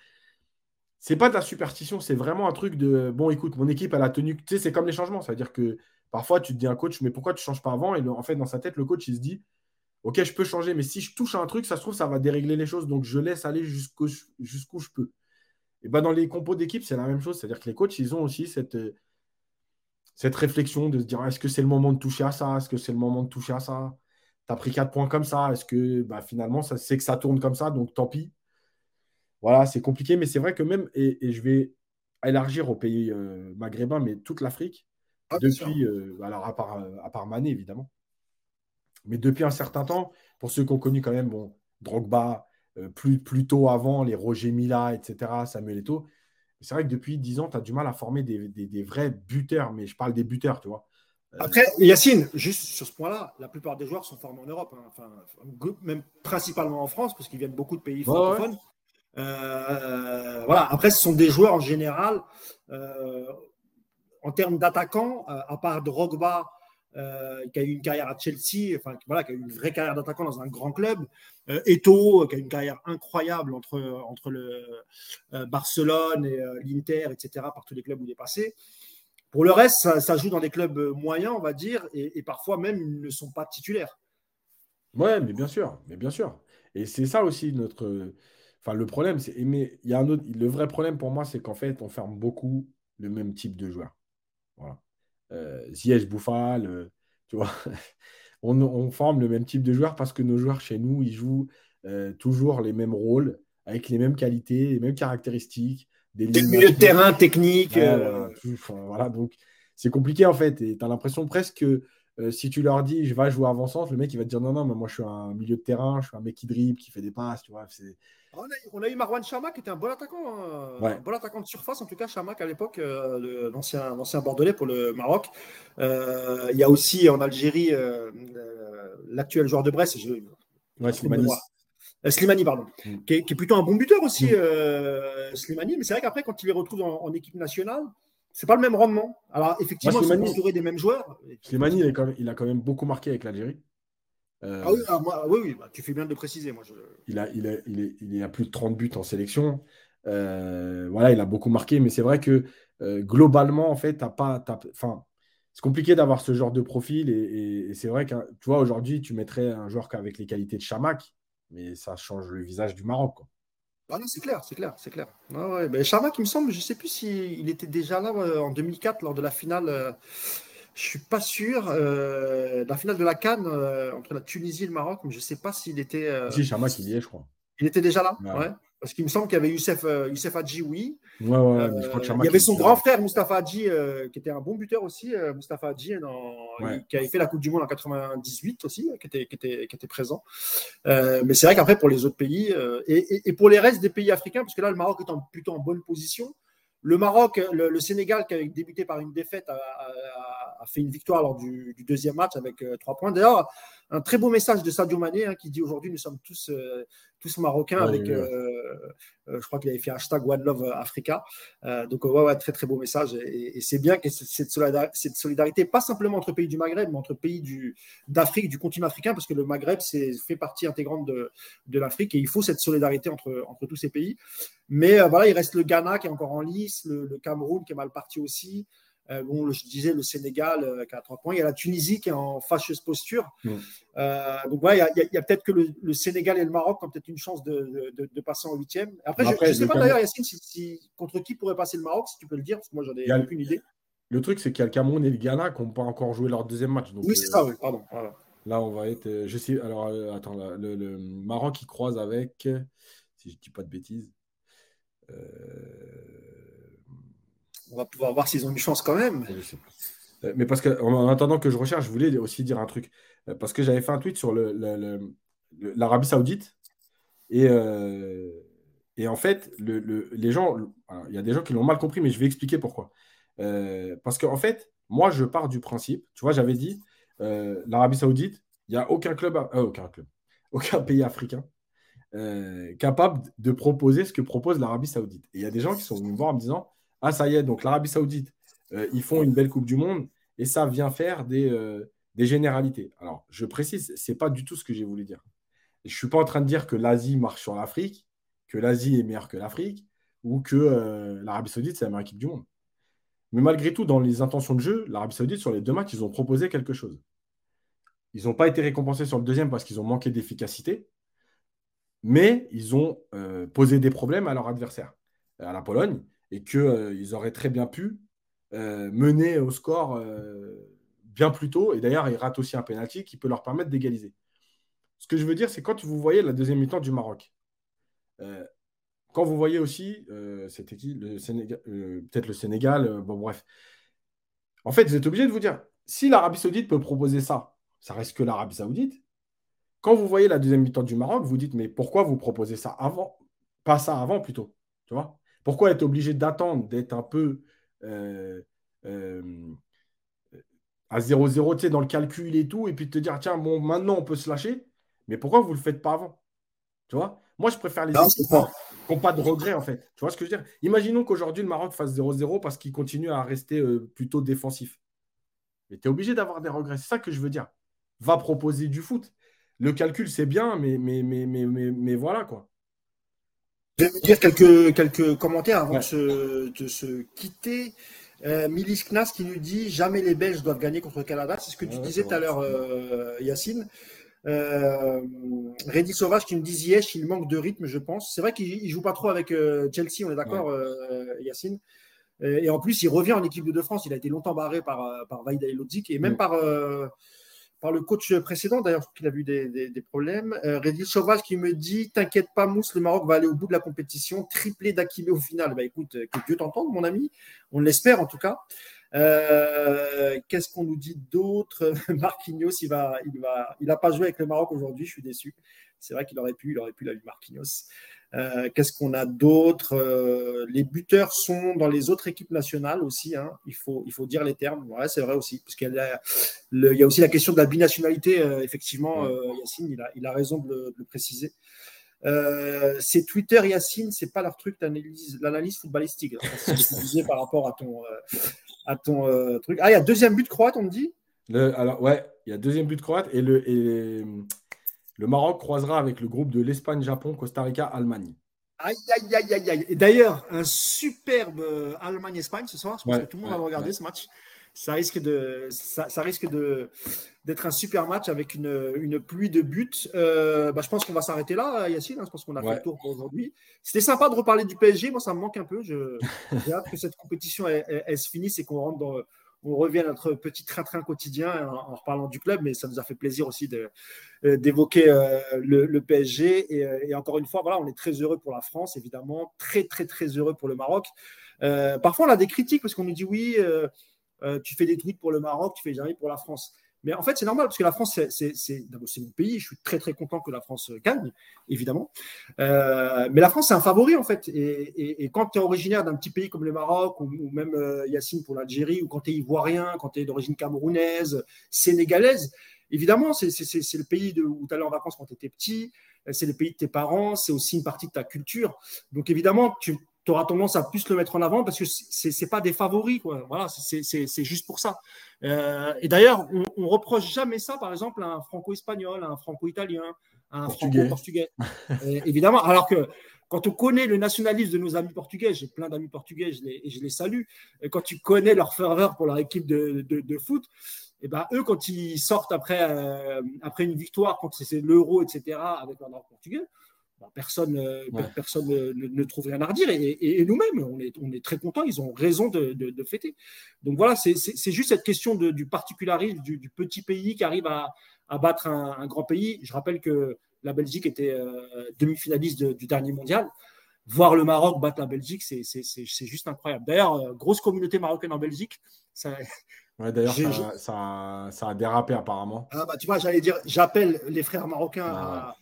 C'est pas de la superstition, c'est vraiment un truc de bon, écoute, mon équipe, elle a tenu. Tu sais, c'est comme les changements. Ça veut dire que Parfois, tu te dis à un coach, mais pourquoi tu ne changes pas avant? Et en fait, dans sa tête, le coach, il se dit, OK, je peux changer, mais si je touche à un truc, ça se trouve, ça va dérégler les choses. Donc, je laisse aller jusqu'où je peux. Et ben, dans les compos d'équipe, c'est la même chose. C'est-à-dire que les coachs, ils ont aussi cette, cette réflexion de se dire, est-ce que c'est le moment de toucher à ça? Est-ce que c'est le moment de toucher à ça? Tu as pris 4 points comme ça. Est-ce que bah, finalement, c'est que ça tourne comme ça, donc tant pis. Voilà, c'est compliqué, mais c'est vrai que même, et, je vais élargir au pays euh, maghrébin, mais toute l'Afrique, ah, depuis, euh, alors à part, euh, à part Mané, évidemment. Mais depuis un certain temps, pour ceux qui ont connu quand même, bon, Drogba, euh, plus, plus tôt avant, les Roger Mila, etc., Samuel Eto'o, c'est vrai que depuis 10 ans, tu as du mal à former des, des, vrais buteurs, mais je parle des buteurs, tu vois. Après, Yacine, juste sur ce point-là, la plupart des joueurs sont formés en Europe, hein. enfin, même principalement en France, parce qu'ils viennent beaucoup de pays francophones. voilà. Après, ce sont des joueurs en général en termes d'attaquants, euh, à part Drogba, euh, qui a eu une carrière à Chelsea, enfin voilà, qui a eu une vraie carrière d'attaquant dans un grand club. Euh, Eto, qui a eu une carrière incroyable entre, entre le Barcelone et l'Inter, etc., par tous les clubs où il est passé. Pour le reste, ça, joue dans des clubs moyens, on va dire, et, parfois même ils ne sont pas titulaires. Ouais, mais bien sûr, mais bien sûr. Et c'est ça aussi notre. Enfin, le problème, c'est. Mais il y a un autre. Le vrai problème pour moi, c'est qu'en fait, on ferme beaucoup le même type de joueurs. Voilà. Euh, Ziyech, Bouffal, euh, tu vois, on, forme le même type de joueurs parce que nos joueurs chez nous, ils jouent euh, toujours les mêmes rôles, avec les mêmes qualités, les mêmes caractéristiques. Des, de terrain techniques. voilà, donc c'est compliqué en fait. Et tu as l'impression presque que si tu leur dis je vais jouer avant-centre, le mec il va te dire non, non, mais moi je suis un milieu de terrain, je suis un mec qui dribble, qui fait des passes, tu vois. On a, eu Marwan Chama qui était un bon attaquant, hein. un bon attaquant de surface, en tout cas Chamac à l'époque, euh, l'ancien bordelais pour le Maroc. Euh, il y a aussi en Algérie euh, l'actuel joueur de Brest, Slimani. pardon, mm. qui, est, plutôt un bon buteur aussi, mm. Slimani. Mais c'est vrai qu'après, quand il les retrouve en, équipe nationale, c'est pas le même rendement. Alors, effectivement, ils sont des mêmes joueurs. Slimani, il, il, a quand même beaucoup marqué avec l'Algérie. Euh, ah oui, ah, oui, oui bah, tu fais bien de le préciser. Moi, il, a, il, a, il, il a plus de 30 buts en sélection. Euh, voilà, il a beaucoup marqué, mais c'est vrai que euh, globalement, en fait, t'as pas. Enfin, c'est compliqué d'avoir ce genre de profil. Et, c'est vrai que, tu vois, aujourd'hui, tu mettrais un joueur avec les qualités de Chamac, mais ça change le visage du Maroc. Quoi. Ah non, c'est clair, c'est clair, c'est clair. Ah ouais, ben, Chamac, il me semble, je ne sais plus s'il était déjà là en 2004 lors de la finale. Je suis pas sûr. Euh, la finale de la Cannes euh, entre la Tunisie et le Maroc, mais je ne sais pas s'il était. Euh, si, Chamac, il y est, je crois. Il était déjà là ouais. Parce qu'il me semble qu'il y avait Youssef, Youssef Hadji, oui. Ouais, ouais, je crois que il y avait son grand frère, Mustafa Hadji, qui était un bon buteur aussi. Mustafa Hadji, qui avait fait la Coupe du Monde en 98 aussi, qui était, qui était, qui était présent. mais c'est vrai qu'après, pour les autres pays, et, et, pour les restes des pays africains, parce que là, le Maroc est en, plutôt en bonne position. Le Maroc, le, Sénégal, qui avait débuté par une défaite, a, fait une victoire lors du, deuxième match avec euh, trois points. D'ailleurs, un très beau message de Sadio Mané hein, qui dit aujourd'hui nous sommes tous, euh, tous marocains avec, euh, je crois qu'il avait fait hashtag One Love Africa. donc ouais, ouais, très très beau message et, c'est bien que cette solidarité, pas simplement entre pays du Maghreb, mais entre pays d'Afrique, du continent africain, parce que le Maghreb c'est fait partie intégrante de, de l'Afrique et il faut cette solidarité entre, entre tous ces pays. Mais voilà, il reste le Ghana qui est encore en lice, le Cameroun qui est mal parti aussi. Euh, bon, je disais le Sénégal euh, qui a 3 points. Il y a la Tunisie qui est en fâcheuse posture. Mm. Euh, donc, il y a, peut-être que le, Sénégal et le Maroc ont peut-être une chance de, passer en huitième. Après, je ne sais pas d'ailleurs, Yacine, contre qui pourrait passer le Maroc, si tu peux le dire, parce que moi, j'en ai aucune idée. Le truc, c'est qu'il y a le Cameroun et le Ghana qui n'ont pas encore joué leur deuxième match. oui, c'est ça, oui, pardon. Là, on va être. Je sais. Alors, attends, le, Maroc qui croise avec. Si je ne dis pas de bêtises. Euh on va pouvoir voir s'ils ont une chance quand même. Euh, mais parce que en attendant que je recherche, je voulais aussi dire un truc. Euh, parce que j'avais fait un tweet sur l'Arabie Saoudite. Et, euh, et en fait, les gens, il y a des gens qui l'ont mal compris, mais je vais expliquer pourquoi. parce qu'en en fait, moi, je pars du principe, tu vois, j'avais dit, l'Arabie Saoudite, il n'y a aucun club, aucun club, aucun pays africain capable de proposer ce que propose l'Arabie Saoudite. Et il y a des gens qui sont venus me voir en me disant, ah, ça y est, donc l'Arabie Saoudite, euh, ils font une belle Coupe du Monde et ça vient faire des, euh, des généralités. Alors, je précise, ce n'est pas du tout ce que j'ai voulu dire. je ne suis pas en train de dire que l'Asie marche sur l'Afrique, que l'Asie est meilleure que l'Afrique ou que euh, l'Arabie Saoudite, c'est la meilleure équipe du monde. Mais malgré tout, dans les intentions de jeu, l'Arabie Saoudite, sur les deux matchs, ils ont proposé quelque chose. Ils n'ont pas été récompensés sur le deuxième parce qu'ils ont manqué d'efficacité, mais ils ont posé des problèmes à leur adversaire, à la Pologne et qu'ils euh, auraient très bien pu euh, mener au score euh, bien plus tôt. Et d'ailleurs, ils ratent aussi un pénalty qui peut leur permettre d'égaliser. Ce que je veux dire, c'est quand vous voyez la deuxième mi-temps du Maroc, quand vous voyez aussi, c'était qui Peut-être le Sénégal, bon bref. En fait, vous êtes obligé de vous dire, si l'Arabie Saoudite peut proposer ça, ça reste que l'Arabie Saoudite. Quand vous voyez la deuxième mi-temps du Maroc, vous dites, mais pourquoi vous proposez ça avant Pas ça avant plutôt, tu vois? Pourquoi être obligé d'attendre, d'être un peu euh, euh, à 0-0 tu sais, dans le calcul et tout, et puis te dire, tiens, bon, maintenant on peut se lâcher, mais pourquoi vous ne le faites pas avant? Tu vois? Moi, je préfère les équipes qui n'ont pas de regrets, en fait. Tu vois ce que je veux dire? Imaginons qu'aujourd'hui, le Maroc fasse 0-0 parce qu'il continue à rester euh, plutôt défensif. Mais tu es obligé d'avoir des regrets. C'est ça que je veux dire. Va proposer du foot. Le calcul, c'est bien, mais, mais, mais, mais, mais voilà, quoi. Je vais vous dire quelques, quelques commentaires avant de, se, quitter. Euh, Milis Knas qui nous dit jamais les Belges doivent gagner contre le Canada. C'est ce que tu disais tout à l'heure, euh, Yacine. Euh, Reddy Sauvage qui nous dit Ziyech, il manque de rythme, je pense. C'est vrai qu'il ne joue pas trop avec euh, Chelsea, on est d'accord, Yacine. Et en plus, il revient en équipe de France. Il a été longtemps barré par, par Vaida et même par par le coach précédent, d'ailleurs, qu'il a vu des, problèmes. Euh, Sauvage qui me dit T'inquiète pas, Mousse, le Maroc va aller au bout de la compétition, triplé d'Akimé au final. Bah, écoute, que Dieu t'entende, mon ami. On l'espère en tout cas. Euh, qu'est-ce qu'on nous dit d'autre? Marquinhos, il va, il va, il n'a pas joué avec le Maroc aujourd'hui. Je suis déçu. C'est vrai qu'il aurait pu, il aurait pu la Marquinhos. Euh, qu'est-ce qu'on a d'autre? Euh, Les buteurs sont dans les autres équipes nationales aussi. Hein. Il, faut, il faut dire les termes. Ouais, c'est vrai aussi. Parce qu'il y, a, il y a aussi la question de la binationalité. Euh, effectivement, Yacine, il a, il a raison de le, préciser. c'est Twitter, Yacine, c'est pas leur truc l'analyse, l'analyse footballistique. C'est ce que tu disais par rapport à ton, à ton truc. Ah, il y a deuxième but croate, on me dit? Le, Alors, ouais, il y a deuxième but croate et le, et le Maroc croisera avec le groupe de l'Espagne, Japon, Costa Rica, Allemagne. Aïe, aïe, aïe, aïe, aïe. Et d'ailleurs, un superbe Allemagne-Espagne ce soir. Je pense que tout le monde va regarder ce match ça risque de, ça, risque de d'être un super match avec une, une pluie de buts. Euh, bah, je pense qu'on va s'arrêter là, Yacine. Hein, je pense qu'on a fait le tour pour aujourd'hui. C'était sympa de reparler du PSG. Moi, ça me manque un peu. J'ai hâte que cette compétition elle, se finisse et qu'on rentre dans, on revient à notre petit train-train quotidien en, reparlant du club, mais ça nous a fait plaisir aussi euh, d'évoquer euh, le, PSG. Et, et, encore une fois, voilà, on est très heureux pour la France, évidemment, très très très heureux pour le Maroc. parfois, on a des critiques parce qu'on nous dit oui, euh, tu fais des trucs pour le Maroc, tu fais jamais pour la France. Mais en fait, c'est normal parce que la France, c'est mon pays. Je suis très très content que la France gagne, évidemment. Euh, mais la France, c'est un favori en fait. Et, quand tu es originaire d'un petit pays comme le Maroc, ou, même euh, Yacine pour l'Algérie, ou quand tu es ivoirien, quand tu es d'origine camerounaise, sénégalaise, évidemment, c'est le pays de, où tu allais en vacances quand tu étais petit. C'est le pays de tes parents. C'est aussi une partie de ta culture. Donc évidemment, tu, tu auras tendance à plus le mettre en avant parce que c'est n'est pas des favoris. Quoi. Voilà, c'est juste pour ça. Euh, et d'ailleurs, on, on, reproche jamais ça, par exemple, à un franco-espagnol, à un franco-italien, à un franco-portugais. Euh, évidemment, alors que quand on connaît le nationalisme de nos amis portugais, j'ai plein d'amis portugais et je les salue, et quand tu connais leur ferveur pour leur équipe de, de, foot, et eh ben eux, quand ils sortent après, euh, après une victoire, quand c'est l'euro, etc., avec leur portugais, personne, euh, personne ne, trouve rien à redire. Et, nous-mêmes, on est, on est très contents, ils ont raison de, fêter. Donc voilà, c'est juste cette question du particularisme du, petit pays qui arrive à, battre un, grand pays. Je rappelle que la Belgique était euh, demi-finaliste du dernier mondial. Voir le Maroc battre la Belgique, c'est juste incroyable. D'ailleurs, euh, grosse communauté marocaine en Belgique. Ça, d'ailleurs, ça, ça, a dérapé apparemment. Ah bah, tu vois, j'allais dire, j'appelle les frères marocains à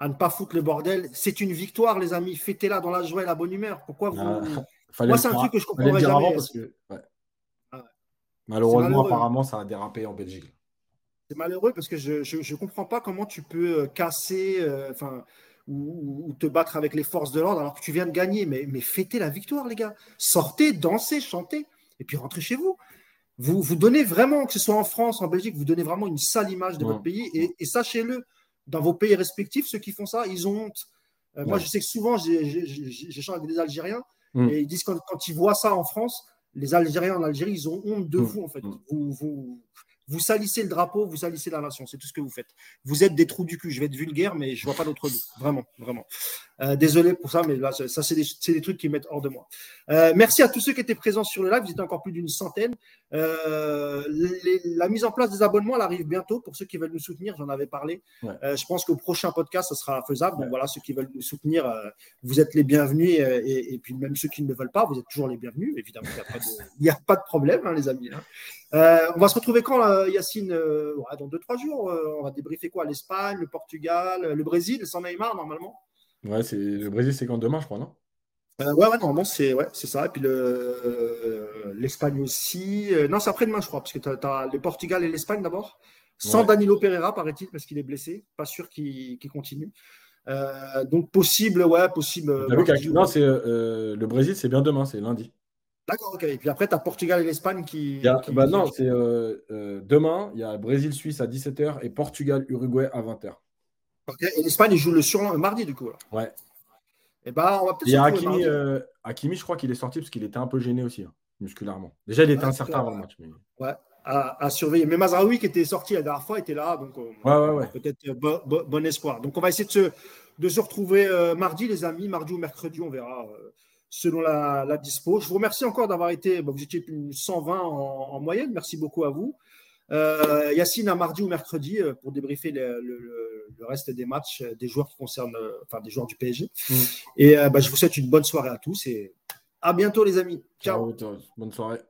à ne pas foutre le bordel. C'est une victoire, les amis. Fêtez-la dans la joie et la bonne humeur. Pourquoi vous. Ah, Moi, c'est un truc que je comprends jamais. Parce que... Ah Malheureusement, apparemment, ça a dérapé en Belgique. C'est malheureux parce que je ne comprends pas comment tu peux euh, casser euh, enfin, ou, te battre avec les forces de l'ordre alors que tu viens de gagner. Mais, mais fêtez la victoire, les gars. Sortez, dansez, chantez et puis rentrez chez vous. Vous, vous donnez vraiment, que ce soit en France, en Belgique, vous donnez vraiment une sale image de votre pays et sachez-le dans vos pays respectifs, ceux qui font ça, ils ont honte. Euh, moi, je sais que souvent, j'échange avec des Algériens mm. et ils disent quand, quand, ils voient ça en France, les Algériens en Algérie, ils ont honte de mm. vous, en fait. Mm. Vous, vous, vous salissez le drapeau, vous salissez la nation. C'est tout ce que vous faites. Vous êtes des trous du cul. Je vais être vulgaire, mais je vois pas d'autre mot. Vraiment, vraiment. Euh, désolé pour ça, mais là, ça, c'est des, trucs qui mettent hors de moi. Euh, merci à tous ceux qui étaient présents sur le live. Vous étiez encore plus d'une centaine. Euh, la mise en place des abonnements, elle arrive bientôt. Pour ceux qui veulent nous soutenir, j'en avais parlé. je pense qu'au prochain podcast, ça sera faisable. Donc voilà, ceux qui veulent nous soutenir, vous êtes les bienvenus. Et, puis même ceux qui ne le veulent pas, vous êtes toujours les bienvenus. Évidemment, il n'y a, pas de problème, hein, les amis. Hein. On va se retrouver quand, Yacine Dans deux, trois jours. on va débriefer quoi L'Espagne, le Portugal, le Brésil, sans Neymar, normalement Ouais, c'est le Brésil, c'est quand demain, je crois, non? Euh, ouais, ouais, normalement, c'est ouais, ça. Et puis euh, l'Espagne aussi. Euh, non, c'est après-demain, je crois, parce que tu as, le Portugal et l'Espagne d'abord. Sans Danilo Pereira, paraît-il, parce qu'il est blessé. Pas sûr qu'il continue. donc, possible, ouais, possible. non, c'est le Brésil, c'est bien demain, c'est lundi. D'accord, ok. Et puis après, tu as Portugal et l'Espagne qui. bah non, c'est demain, il y a Brésil-Suisse à 17h et Portugal-Uruguay à 20h. Et l'Espagne joue le surlendemain, mardi, du coup. Ouais. Et eh bah, ben, on va peut-être. Hakimi, euh, Hakimi, je crois qu'il est sorti parce qu'il était un peu gêné aussi, hein, musculairement. Déjà, il était incertain avant le match. Ouais, à, surveiller. Mais Mazraoui, qui était sorti la dernière fois, était là. Donc, euh, ouais, ouais, peut-être euh, bon espoir. Donc, on va essayer de se, de se retrouver mardi, les amis. Mardi ou mercredi, on verra selon la, la, dispo. Je vous remercie encore d'avoir été. vous étiez plus 120 en, en, moyenne. Merci beaucoup à vous. Euh, Yacine à mardi ou mercredi euh, pour débriefer le, reste des matchs euh, des joueurs qui concernent, enfin des joueurs du PSG. Mm. Et bah, je vous souhaite une bonne soirée à tous et à bientôt les amis. Ciao. Bonne soirée.